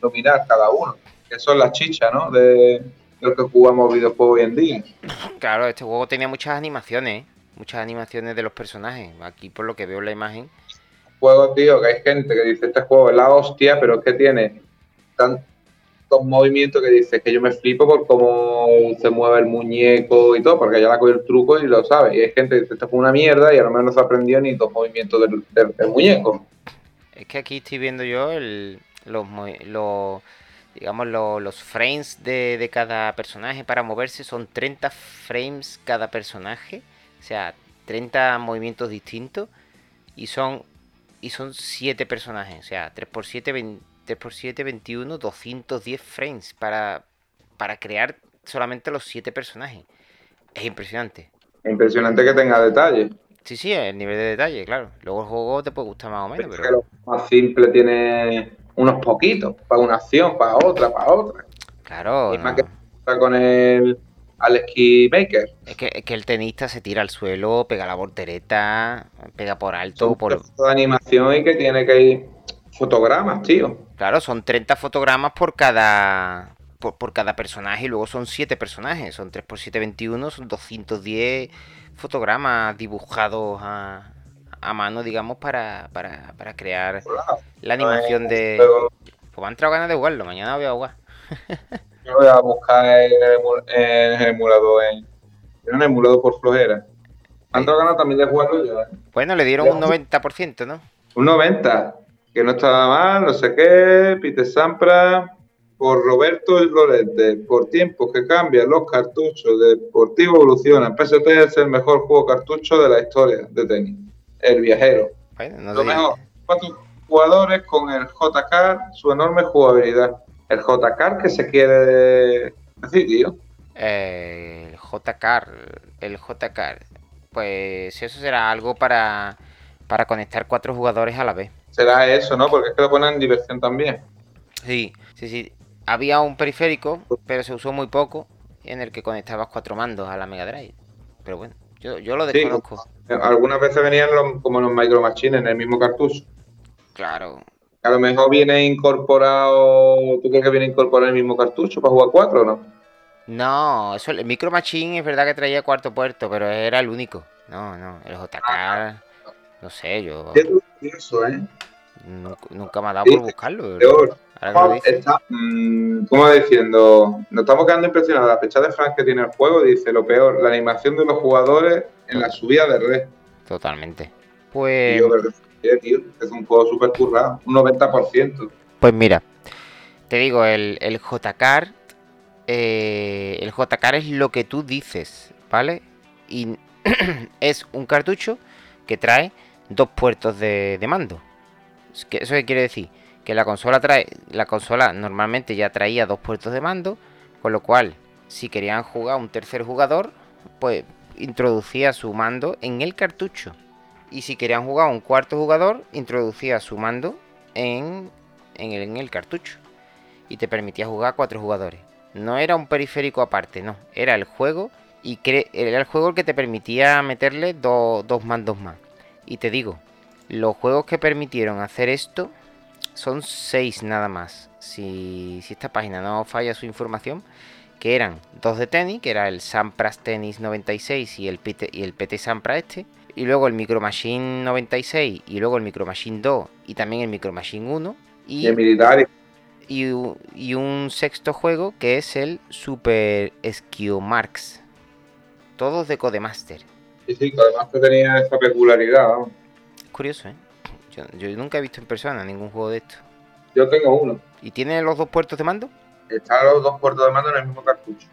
[SPEAKER 3] dominar cada uno que son las chichas, ¿no? De, lo que jugamos videojuegos hoy en día.
[SPEAKER 2] Claro, este juego tenía muchas animaciones, muchas animaciones de los personajes. Aquí por lo que veo en la imagen.
[SPEAKER 3] Juego, tío, que hay gente que dice este juego es la hostia, pero es que tiene tantos movimientos que dice que yo me flipo por cómo se mueve el muñeco y todo, porque ya la cogió el truco y lo sabe. Y hay gente que dice esto fue una mierda y a lo mejor no se aprendió ni dos movimientos del, muñeco.
[SPEAKER 2] Es que aquí estoy viendo yo el, los, los digamos, los frames de, cada personaje para moverse son 30 frames cada personaje, o sea, 30 movimientos distintos y son y son 7 personajes, o sea, 3x7 3x7 21 210 frames para para crear solamente los 7 personajes. Es impresionante.
[SPEAKER 3] Impresionante que tenga detalle.
[SPEAKER 2] Sí, sí, el nivel de detalle, claro. Luego el juego te puede gustar más o menos, pero...
[SPEAKER 3] lo más simple tiene unos poquitos, para una acción, para otra, para otra.
[SPEAKER 2] Claro.
[SPEAKER 3] Y más que con el Alex Baker.
[SPEAKER 2] Es que, que, el tenista se tira al suelo, pega la voltereta, pega por alto.
[SPEAKER 3] Son
[SPEAKER 2] por
[SPEAKER 3] de animación y que tiene que ir fotogramas, tío.
[SPEAKER 2] Claro, son 30 fotogramas por cada por, cada personaje y luego son 7 personajes. Son 3 x 7, 21, son 210 fotogramas dibujados a, a mano, digamos, para, para, para crear la animación de... Pues me han entrado ganas de jugarlo, mañana voy a jugar.
[SPEAKER 3] Yo voy a buscar el, el emulador, en, un emulador por flojera. Me han entrado ganas también de jugarlo yo, ¿eh?
[SPEAKER 2] Bueno, le dieron un 90%, ¿no?
[SPEAKER 3] Un 90%, que no estaba mal, no sé qué, Peter Sampra, por Roberto Lorente, por tiempo que cambian los cartuchos, Deportivo evoluciona, PSP es el mejor juego cartucho de la historia de tenis el viajero. Lo mejor, cuatro jugadores con el JK, su enorme jugabilidad. El JK que se quiere decir, tío.
[SPEAKER 2] Eh, el JK, el JK. Pues eso será algo para, para conectar cuatro jugadores a la vez.
[SPEAKER 3] Será eso, ¿no? Porque es que lo ponen en diversión también.
[SPEAKER 2] Sí, sí, sí. Había un periférico, pero se usó muy poco, en el que conectabas cuatro mandos a la Mega Drive. Pero bueno. Yo, lo desconozco.
[SPEAKER 3] Algunas veces venían como los Micro Machines en el mismo cartucho.
[SPEAKER 2] Claro.
[SPEAKER 3] A lo mejor viene incorporado. ¿Tú crees que viene incorporado en el mismo cartucho para jugar cuatro o no?
[SPEAKER 2] No, eso, el Micro Machine es verdad que traía cuarto puerto, pero era el único. No, no, el JK. Ah, no sé, yo.
[SPEAKER 3] Eso, ¿eh?
[SPEAKER 2] Nunca, me ha dado por buscarlo. Peor.
[SPEAKER 3] Está, mm, como diciendo, nos estamos quedando impresionados. La fecha de Frank que tiene el juego dice lo peor, la animación de los jugadores en la subida de red.
[SPEAKER 2] Totalmente. Pues.
[SPEAKER 3] es un juego súper currado, un 90%.
[SPEAKER 2] Pues mira, te digo, el, el J-Card. eh, el J-Card es lo que tú dices, ¿vale? Y es un cartucho que trae dos puertos de, de mando. Es que- ¿Eso qué quiere decir? Que la consola trae. La consola normalmente ya traía dos puertos de mando. Con lo cual, si querían jugar un tercer jugador, pues introducía su mando en el cartucho. Y si querían jugar un cuarto jugador, introducía su mando en, en, el, en el cartucho. Y te permitía jugar a cuatro jugadores. No era un periférico aparte, no. Era el juego. Y era el juego el que te permitía meterle do- dos mandos más. Y te digo, los juegos que permitieron hacer esto son seis nada más. Si, si esta página no falla su información, que eran dos de tenis, que era el Sampras Tennis 96 y el PT, y el PT Sampra este, y luego el Micro Machine 96 y luego el Micro Machine 2 y también el Micro Machine 1
[SPEAKER 3] Y
[SPEAKER 2] y,
[SPEAKER 3] el militar.
[SPEAKER 2] y, y un sexto juego que es el Super Skiomarks. Todos de Codemaster.
[SPEAKER 3] Sí, sí, que tenía esa peculiaridad.
[SPEAKER 2] Es curioso, ¿eh? Yo, yo nunca he visto en persona ningún juego de esto.
[SPEAKER 3] Yo tengo uno.
[SPEAKER 2] ¿Y tiene los dos puertos de mando?
[SPEAKER 3] Están los dos puertos de mando en el mismo cartucho.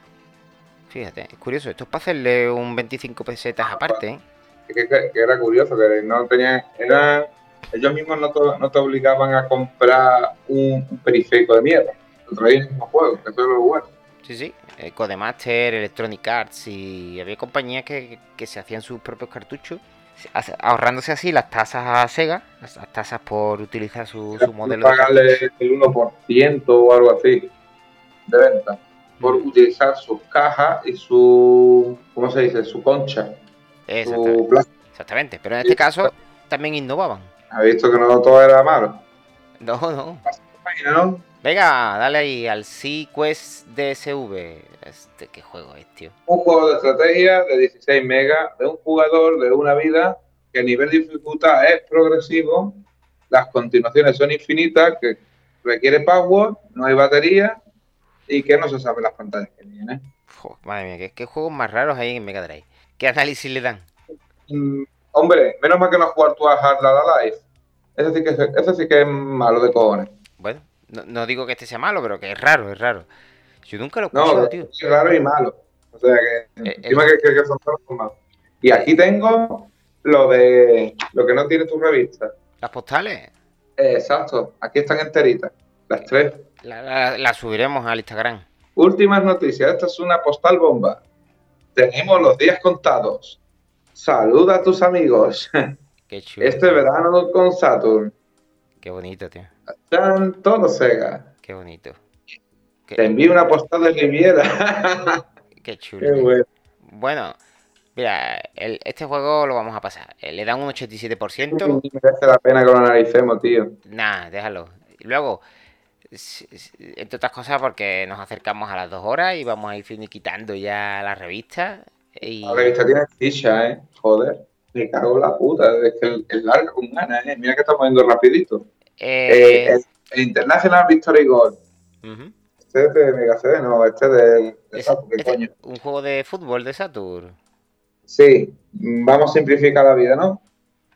[SPEAKER 2] Fíjate, es curioso. Esto es para hacerle un 25 pesetas aparte, ¿eh?
[SPEAKER 3] Es que, era curioso, que no tenían. Era, ellos mismos no te, no te obligaban a comprar un, un periférico de mierda. Te traían el mismo juego, que eso es lo bueno.
[SPEAKER 2] Sí, sí. eh, Codemaster, Electronic Arts y había compañías que, que se hacían sus propios cartuchos, ahorrándose así las tasas a Sega, las, tasas por utilizar su, su modelo de
[SPEAKER 3] pagarle el 1% o algo así de venta por utilizar sus cajas y su. ¿Cómo se dice? Su concha.
[SPEAKER 2] Exactamente,
[SPEAKER 3] Su
[SPEAKER 2] exactamente. Pero en este caso también innovaban.
[SPEAKER 3] Ha visto que no todo era malo.
[SPEAKER 2] No, no.
[SPEAKER 3] ¿no?
[SPEAKER 2] Venga, dale ahí al Sequest DSV. Este, ¿Qué juego es, tío?
[SPEAKER 3] Un juego de estrategia de 16 megas, de un jugador, de una vida, que el nivel de dificultad es progresivo, las continuaciones son infinitas, que requiere power, no hay batería y que no se sabe las pantallas que tiene.
[SPEAKER 2] Madre mía, ¿qué, qué juegos más raros hay en Mega Drive? ¿Qué análisis le dan?
[SPEAKER 3] Mm, hombre, menos mal que no has jugado tú a Hard Life. Ese sí, que, es- ese sí que es malo de cojones.
[SPEAKER 2] Bueno, no, no digo que este sea malo, pero que es raro, es raro. Yo nunca lo he
[SPEAKER 3] No,
[SPEAKER 2] escuchado, tío.
[SPEAKER 3] es raro y malo. O sea que
[SPEAKER 2] Eh,
[SPEAKER 3] encima que, que- que son malos. Y aquí tengo lo de lo que no tiene tu revista.
[SPEAKER 2] Las postales,
[SPEAKER 3] Eh, exacto, aquí están enteritas, las tres.
[SPEAKER 2] la, la- la subiremos al Instagram.
[SPEAKER 3] Últimas noticias, esta es una postal bomba. Tenemos los días contados. Saluda a tus amigos.
[SPEAKER 2] Qué chulo.
[SPEAKER 3] Este verano con Saturn.
[SPEAKER 2] Qué bonito, tío.
[SPEAKER 3] Están todos Sega.
[SPEAKER 2] Qué bonito.
[SPEAKER 3] Te envío una postal de Riviera.
[SPEAKER 2] qué chulo.
[SPEAKER 3] Qué bueno.
[SPEAKER 2] Bueno, mira, el- este juego lo vamos a pasar. Eh, Le dan un 87%.
[SPEAKER 3] Ni merece la pena que lo analicemos, tío.
[SPEAKER 2] Nah, déjalo. Luego, entre otras cosas, porque nos acercamos a las dos horas y vamos a ir finiquitando ya la revista. Y...
[SPEAKER 3] La revista tiene ficha, ¿eh? Joder. Me cago en la puta. Es que es larga con ganas, ¿eh? Mira que estamos yendo rapidito.
[SPEAKER 2] Eh,
[SPEAKER 3] Eh, el, el International Victory
[SPEAKER 2] ujú.
[SPEAKER 3] Este es de Mega CD, no, este es de, de
[SPEAKER 2] Es-
[SPEAKER 3] Saturn, ¿qué
[SPEAKER 2] este-
[SPEAKER 3] coño?
[SPEAKER 2] un juego de fútbol de Saturn.
[SPEAKER 3] Sí, vamos a simplificar la vida, ¿no?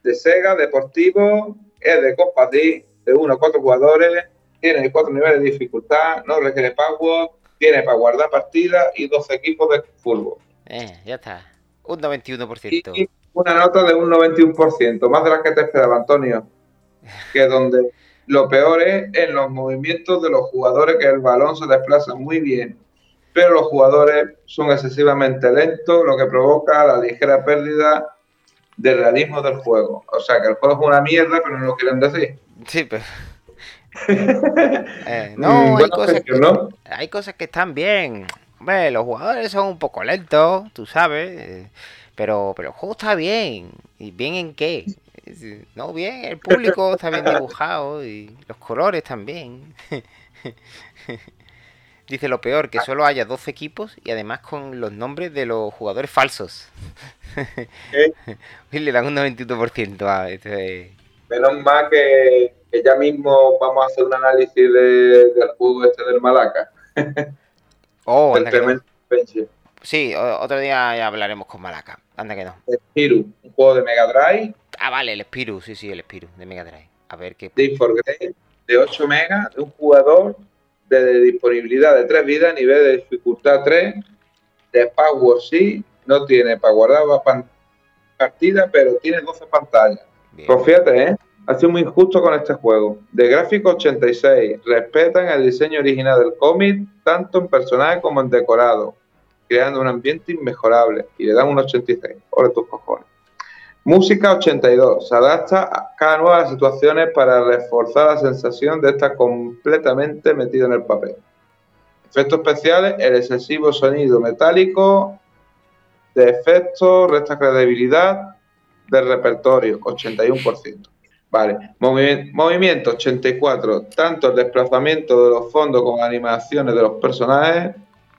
[SPEAKER 3] De Sega, deportivo, es de Copa D, de uno a cuatro jugadores, tiene cuatro niveles de dificultad, no requiere power, tiene para guardar partidas y 12 equipos de fútbol.
[SPEAKER 2] Eh, ya está. Un
[SPEAKER 3] Y,
[SPEAKER 2] 91%.
[SPEAKER 3] y una nota de un 91%, más de las que te esperaba, Antonio. Que donde lo peor es en los movimientos de los jugadores, que el balón se desplaza muy bien, pero los jugadores son excesivamente lentos, lo que provoca la ligera pérdida del realismo del juego. O sea que el juego es una mierda, pero no lo quieren decir.
[SPEAKER 2] Sí, pero... Eh, no, hay
[SPEAKER 3] Buena
[SPEAKER 2] cosas,
[SPEAKER 3] gestión, ¿no?
[SPEAKER 2] hay cosas que están bien. Hombre, los jugadores son un poco lentos, tú sabes. eh, Pero, pero el juego está bien. ¿Y bien en qué? No, bien, el público está bien dibujado y los colores también. Dice lo peor, que solo haya 12 equipos y además con los nombres de los jugadores falsos. Y le dan un 91% a este.
[SPEAKER 3] Menos mal que, que ya mismo vamos a hacer un análisis de- del juego este del Malaca.
[SPEAKER 2] Oh, anda que no. Sí, otro día ya hablaremos con Malaca. Anda que no.
[SPEAKER 3] Spirou, un juego de Mega Drive,
[SPEAKER 2] Ah, vale, el Spiru, sí, sí, el Spiru de Mega Drive. A ver qué.
[SPEAKER 3] de Inforgrade, de 8 megas, de un jugador, de disponibilidad de 3 vidas, nivel de dificultad 3, de Power sí, no tiene para guardar partida, pero tiene 12 pantallas. Pues fíjate, ¿eh? Ha sido muy injusto con este juego. De gráfico 86, respetan el diseño original del cómic, tanto en personaje como en decorado, creando un ambiente inmejorable. Y le dan un 86. Por tus cojones. Música 82. Se adapta cada nueva a las situaciones para reforzar la sensación de estar completamente metido en el papel. Efectos especiales, el excesivo sonido metálico de efectos, resta credibilidad del repertorio, 81%. Vale, movimiento 84, tanto el desplazamiento de los fondos como animaciones de los personajes,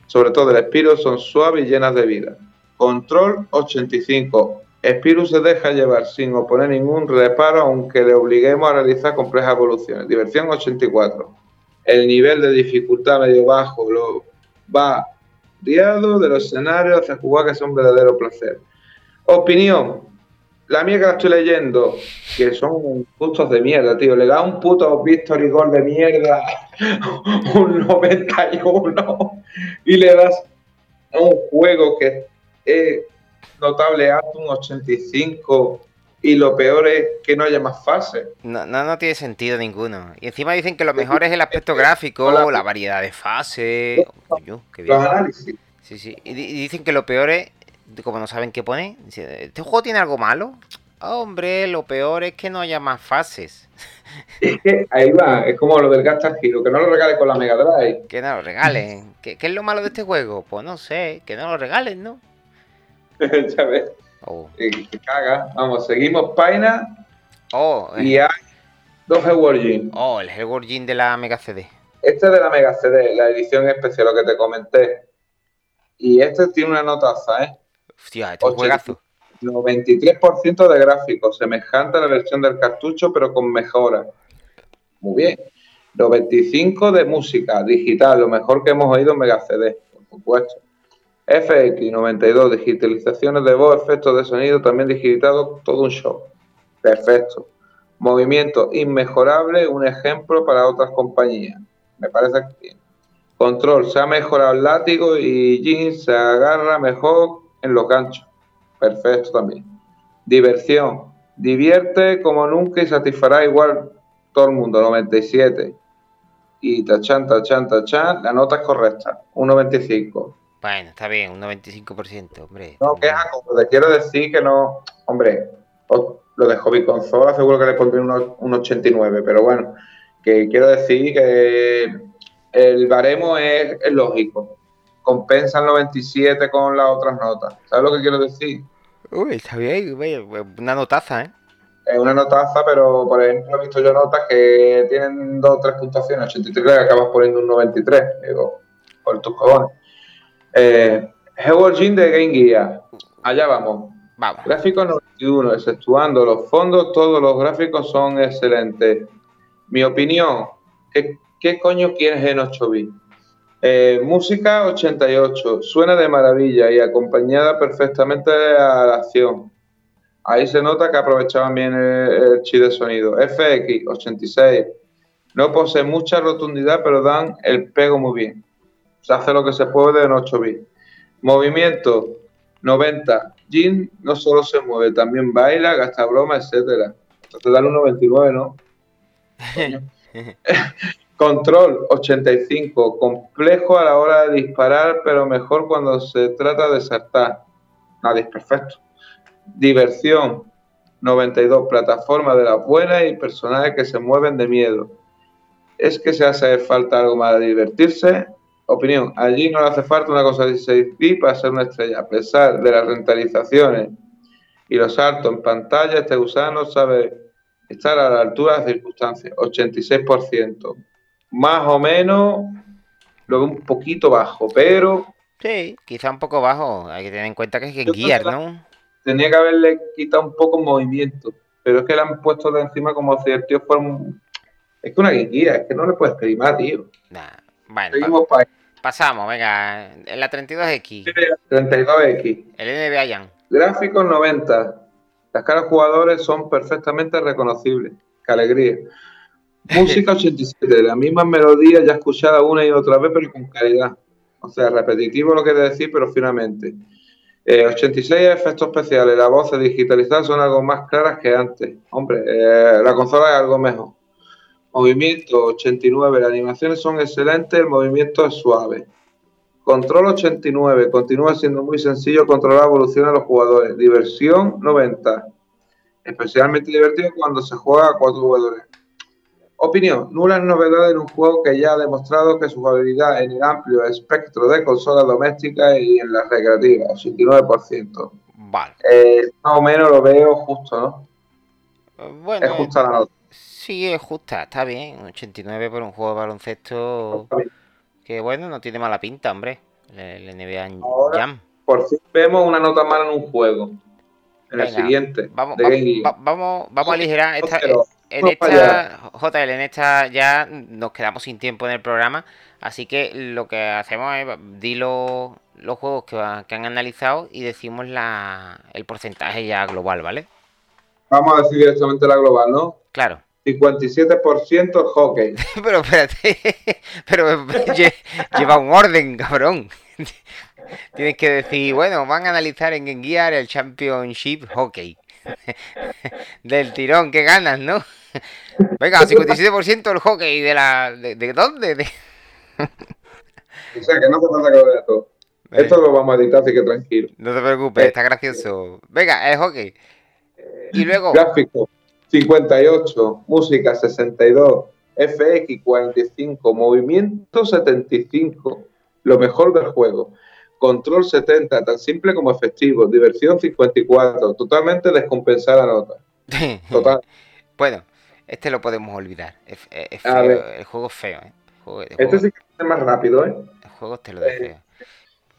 [SPEAKER 3] sobre todo el Spiro, son suaves y llenas de vida. Control 85, Spiro se deja llevar sin oponer ningún reparo aunque le obliguemos a realizar complejas evoluciones. Diversión 84, el nivel de dificultad medio bajo lo va guiado de los escenarios hacia jugar que es un verdadero placer. Opinión, la mía que la estoy leyendo, que son gustos de mierda, tío. Le da un puto Victory Gold de mierda, un 91, y le das un juego que es notable un 85, y lo peor es que no haya más fases.
[SPEAKER 2] No, no, no, tiene sentido ninguno. Y encima dicen que lo mejor es el aspecto gráfico, la, variedad de fases.
[SPEAKER 3] Los análisis.
[SPEAKER 2] Sí, sí. Y dicen que lo peor es como no saben qué poner, ¿este juego tiene algo malo? Hombre, lo peor es que no haya más fases.
[SPEAKER 3] Es que ahí va, es como lo del Gastar Hero, que no lo regalen con la Mega Drive.
[SPEAKER 2] Que no lo regalen. ¿Qué, es lo malo de este juego? Pues no sé, que no lo regalen, ¿no?
[SPEAKER 3] ya ves. Oh. Que caga. Vamos, seguimos página.
[SPEAKER 2] Oh,
[SPEAKER 3] y eh. hay dos Hellworld
[SPEAKER 2] Oh, el Hellworld de la Mega CD.
[SPEAKER 3] Este es de la Mega CD, la edición especial, lo que te comenté. Y este tiene una notaza, ¿eh?
[SPEAKER 2] Hostia, este es un juegazo.
[SPEAKER 3] 93% de gráficos, semejante a la versión del cartucho, pero con mejora. Muy bien. 95 de música digital, lo mejor que hemos oído en Mega CD, por supuesto. FX 92, digitalizaciones de voz, efectos de sonido, también digitado, todo un show. Perfecto. Movimiento inmejorable, un ejemplo para otras compañías. Me parece que Control, se ha mejorado el látigo y Jeans se agarra mejor en los ganchos. Perfecto también. Diversión. Divierte como nunca y satisfará igual todo el mundo. 97. Y tachan, tachan, tachan. La nota es correcta. 1.95.
[SPEAKER 2] Bueno, está bien, un 95%, hombre.
[SPEAKER 3] No, que como te quiero decir que no. Hombre, lo de hobby consola seguro que le pondré un, 89, pero bueno, que quiero decir que el baremo es lógico compensan los 27 con las otras notas. ¿Sabes lo que quiero decir?
[SPEAKER 2] Uy, está bien, una notaza, ¿eh?
[SPEAKER 3] Es una notaza, pero por ejemplo he visto yo notas que tienen dos o tres puntuaciones, 83 y acabas poniendo un 93, digo, por tus cojones. Eh, de Game Gear, allá vamos.
[SPEAKER 2] Vamos.
[SPEAKER 3] Gráficos 91, exceptuando los fondos, todos los gráficos son excelentes. Mi opinión, ¿qué, qué coño quieres en 8 bits? Eh, música 88, suena de maravilla y acompañada perfectamente a la acción. Ahí se nota que aprovechaban bien el, chip de sonido. FX 86, no posee mucha rotundidad, pero dan el pego muy bien. Se hace lo que se puede en 8 bits. Movimiento 90, Jin no solo se mueve, también baila, gasta broma, etcétera. Entonces dan un 99, ¿no? Control 85, complejo a la hora de disparar, pero mejor cuando se trata de saltar. Nadie es perfecto. Diversión 92, plataforma de las buenas y personajes que se mueven de miedo. Es que se hace falta algo más de divertirse. Opinión, allí no le hace falta una cosa de 16 bits para ser una estrella. A pesar de las rentalizaciones y los saltos en pantalla, este gusano sabe estar a la altura de las circunstancias. 86% más o menos lo veo un poquito bajo, pero...
[SPEAKER 2] Sí, quizá un poco bajo. Hay que tener en cuenta que es que guiar, ¿no?
[SPEAKER 3] Tenía que haberle quitado un poco movimiento, pero es que le han puesto de encima como si el tío fuera un... Es que una guía, es que no le puedes pedir más, tío.
[SPEAKER 2] Nah. Bueno, pasamos, venga. En la 32X.
[SPEAKER 3] 32X.
[SPEAKER 2] El NBA Jan.
[SPEAKER 3] Gráficos 90. Las caras jugadores son perfectamente reconocibles. Qué alegría. Música 87, la misma melodía ya escuchada una y otra vez, pero con calidad. O sea, repetitivo lo quiere decir, pero finalmente. 86 eh, efectos especiales, las voces digitalizadas son algo más claras que antes. Hombre, eh, la consola es algo mejor. Movimiento 89, las animaciones son excelentes, el movimiento es suave. Control 89, continúa siendo muy sencillo controlar la evolución de los jugadores. Diversión 90, especialmente divertido cuando se juega a cuatro jugadores. Opinión, nula novedad en un juego que ya ha demostrado que su jugabilidad en el amplio espectro de consolas domésticas y en las recreativas, 89%.
[SPEAKER 2] Vale.
[SPEAKER 3] Eh, más o menos lo veo justo, ¿no?
[SPEAKER 2] Bueno,
[SPEAKER 3] es justa la nota.
[SPEAKER 2] Sí, es justa, está bien. 89 por un juego de baloncesto que, bueno, no tiene mala pinta, hombre. El, NBA Jam.
[SPEAKER 3] Por fin vemos una nota mala en un juego. En el siguiente.
[SPEAKER 2] Vamos, vamos, vamos, a aligerar esta, en esta, JL, en esta ya nos quedamos sin tiempo en el programa, así que lo que hacemos es di los, juegos que, han analizado y decimos la, el porcentaje ya global, ¿vale?
[SPEAKER 3] Vamos a decir directamente la global, ¿no?
[SPEAKER 2] Claro.
[SPEAKER 3] 57% hockey.
[SPEAKER 2] pero espérate, pero lleva un orden, cabrón. Tienes que decir, bueno, van a analizar en Gear el Championship Hockey. Del tirón que ganas, ¿no? Venga, 57% el hockey de la. ¿De, de dónde?
[SPEAKER 3] o sea, que no se falta que todo. Esto lo vamos a editar, así que tranquilo.
[SPEAKER 2] No te preocupes, está gracioso. Venga, el hockey. Y luego.
[SPEAKER 3] Gráfico 58, música 62, FX 45, movimiento 75. Lo mejor del juego. Control 70, tan simple como efectivo. Diversión 54, totalmente descompensada la nota.
[SPEAKER 2] Total. bueno, este lo podemos olvidar. Es, feo, el juego es feo, ¿eh?
[SPEAKER 3] este sí que es más rápido, ¿eh?
[SPEAKER 2] El juego te lo dejo. Eh,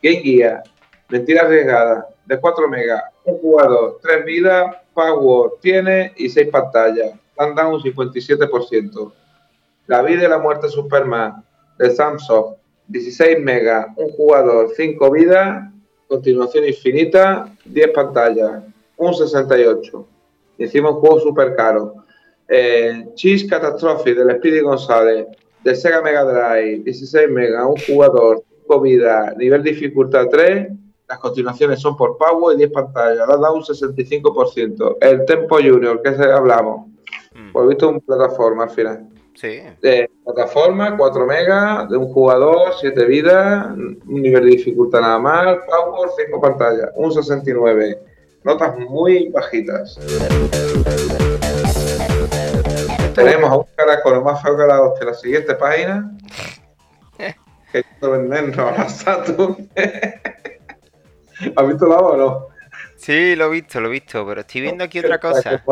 [SPEAKER 3] Game Gear, mentira arriesgada, de 4 megas, un jugador, 3 vidas, Power tiene y 6 pantallas. Dado un 57%. La vida y la muerte de Superman, de Samsung, 16 megas, un jugador, 5 vidas, continuación infinita, 10 pantallas, un 68. Hicimos un juego súper caro. Eh, Cheese Catastrophe del Speedy González, de Sega Mega Drive, 16 megas, un jugador, 5 vidas, nivel dificultad 3. Las continuaciones son por Power y 10 pantallas. Le da un 65%. El Tempo Junior, que hablamos. Mm. Pues visto un plataforma al final.
[SPEAKER 2] Sí.
[SPEAKER 3] De plataforma, 4 megas, de un jugador, 7 vidas, un nivel de dificultad nada más, Power, 5 pantallas, un 69. Notas muy bajitas. Tenemos a un caracol más feo que la hostia. La siguiente página. que vendernos a la Saturn. ¿Has visto la o no?
[SPEAKER 2] Sí, lo he visto, lo he visto, pero estoy viendo aquí otra cosa.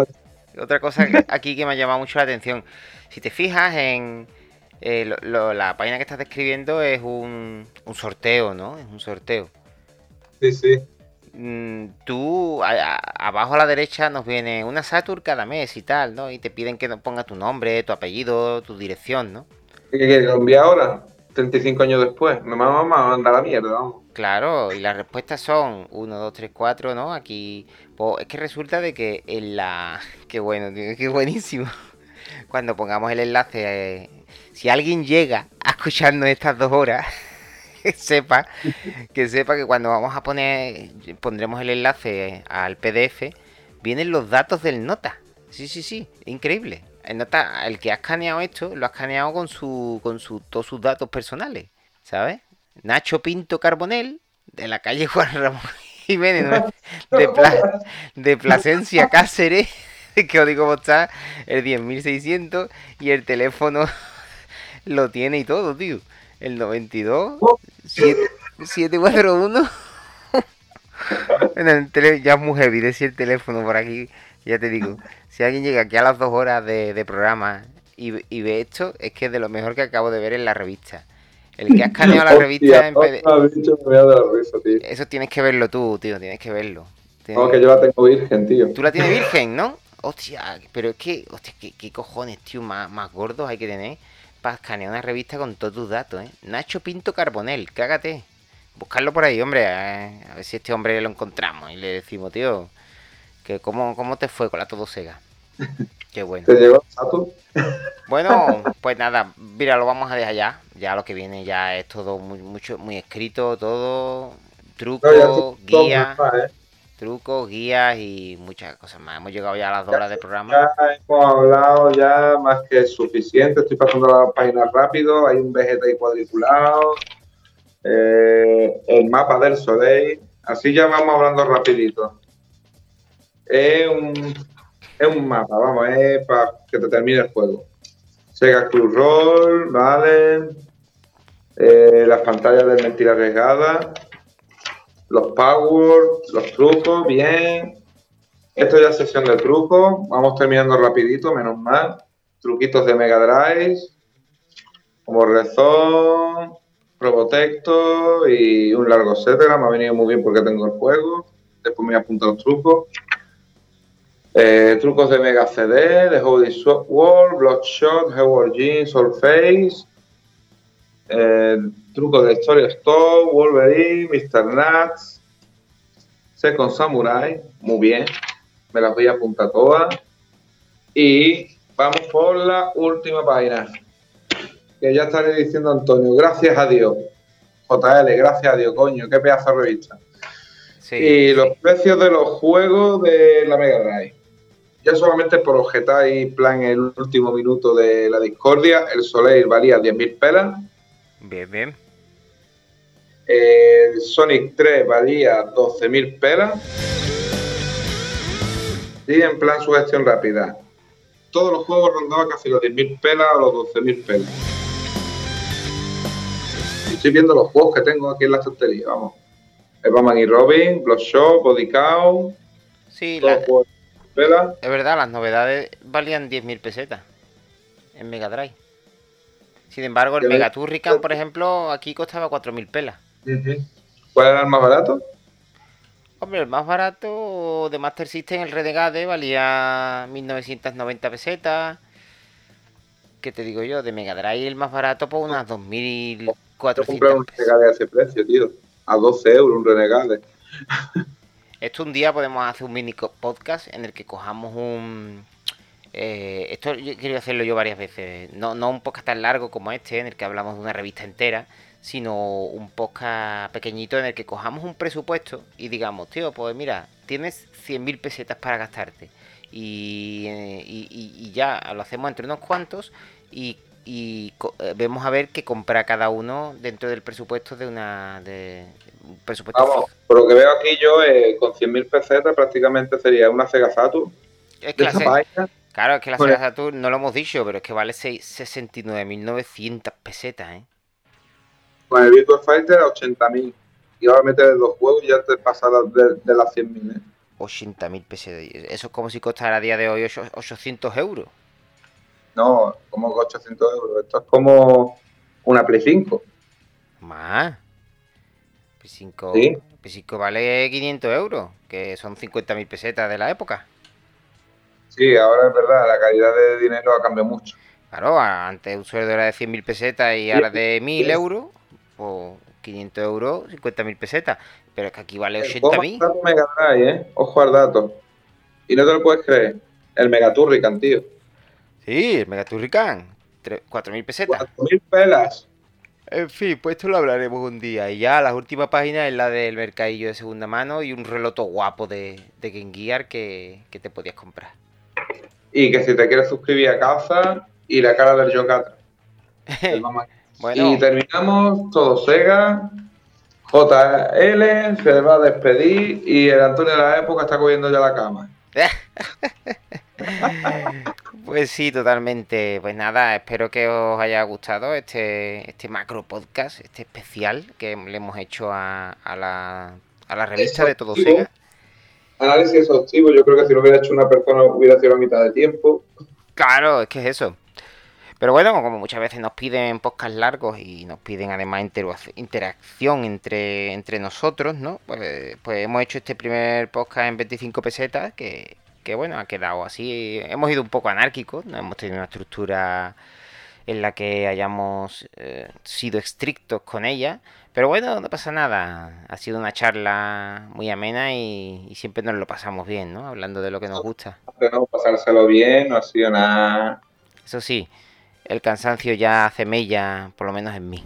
[SPEAKER 2] Otra cosa aquí que me ha llamado mucho la atención. Si te fijas en eh, la página que estás describiendo es un, sorteo, ¿no? Es un sorteo.
[SPEAKER 3] Sí, sí.
[SPEAKER 2] Mm, tú, abajo a la derecha nos viene una Saturn cada mes y tal, ¿no? Y te piden que pongas tu nombre, tu apellido, tu dirección, ¿no?
[SPEAKER 3] ¿Qué que lo envía ahora? 35 años después. Me vamos a la mierda.
[SPEAKER 2] Claro, y las respuestas son 1, 2, 3, 4, ¿no? Aquí, pues es que resulta de que en la... Qué bueno, qué buenísimo cuando pongamos el enlace, eh, si alguien llega a escucharnos estas dos horas, que sepa, que sepa que cuando vamos a poner, pondremos el enlace al PDF, vienen los datos del nota. Sí, sí, sí, increíble. El nota, el que ha escaneado esto, lo ha escaneado con su, con su, todos sus datos personales, ¿sabes? Nacho Pinto Carbonel, de la calle Juan Ramón Jiménez, de, de Plasencia Cáceres. que os digo cómo está, el 10600 y el teléfono lo tiene y todo, tío. El 92 741 ya es muy heavy decir el teléfono por aquí. Ya te digo, si alguien llega aquí a las dos horas de, programa y, ve esto, es que es de lo mejor que acabo de ver en la revista. El que ha escaneado la revista en Eso tienes que verlo tú, tío, tienes que verlo.
[SPEAKER 3] No, que yo la tengo virgen, tío.
[SPEAKER 2] Tú la tienes virgen, ¿no? Hostia, pero es que, hostia, ¿qué, cojones, tío, más, más gordos hay que tener para escanear una revista con todos tus datos, ¿eh? Nacho Pinto Carbonel, cágate. Buscarlo por ahí, hombre, a ver si este hombre lo encontramos y le decimos, tío, que cómo, cómo te fue con la todo sega. Qué bueno.
[SPEAKER 3] ¿Te llegó Saturn?
[SPEAKER 2] Bueno, pues nada, mira, lo vamos a dejar ya. Ya lo que viene ya es todo muy, mucho, muy escrito, todo, trucos, guías, ¿eh? trucos, guías y muchas cosas más. Hemos llegado ya a las dos horas del programa.
[SPEAKER 3] Ya hemos hablado ya más que suficiente. Estoy pasando la página rápido. Hay un Vegeta ahí cuadriculado. Eh, el mapa del Soleil. Así ya vamos hablando rapidito. Es un, es un mapa, vamos, es para que te termine el juego. Sega Club Roll, ¿vale? Eh, las pantallas de mentira arriesgada, los power, los trucos, bien. Esto ya es sesión de trucos, vamos terminando rapidito, menos mal. Truquitos de Mega Drive, como Rezón, Probotecto y un largo etcétera. Me ha venido muy bien porque tengo el juego. Después me voy a los trucos. Eh, trucos de Mega CD, de Holy World, Bloodshot, Howard Jean, Soulface. Eh, trucos de Story Stop, Wolverine, Mr. Nuts. Second Samurai, muy bien. Me las voy a apuntar todas. Y vamos por la última página. Que ya estaré diciendo Antonio, gracias a Dios. JL, gracias a Dios, coño, qué pedazo de revista. y los precios de los juegos de la Mega Drive ya solamente por objetar y plan el último minuto de la discordia, el Soleil valía 10.000 pelas.
[SPEAKER 2] Bien, bien.
[SPEAKER 3] El Sonic 3 valía 12.000 pelas. Y en plan su gestión rápida. Todos los juegos rondaban casi los 10.000 pelas o los 12.000 pelas. Estoy viendo los juegos que tengo aquí en la estantería, vamos. El Batman y Robin, Bloodshot, Body Count.
[SPEAKER 2] Sí, la, es verdad, las novedades valían 10.000 pesetas en Mega Drive. Sin embargo, el Mega Turrican, por ejemplo, aquí costaba 4.000 pelas.
[SPEAKER 3] ¿Cuál era el más barato?
[SPEAKER 2] Hombre, el más barato de Master System, el Renegade, valía 1.990 pesetas. ¿Qué te digo yo? De Mega Drive el más barato por unas 2.400
[SPEAKER 3] pesetas. un Renegade a ese precio, tío. A 12 euros un Renegade.
[SPEAKER 2] Esto un día podemos hacer un mini podcast en el que cojamos un... Eh, esto yo quería hacerlo yo varias veces. No, no un podcast tan largo como este, en el que hablamos de una revista entera, sino un podcast pequeñito en el que cojamos un presupuesto y digamos, tío, pues mira, tienes 100.000 pesetas para gastarte. Y, y, ya lo hacemos entre unos cuantos y, y eh, vemos a ver qué compra cada uno dentro del presupuesto de una de,
[SPEAKER 3] Vamos, por lo que veo aquí yo, eh, con 100.000 pesetas prácticamente sería una Sega Saturn.
[SPEAKER 2] Es que claro, es que la Sega Saturn no lo hemos dicho, pero es que vale 69.900 pesetas, ¿eh?
[SPEAKER 3] Con el Virtual Fighter a 80.000. Y ahora meter dos juegos y ya te pasa de, de las 100.000, ¿eh?
[SPEAKER 2] 80.000 pesetas. Eso es como si costara a día de hoy 800 euros.
[SPEAKER 3] No, como 800 euros. Esto es como una Play 5.
[SPEAKER 2] Más. P5, vale 500 euros, que son 50.000 pesetas de la época.
[SPEAKER 3] Sí, ahora es verdad, la calidad de dinero ha cambiado mucho.
[SPEAKER 2] Claro, antes un sueldo era de 100.000 pesetas y ahora de 1.000 euros, o 500 euros, 50.000 pesetas. Pero es que aquí vale 80.000.
[SPEAKER 3] Mega Drive, ¿eh? Ojo al dato. Y no te lo puedes creer. El Megaturrican, tío.
[SPEAKER 2] Sí, el Megaturrican. 4.000 pesetas.
[SPEAKER 3] 4.000 pelas.
[SPEAKER 2] En fin, pues esto lo hablaremos un día. Y ya la última página es la del mercadillo de segunda mano y un reloto guapo de, de Game Gear que, te podías comprar.
[SPEAKER 3] Y que si te quieres suscribir a casa y la cara del John Catra. Y terminamos todo Sega. JL se va a despedir y el Antonio de la época está cogiendo ya la cama.
[SPEAKER 2] Pues sí, totalmente. Pues nada, espero que os haya gustado este, este macro podcast, este especial que le hemos hecho a, la, a la revista de Todo Sega.
[SPEAKER 3] Análisis exhaustivo, yo creo que si lo hubiera hecho una persona hubiera sido a mitad de tiempo.
[SPEAKER 2] Claro, es que es eso. Pero bueno, como muchas veces nos piden podcast largos y nos piden además interacción entre, entre nosotros, ¿no? Pues, pues hemos hecho este primer podcast en 25 pesetas que, que bueno, ha quedado así. Hemos ido un poco anárquicos, no hemos tenido una estructura en la que hayamos eh, sido estrictos con ella. Pero bueno, no pasa nada. Ha sido una charla muy amena y, siempre nos lo pasamos bien, ¿no? Hablando de lo que nos gusta.
[SPEAKER 3] No, pasárselo bien, no ha sido nada.
[SPEAKER 2] Eso sí, el cansancio ya hace mella, por lo menos en mí.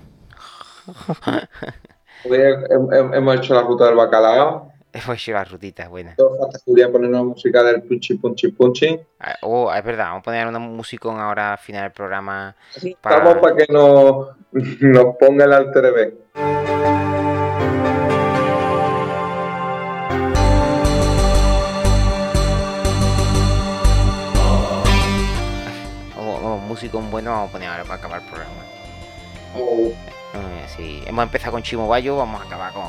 [SPEAKER 3] hemos hecho la ruta del bacalao.
[SPEAKER 2] Hecho las rutitas buenas.
[SPEAKER 3] Julián poner una música del punchi punchi punchi.
[SPEAKER 2] Ah, oh, es verdad, vamos a poner una música ahora al final del programa.
[SPEAKER 3] para... Vamos para que nos, nos ponga el alter B.
[SPEAKER 2] músico bueno vamos a poner ahora para acabar el programa. Oh. Eh, sí. Hemos empezado con Chimo Bayo, vamos a acabar con,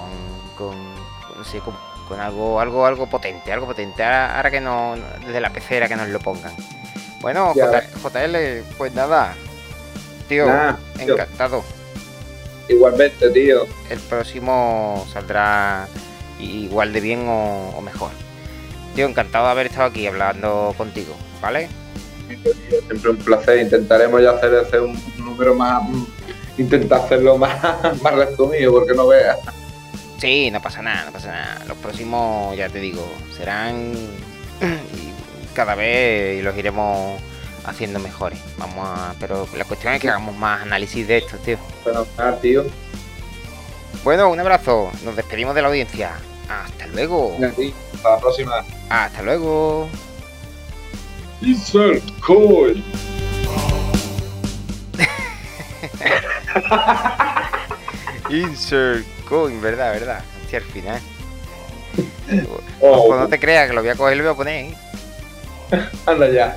[SPEAKER 2] con no sé, con, algo, algo, algo potente, algo potente. Ahora, que no, desde la pecera que nos lo pongan. Bueno, JL, pues nada, tío, encantado.
[SPEAKER 3] Igualmente, tío.
[SPEAKER 2] El próximo saldrá igual de bien o, o mejor. Tío, encantado de haber estado aquí hablando contigo, ¿vale?
[SPEAKER 3] Siempre un placer. Intentaremos ya hacer, hacer un número más. Intentar hacerlo más, más resumido, porque no veas.
[SPEAKER 2] Sí, no pasa nada, no pasa nada. Los próximos, ya te digo, serán cada vez los iremos haciendo mejores. Vamos a. Pero la cuestión es que hagamos más análisis de esto, tío.
[SPEAKER 3] Bueno, nada, tío.
[SPEAKER 2] Bueno, un abrazo. Nos despedimos de la audiencia. Hasta luego.
[SPEAKER 3] Hasta la próxima.
[SPEAKER 2] Hasta luego.
[SPEAKER 3] Insert coin.
[SPEAKER 2] Insert coin, verdad, verdad. Si al final. Oh. no te creas que lo voy a coger y lo voy a poner. ¿eh?
[SPEAKER 3] Anda ya.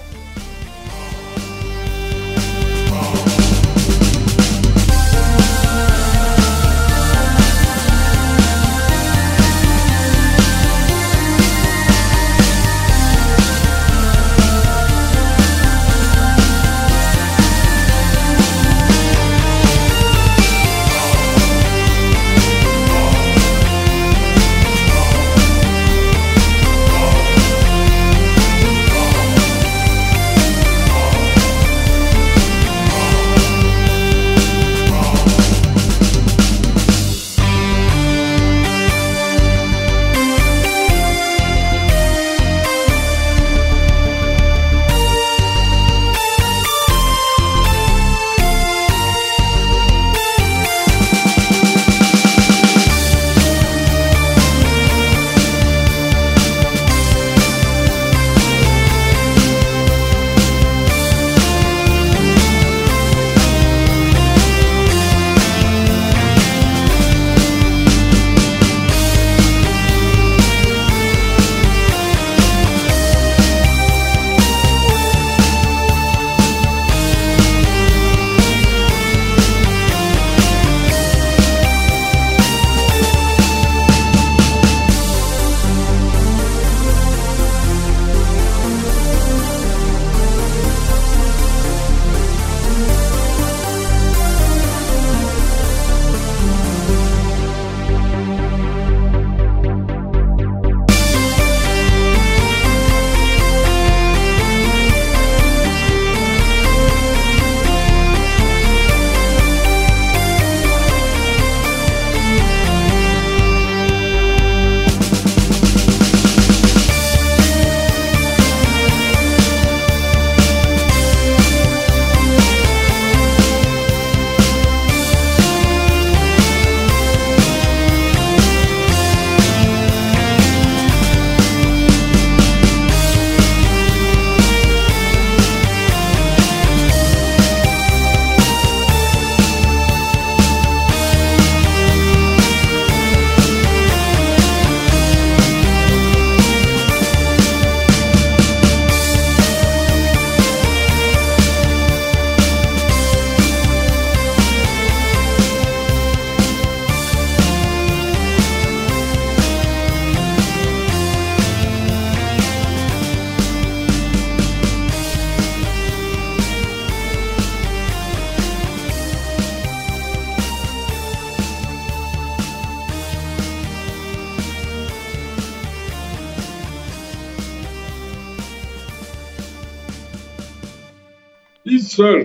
[SPEAKER 3] Insert coin.